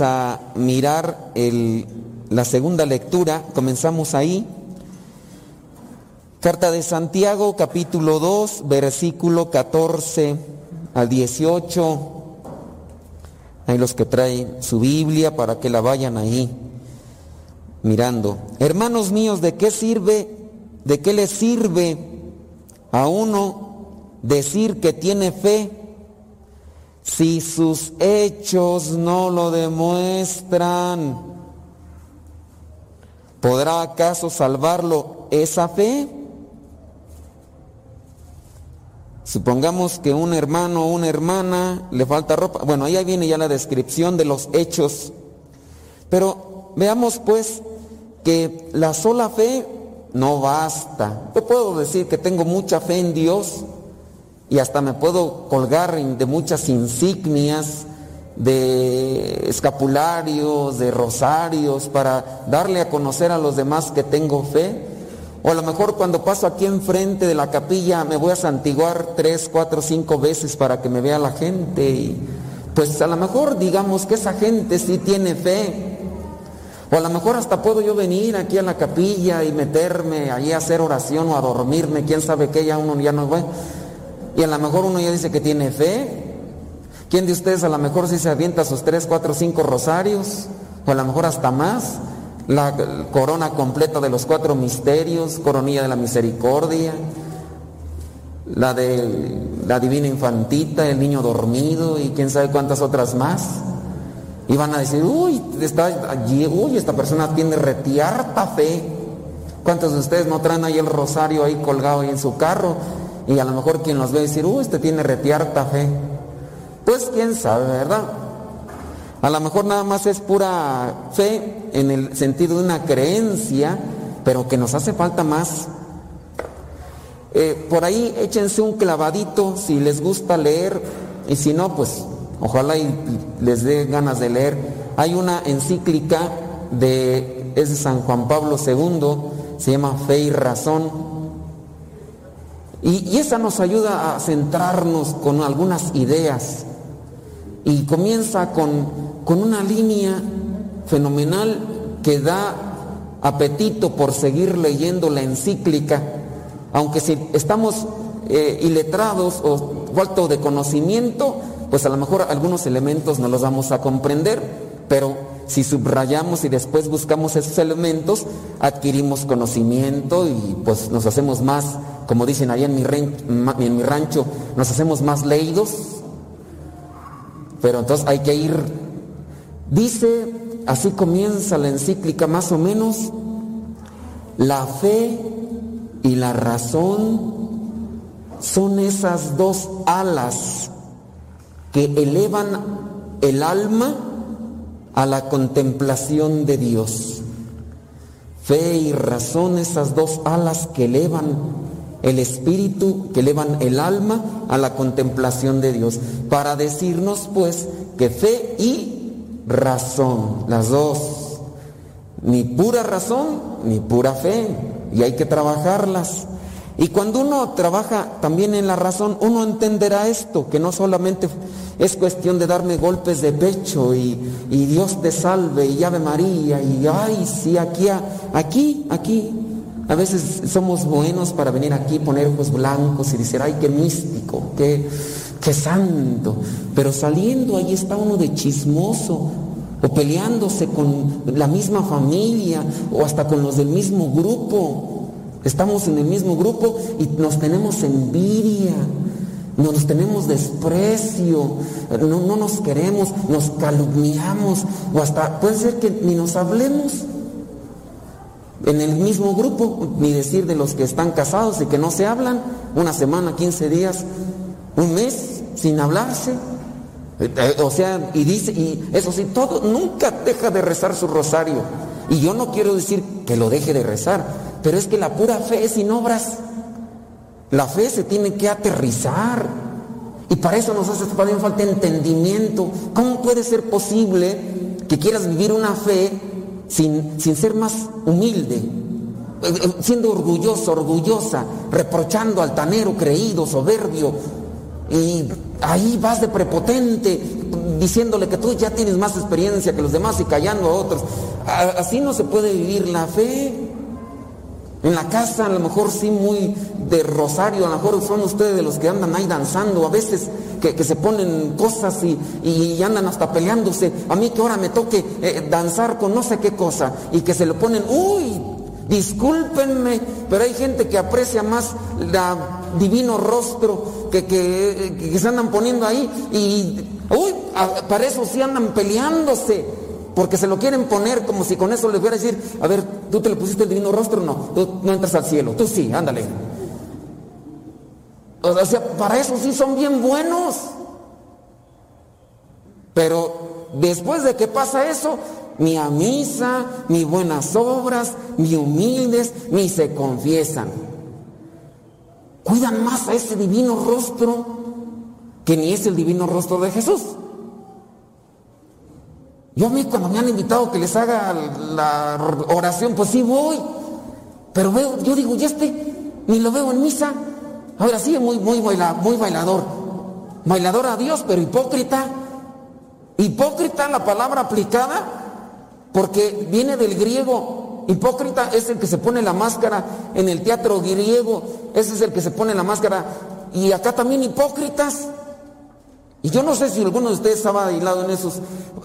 A mirar la segunda lectura, comenzamos ahí. Carta de Santiago, capítulo 2, versículo 14 al 18. Hay los que traen su Biblia para que la vayan ahí mirando. Hermanos míos, ¿de qué sirve, de qué le sirve a uno decir que tiene fe si sus hechos no lo demuestran? ¿Podrá acaso salvarlo esa fe? Supongamos que un hermano o una hermana le falta ropa. Bueno, ahí viene ya la descripción de los hechos. Pero veamos pues que la sola fe no basta. Yo puedo decir que tengo mucha fe en Dios y hasta me puedo colgar de muchas insignias, de escapularios, de rosarios, para darle a conocer a los demás que tengo fe. O a lo mejor cuando paso aquí enfrente de la capilla me voy a santiguar tres, cuatro, cinco veces para que me vea la gente. Y pues a lo mejor digamos que esa gente sí tiene fe. O a lo mejor hasta puedo yo venir aquí a la capilla y meterme allí a hacer oración o a dormirme, quién sabe qué, ya uno ya no va. Y a lo mejor uno ya dice que tiene fe. ¿Quién de ustedes a lo mejor sí se avienta sus tres, cuatro, cinco rosarios? O a lo mejor hasta más. La corona completa de los cuatro misterios, coronilla de la misericordia, la de la divina infantita, el niño dormido y quién sabe cuántas otras más. Y van a decir, uy, está allí, uy, esta persona tiene retiarta fe. ¿Cuántos de ustedes no traen ahí el rosario ahí colgado ahí en su carro? Y a lo mejor quien los ve decir, uy, este tiene retiarta fe. Pues quién sabe, ¿verdad? A lo mejor nada más es pura fe en el sentido de una creencia, pero que nos hace falta más. Eh, por ahí échense un clavadito si les gusta leer y si no, pues ojalá y les dé ganas de leer. Hay una encíclica de, es de San Juan Pablo II, se llama Fe y Razón. Y, esa nos ayuda a centrarnos con algunas ideas. Y comienza con, con una línea fenomenal que da apetito por seguir leyendo la encíclica, aunque si estamos eh, iletrados o falto de conocimiento, pues a lo mejor algunos elementos no los vamos a comprender, pero si subrayamos y después buscamos esos elementos, adquirimos conocimiento y pues nos hacemos más, como dicen allá en mi, en mi rancho, nos hacemos más leídos. Pero entonces hay que ir, dice, así comienza la encíclica más o menos, la fe y la razón son esas dos alas que elevan el alma a la contemplación de Dios. Fe y razón, esas dos alas que elevan el espíritu, que elevan el alma a la contemplación de Dios. Para decirnos pues que fe y razón, las dos, ni pura razón ni pura fe, y hay que trabajarlas. Y cuando uno trabaja también en la razón, uno entenderá esto, que no solamente es cuestión de darme golpes de pecho y, y Dios te salve y Ave María y ay, sí, aquí, aquí, aquí. A veces somos buenos para venir aquí, poner ojos blancos y decir, ay, qué místico, qué, qué santo. Pero saliendo ahí está uno de chismoso, o peleándose con la misma familia, o hasta con los del mismo grupo. Estamos en el mismo grupo y nos tenemos envidia, nos tenemos desprecio, no, no nos queremos, nos calumniamos, o hasta puede ser que ni nos hablemos en el mismo grupo, ni decir de los que están casados y que no se hablan, una semana, 15 días, un mes sin hablarse. Eh, eh, O sea, y dice, y eso sí, todo, nunca deja de rezar su rosario. Y yo no quiero decir que lo deje de rezar, pero es que la pura fe es sin obras. La fe se tiene que aterrizar. Y para eso nos hace también falta entendimiento. ¿Cómo puede ser posible que quieras vivir una fe sin, sin ser más humilde? Eh, eh, Siendo orgulloso, orgullosa, reprochando, altanero, creído, soberbio. Y ahí vas de prepotente, diciéndole que tú ya tienes más experiencia que los demás y callando a otros. Así no se puede vivir la fe. En la casa a lo mejor sí muy de rosario, a lo mejor son ustedes de los que andan ahí danzando, a veces que, se ponen cosas y, y andan hasta peleándose. A mí que ahora me toque eh, danzar con no sé qué cosa y que se lo ponen, uy, discúlpenme, pero hay gente que aprecia más la divino rostro que, que, que se andan poniendo ahí y, uy, para eso sí andan peleándose. Porque se lo quieren poner como si con eso les fuera a decir, a ver, tú te le pusiste el divino rostro, no, tú no entras al cielo, tú sí, ándale. O sea, para eso sí son bien buenos. Pero después de que pasa eso, ni a misa, ni buenas obras, ni humildes, ni se confiesan. Cuidan más a ese divino rostro que ni es el divino rostro de Jesús. Yo a mí cuando me han invitado que les haga la oración, pues sí voy. Pero veo, yo digo, ya este, ni lo veo en misa. Ahora sí, muy, muy, baila- muy bailador. Bailador a Dios, pero hipócrita. Hipócrita la palabra aplicada, porque viene del griego. Hipócrita es el que se pone la máscara en el teatro griego. Ese es el que se pone la máscara. Y acá también hipócritas. Y yo no sé si alguno de ustedes ha bailado en esos.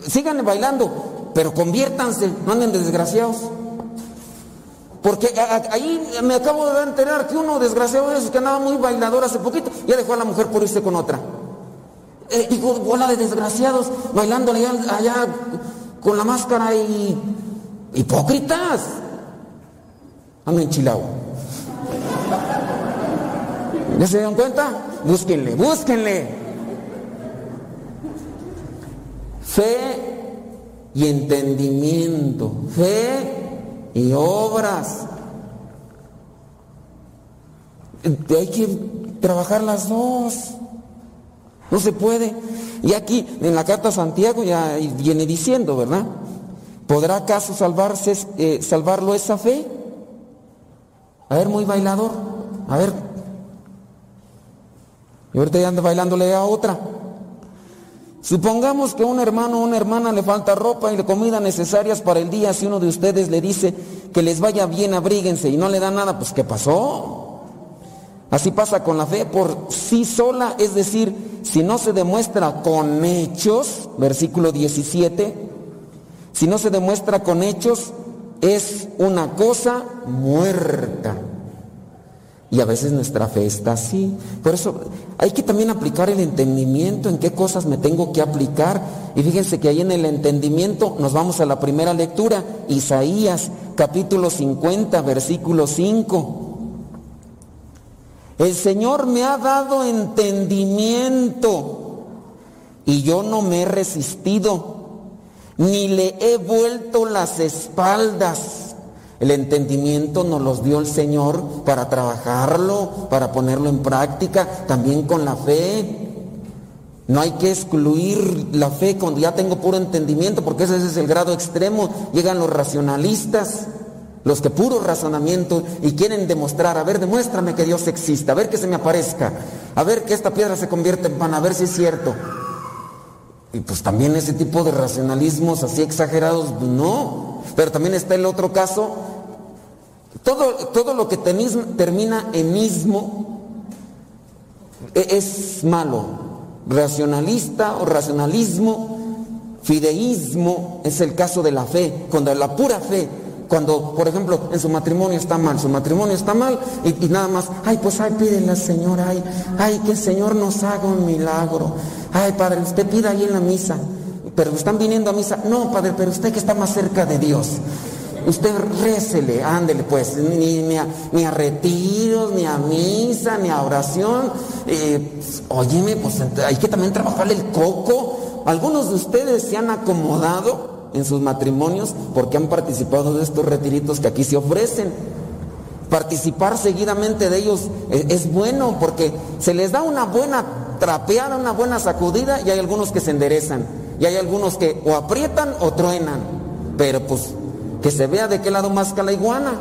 Sigan bailando, pero conviértanse, no anden de desgraciados. Porque ahí me acabo de enterar que uno desgraciado de esos que andaba muy bailador hace poquito, ya dejó a la mujer por irse con otra. Eh, digo, bola de desgraciados, bailando allá, con la máscara y. ¡Hipócritas! Ando enchilado. ¿Ya se dieron cuenta? Búsquenle, búsquenle. Fe y entendimiento, fe y obras. Hay que trabajar las dos. No se puede. Y aquí en la carta a Santiago ya viene diciendo, ¿verdad? ¿Podrá acaso salvarse, eh, salvarlo esa fe? A ver, muy bailador. A ver. Y ahorita ya anda bailándole a otra. Supongamos que a un hermano o una hermana le falta ropa y la comida necesarias para el día. Si uno de ustedes le dice que les vaya bien, abríguense y no le da nada, pues ¿qué pasó? Así pasa con la fe por sí sola, es decir, si no se demuestra con hechos, versículo 17, Si no se demuestra con hechos, es una cosa muerta. Y a veces nuestra fe está así. Por eso hay que también aplicar el entendimiento en qué cosas me tengo que aplicar. Y fíjense que ahí en el entendimiento nos vamos a la primera lectura, Isaías capítulo 50, versículo 5. El Señor me ha dado entendimiento y yo no me he resistido, ni le he vuelto las espaldas. El entendimiento nos los dio el Señor para trabajarlo, para ponerlo en práctica, también con la fe. No hay que excluir la fe cuando ya tengo puro entendimiento, porque ese es el grado extremo. Llegan los racionalistas, los que puro razonamiento y quieren demostrar, a ver, demuéstrame que Dios existe, a ver que se me aparezca, a ver que esta piedra se convierte en pan, a ver si es cierto. Y pues también ese tipo de racionalismos así exagerados, no. Pero también está el otro caso, todo, todo lo que termina en ismo e- es malo. Racionalista o racionalismo, fideísmo es el caso de la fe, cuando la pura fe, cuando por ejemplo en su matrimonio está mal, su matrimonio está mal y, nada más, ay pues ay pídele Señor, ay, ay que el Señor nos haga un milagro, ay Padre, usted pida ahí en la misa, pero están viniendo a misa, no Padre, pero usted que está más cerca de Dios, Usted récele, ándele pues, ni, ni a, retiros, ni a misa, ni a oración. Eh, pues, óyeme, pues hay que también trabajarle el coco. Algunos de ustedes se han acomodado en sus matrimonios porque han participado de estos retiritos que aquí se ofrecen. Participar seguidamente de ellos es, es bueno porque se les da una buena trapeada, una buena sacudida y hay algunos que se enderezan. Y hay algunos que o aprietan o truenan. Pero pues que se vea de qué lado más la iguana.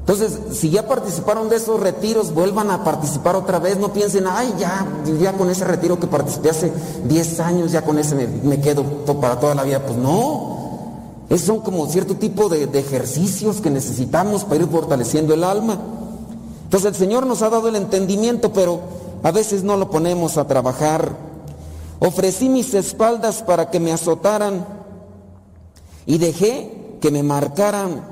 Entonces, si ya participaron de esos retiros, vuelvan a participar otra vez. No piensen, ay, ya, ya con ese retiro que participé hace 10 años, ya con ese me, me quedo para toda la vida. Pues no. Esos son como cierto tipo de, de ejercicios que necesitamos para ir fortaleciendo el alma. Entonces, el Señor nos ha dado el entendimiento, pero a veces no lo ponemos a trabajar. Ofrecí mis espaldas para que me azotaran y dejé que me marcaran,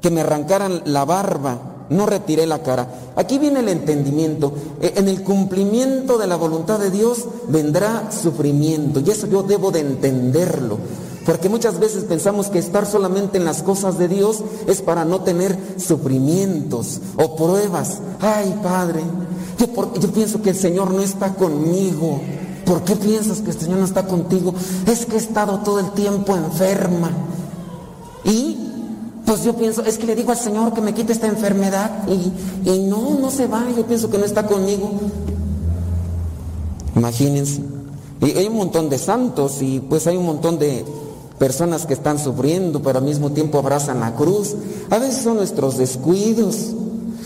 que me arrancaran la barba, no retiré la cara. Aquí viene el entendimiento. E- En el cumplimiento de la voluntad de Dios vendrá sufrimiento y eso yo debo de entenderlo. Porque muchas veces pensamos que estar solamente en las cosas de Dios es para no tener sufrimientos o pruebas. Ay, Padre, yo, yo pienso que el Señor no está conmigo. ¿Por qué piensas que el Señor no está contigo? Es que he estado todo el tiempo enferma. Y pues yo pienso, es que le digo al Señor que me quite esta enfermedad y, y no, no se va, yo pienso que no está conmigo. Imagínense. Y hay un montón de santos y pues hay un montón de personas que están sufriendo, pero al mismo tiempo abrazan la cruz. A veces son nuestros descuidos.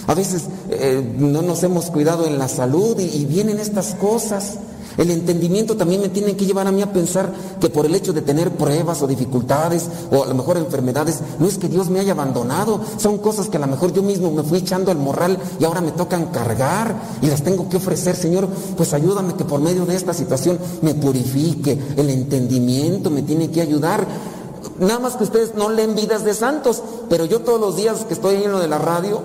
A veces eh, no nos hemos cuidado en la salud y, y vienen estas cosas. El entendimiento también me tiene que llevar a mí a pensar que por el hecho de tener pruebas o dificultades o a lo mejor enfermedades, no es que Dios me haya abandonado, son cosas que a lo mejor yo mismo me fui echando al morral y ahora me tocan cargar y las tengo que ofrecer, Señor, pues ayúdame que por medio de esta situación me purifique, el entendimiento me tiene que ayudar. Nada más que ustedes no leen vidas de santos, pero yo todos los días que estoy en lo de la radio,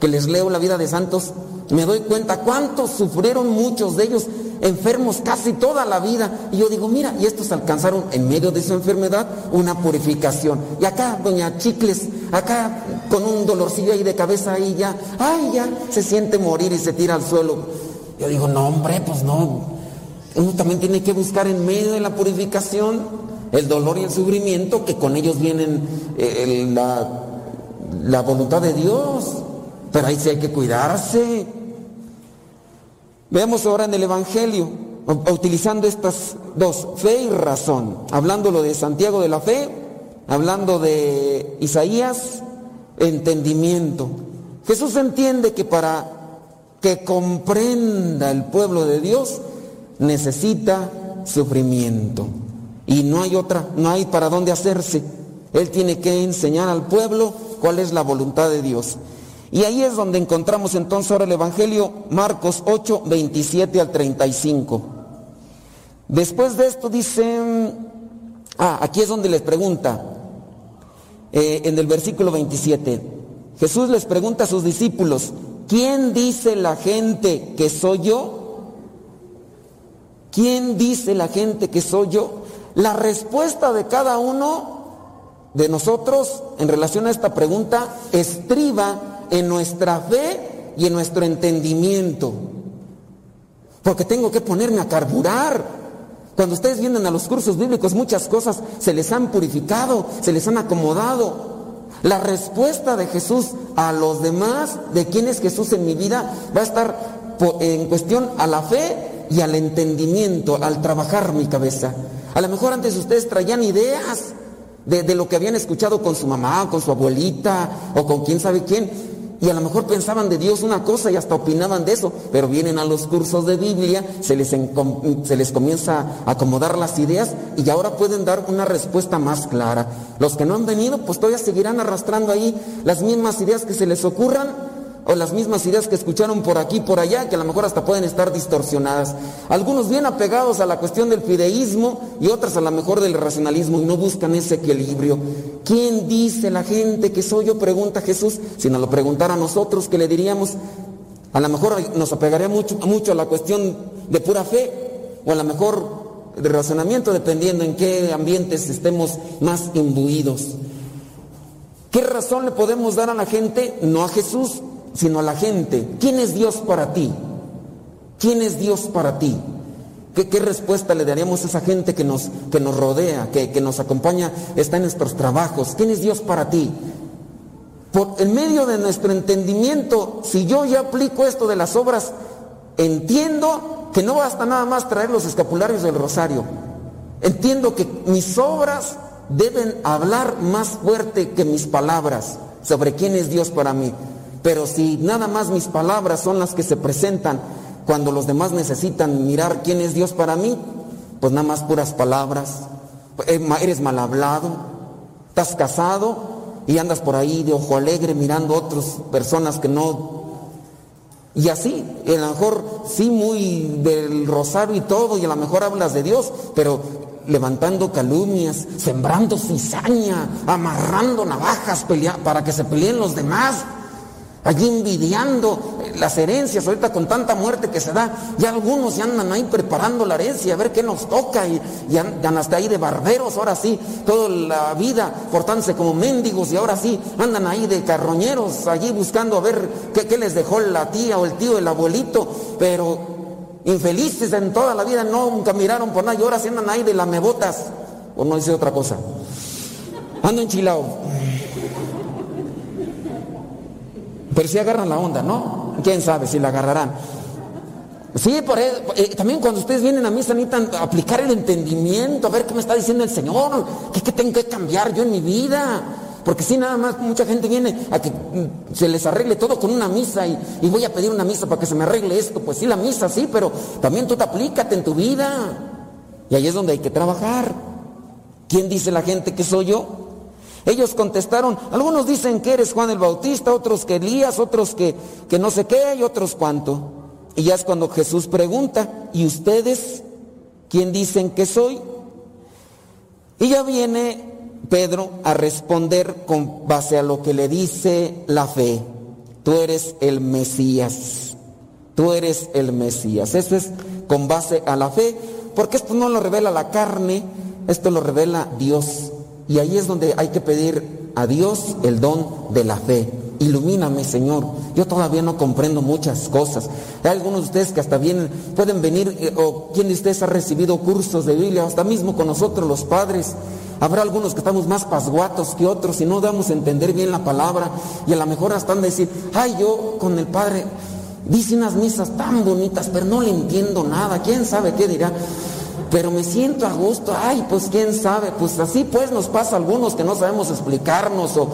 que les leo la vida de santos, me doy cuenta cuántos sufrieron muchos de ellos enfermos casi toda la vida. Y yo digo, mira, y estos alcanzaron en medio de su enfermedad una purificación. Y acá, doña Chicles, acá con un dolorcillo ahí de cabeza ahí ya, ay, ya se siente morir y se tira al suelo. Yo digo, no, hombre, pues no. Uno también tiene que buscar en medio de la purificación el dolor y el sufrimiento que con ellos vienen eh, la, la voluntad de Dios. Pero ahí sí hay que cuidarse. Veamos ahora en el Evangelio, utilizando estas dos, fe y razón, hablando lo de Santiago de la fe, hablando de Isaías, entendimiento. Jesús entiende que para que comprenda el pueblo de Dios necesita sufrimiento y no hay otra, no hay para dónde hacerse. Él tiene que enseñar al pueblo cuál es la voluntad de Dios. Y ahí es donde encontramos entonces ahora el Evangelio, Marcos 8, 27 al 35. Después de esto dice, Ah, aquí es donde les pregunta, eh, en el versículo 27. Jesús les pregunta a sus discípulos, ¿quién dice la gente que soy yo? ¿Quién dice la gente que soy yo? La respuesta de cada uno de nosotros en relación a esta pregunta estriba en nuestra fe y en nuestro entendimiento. Porque tengo que ponerme a carburar. Cuando ustedes vienen a los cursos bíblicos, muchas cosas se les han purificado, se les han acomodado. La respuesta de Jesús a los demás, de quién es Jesús en mi vida, va a estar en cuestión a la fe y al entendimiento, al trabajar mi cabeza. A lo mejor antes ustedes traían ideas de, de lo que habían escuchado con su mamá, con su abuelita o con quién sabe quién. Y a lo mejor pensaban de Dios una cosa y hasta opinaban de eso, pero vienen a los cursos de Biblia, se les, se les comienza a acomodar las ideas y ahora pueden dar una respuesta más clara. Los que no han venido, pues todavía seguirán arrastrando ahí las mismas ideas que se les ocurran o las mismas ideas que escucharon por aquí y por allá, que a lo mejor hasta pueden estar distorsionadas. Algunos bien apegados a la cuestión del fideísmo y otras a lo mejor del racionalismo y no buscan ese equilibrio. ¿Quién dice la gente que soy yo? Pregunta Jesús. Si nos lo preguntara a nosotros, ¿qué le diríamos? A lo mejor nos apegaría mucho, mucho a la cuestión de pura fe o a lo mejor de razonamiento, dependiendo en qué ambientes estemos más imbuidos. ¿Qué razón le podemos dar a la gente? No a Jesús, sino la gente. ¿Quién es Dios para ti? ¿Quién es Dios para ti? ¿Qué, qué respuesta le daríamos a esa gente que nos, que nos rodea, que, que nos acompaña, está en nuestros trabajos? ¿Quién es Dios para ti? Por en medio de nuestro entendimiento, si yo ya aplico esto de las obras, entiendo que no basta nada más traer los escapularios del rosario. Entiendo que mis obras deben hablar más fuerte que mis palabras sobre quién es Dios para mí. Pero si nada más mis palabras son las que se presentan cuando los demás necesitan mirar quién es Dios para mí, pues nada más puras palabras. Eh, Eres mal hablado, estás casado y andas por ahí de ojo alegre mirando a otras personas que no y así, a lo mejor sí muy del rosario y todo, y a lo mejor hablas de Dios, pero levantando calumnias, sembrando cizaña, amarrando navajas pelea- para que se peleen los demás, allí envidiando las herencias, ahorita con tanta muerte que se da, ya algunos ya andan ahí preparando la herencia, a ver qué nos toca, y, y an- ya hasta ahí de barberos, ahora sí, toda la vida portándose como mendigos, y ahora sí andan ahí de carroñeros, allí buscando a ver qué, les dejó la tía o el tío, el abuelito, pero infelices en toda la vida, nunca miraron por nada, y ahora sí andan ahí de lamebotas, o no dice otra cosa. Ando enchilado. Pero si agarran la onda, ¿no? ¿Quién sabe si la agarrarán? Sí, por eso, eh, también cuando ustedes vienen a misa necesitan aplicar el entendimiento, a ver qué me está diciendo el Señor, qué, tengo que cambiar yo en mi vida. Porque si nada más mucha gente viene a que mm, se les arregle todo con una misa y, y voy a pedir una misa para que se me arregle esto. Pues sí, la misa sí, pero también tú te aplícate en tu vida. Y ahí es donde hay que trabajar. ¿Quién dice la gente que soy yo? Ellos contestaron, algunos dicen que eres Juan el Bautista, otros que Elías, otros que, que no sé qué y otros cuánto. Y ya es cuando Jesús pregunta, ¿y ustedes quién dicen que soy? Y ya viene Pedro a responder con base a lo que le dice la fe. Tú eres el Mesías. Tú eres el Mesías. Eso es con base a la fe, porque esto no lo revela la carne, esto lo revela Dios. Y ahí es donde hay que pedir a Dios el don de la fe. Ilumíname, Señor. Yo todavía no comprendo muchas cosas. Hay algunos de ustedes que hasta vienen, pueden venir, eh, o quien de ustedes ha recibido cursos de Biblia, hasta mismo con nosotros los padres. Habrá algunos que estamos más pasguatos que otros y no damos a entender bien la palabra. Y a lo mejor hasta han de decir, ay, yo con el Padre dice unas misas tan bonitas, pero no le entiendo nada. ¿Quién sabe qué dirá? Pero me siento a gusto, ay, pues quién sabe, pues así pues nos pasa a algunos que no sabemos explicarnos o,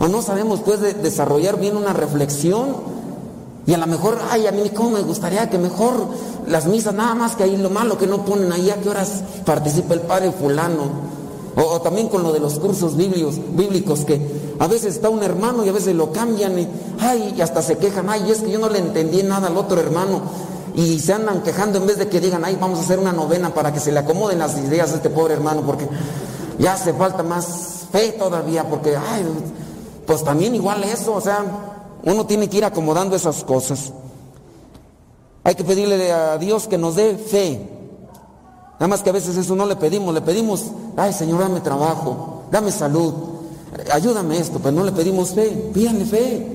o no sabemos pues de- desarrollar bien una reflexión. Y a lo mejor, ay, a mí cómo me gustaría que mejor las misas, nada más que ahí lo malo que no ponen ahí, a qué horas participa el padre fulano, o, o también con lo de los cursos bíblicos, bíblicos que a veces está un hermano y a veces lo cambian y, ay, y hasta se quejan, ay, es que yo no le entendí nada al otro hermano y se andan quejando en vez de que digan, ay, vamos a hacer una novena para que se le acomoden las ideas a este pobre hermano, porque ya hace falta más fe todavía, porque, ay, pues también igual eso, o sea, uno tiene que ir acomodando esas cosas. Hay que pedirle a Dios que nos dé fe. Nada más que a veces eso no le pedimos, le pedimos, ay Señor, dame trabajo, dame salud, ayúdame esto, pero no le pedimos fe, pídanle fe,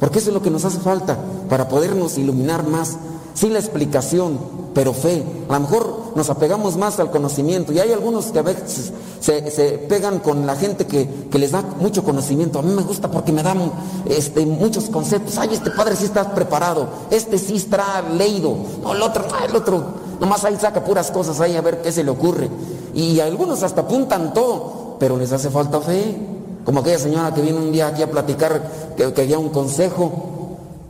porque eso es lo que nos hace falta para podernos iluminar más, sin la explicación, pero fe. A lo mejor nos apegamos más al conocimiento y hay algunos que a veces se, se pegan con la gente que, que les da mucho conocimiento. A mí me gusta porque me dan este, muchos conceptos. Ay, este padre sí está preparado, este sí está leído, no, el otro, ah, el otro, nomás ahí saca puras cosas ahí a ver qué se le ocurre. Y algunos hasta apuntan todo, pero les hace falta fe. Como aquella señora que vino un día aquí a platicar que quería un consejo.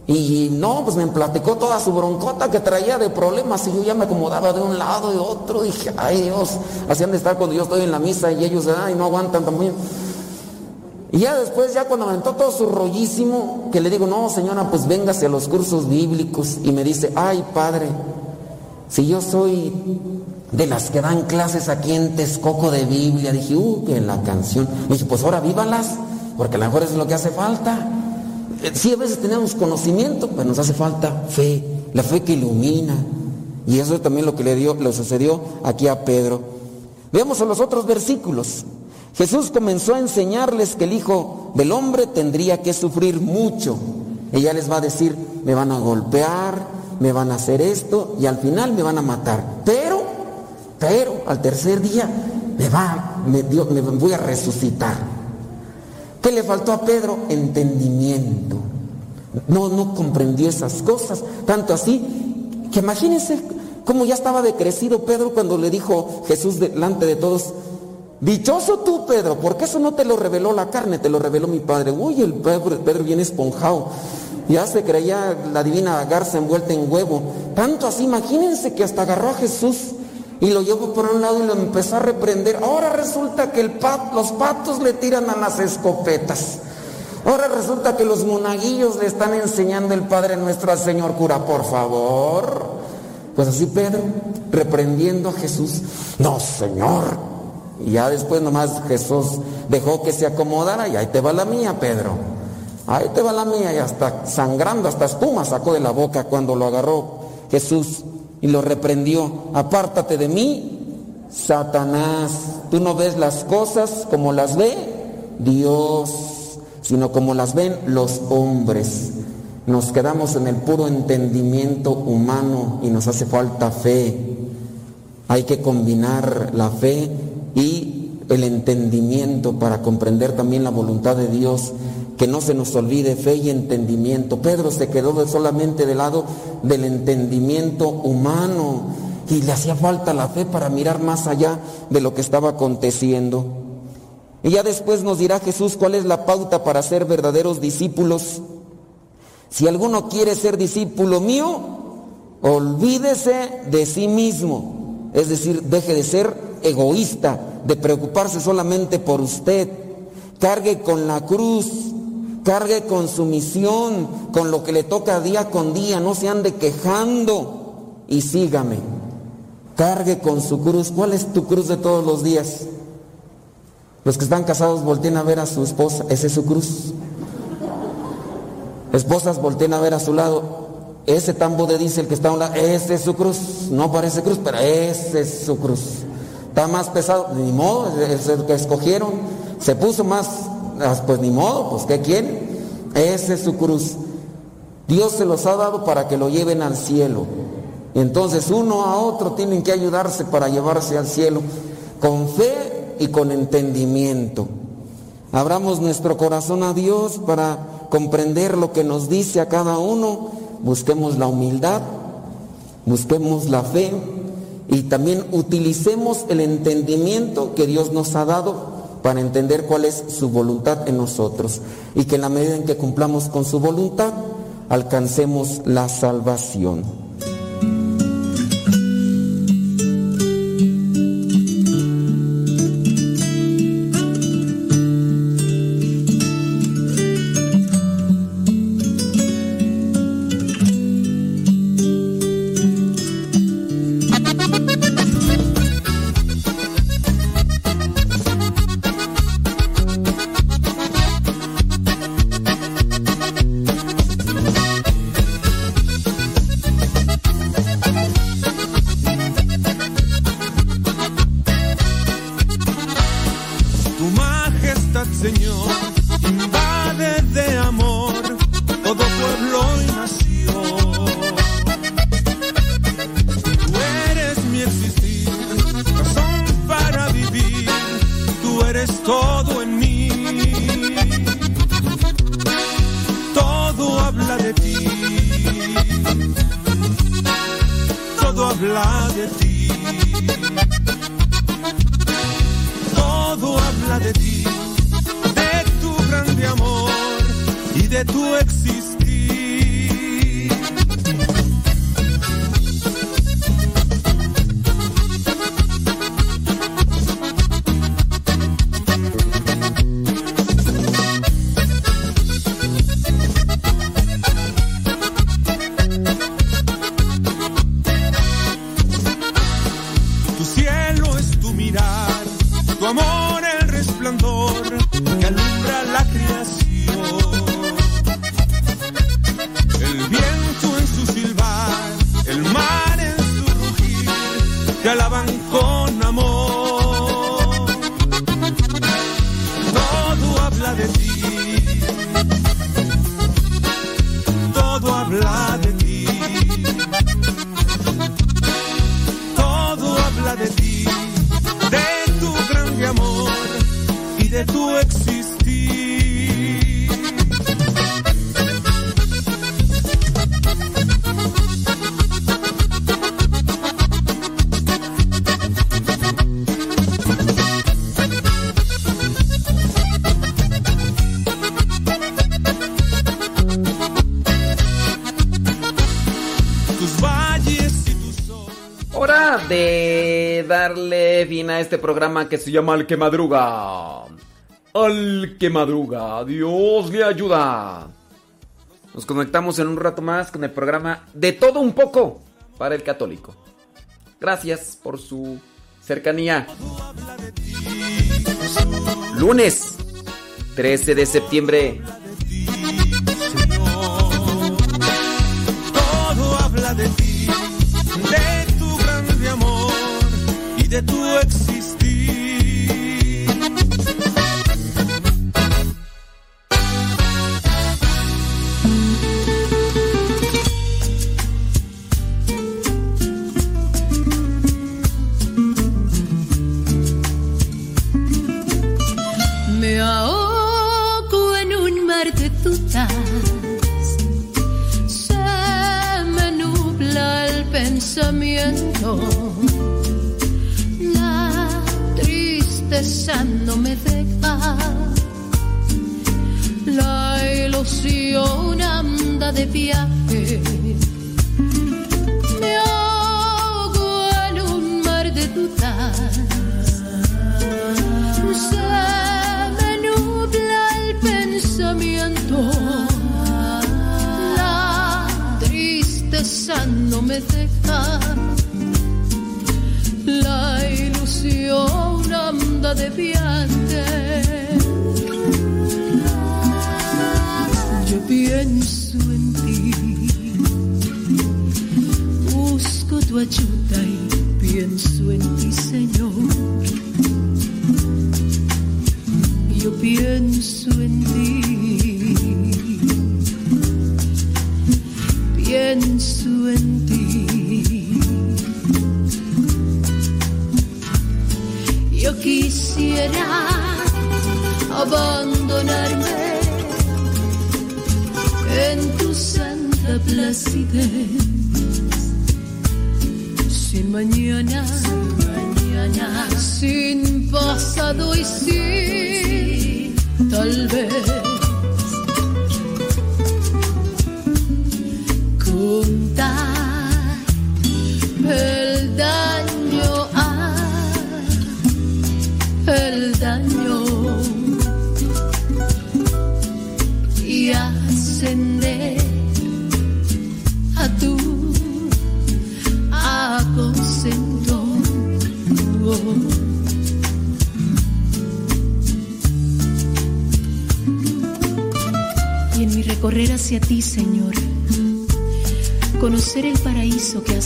Y no, pues me platicó toda su broncota que traía de problemas y yo ya me acomodaba de un lado y otro. Dije, ay Dios, así han de estar cuando yo estoy en la misa y ellos, ay, no aguantan también. Y ya después, ya cuando me aventó todo su rollísimo, que le digo, no señora, pues véngase a los cursos bíblicos. Y me dice, ay padre, si yo soy de las que dan clases aquí en Texcoco de Biblia, dije, uh, que la canción. Me dije, pues ahora vívalas, porque a lo mejor es lo que hace falta. Sí, a veces tenemos conocimiento, pero nos hace falta fe, la fe que ilumina. Y eso es también lo que le, dio, le sucedió aquí a Pedro. Veamos a los otros versículos. Jesús comenzó a enseñarles que el Hijo del Hombre tendría que sufrir mucho. Ella les va a decir, me van a golpear, me van a hacer esto y al final me van a matar. Pero, pero al tercer día me va, me, Dios- me voy a resucitar. ¿Qué le faltó a Pedro? Entendimiento. No, no comprendió esas cosas. Tanto así que imagínense cómo ya estaba decrecido Pedro cuando le dijo Jesús delante de todos, dichoso tú Pedro, porque eso no te lo reveló la carne, te lo reveló mi Padre. Uy, el Pedro, Pedro viene esponjado. Ya se creía la divina garza envuelta en huevo. Tanto así, imagínense que hasta agarró a Jesús y lo llevó por un lado y lo empezó a reprender. Ahora resulta que el pat- los patos le tiran a las escopetas. Ahora resulta que los monaguillos le están enseñando el Padre nuestro al Señor cura, por favor. Pues así Pedro, reprendiendo a Jesús, no, Señor. Y ya después nomás Jesús dejó que se acomodara y ahí te va la mía, Pedro. Ahí te va la mía y hasta sangrando, hasta espuma sacó de la boca cuando lo agarró Jesús y lo reprendió. Apártate de mí, Satanás. Tú no ves las cosas como las ve Dios, sino como las ven los hombres. Nos quedamos en el puro entendimiento humano y nos hace falta fe. Hay que combinar la fe y el entendimiento para comprender también la voluntad de Dios. Que no se nos olvide fe y entendimiento. Pedro se quedó de- solamente del lado del entendimiento humano y le hacía falta la fe para mirar más allá de lo que estaba aconteciendo. Y ya después nos dirá Jesús cuál es la pauta para ser verdaderos discípulos. Si alguno quiere ser discípulo mío, olvídese de sí mismo. Es decir, deje de ser egoísta, de preocuparse solamente por usted. Cargue con la cruz, cargue con su misión, con lo que le toca día con día, no se ande quejando y sígame. Cargue con su cruz. ¿Cuál es tu cruz de todos los días? Los que están casados volteen a ver a su esposa, esa es su cruz. Esposas volteen a ver a su lado, ese tambo de diésel que está a un lado, ese es su cruz. No parece cruz, pero ese es su cruz. Está más pesado, ni modo, es el que escogieron. Se puso más, pues ni modo, pues ¿qué quieren? Ese es su cruz. Dios se los ha dado para que lo lleven al cielo. Entonces uno a otro tienen que ayudarse para llevarse al cielo con fe y con entendimiento. Abramos nuestro corazón a Dios para comprender lo que nos dice a cada uno. Busquemos la humildad, busquemos la fe y también utilicemos el entendimiento que Dios nos ha dado para entender cuál es su voluntad en nosotros y que en la medida en que cumplamos con su voluntad alcancemos la salvación. este programa que se llama Al que madruga. Al que madruga, Dios le ayuda. Nos conectamos en un rato más con el programa De todo un poco para el católico. Gracias por su cercanía. Lunes 13 de septiembre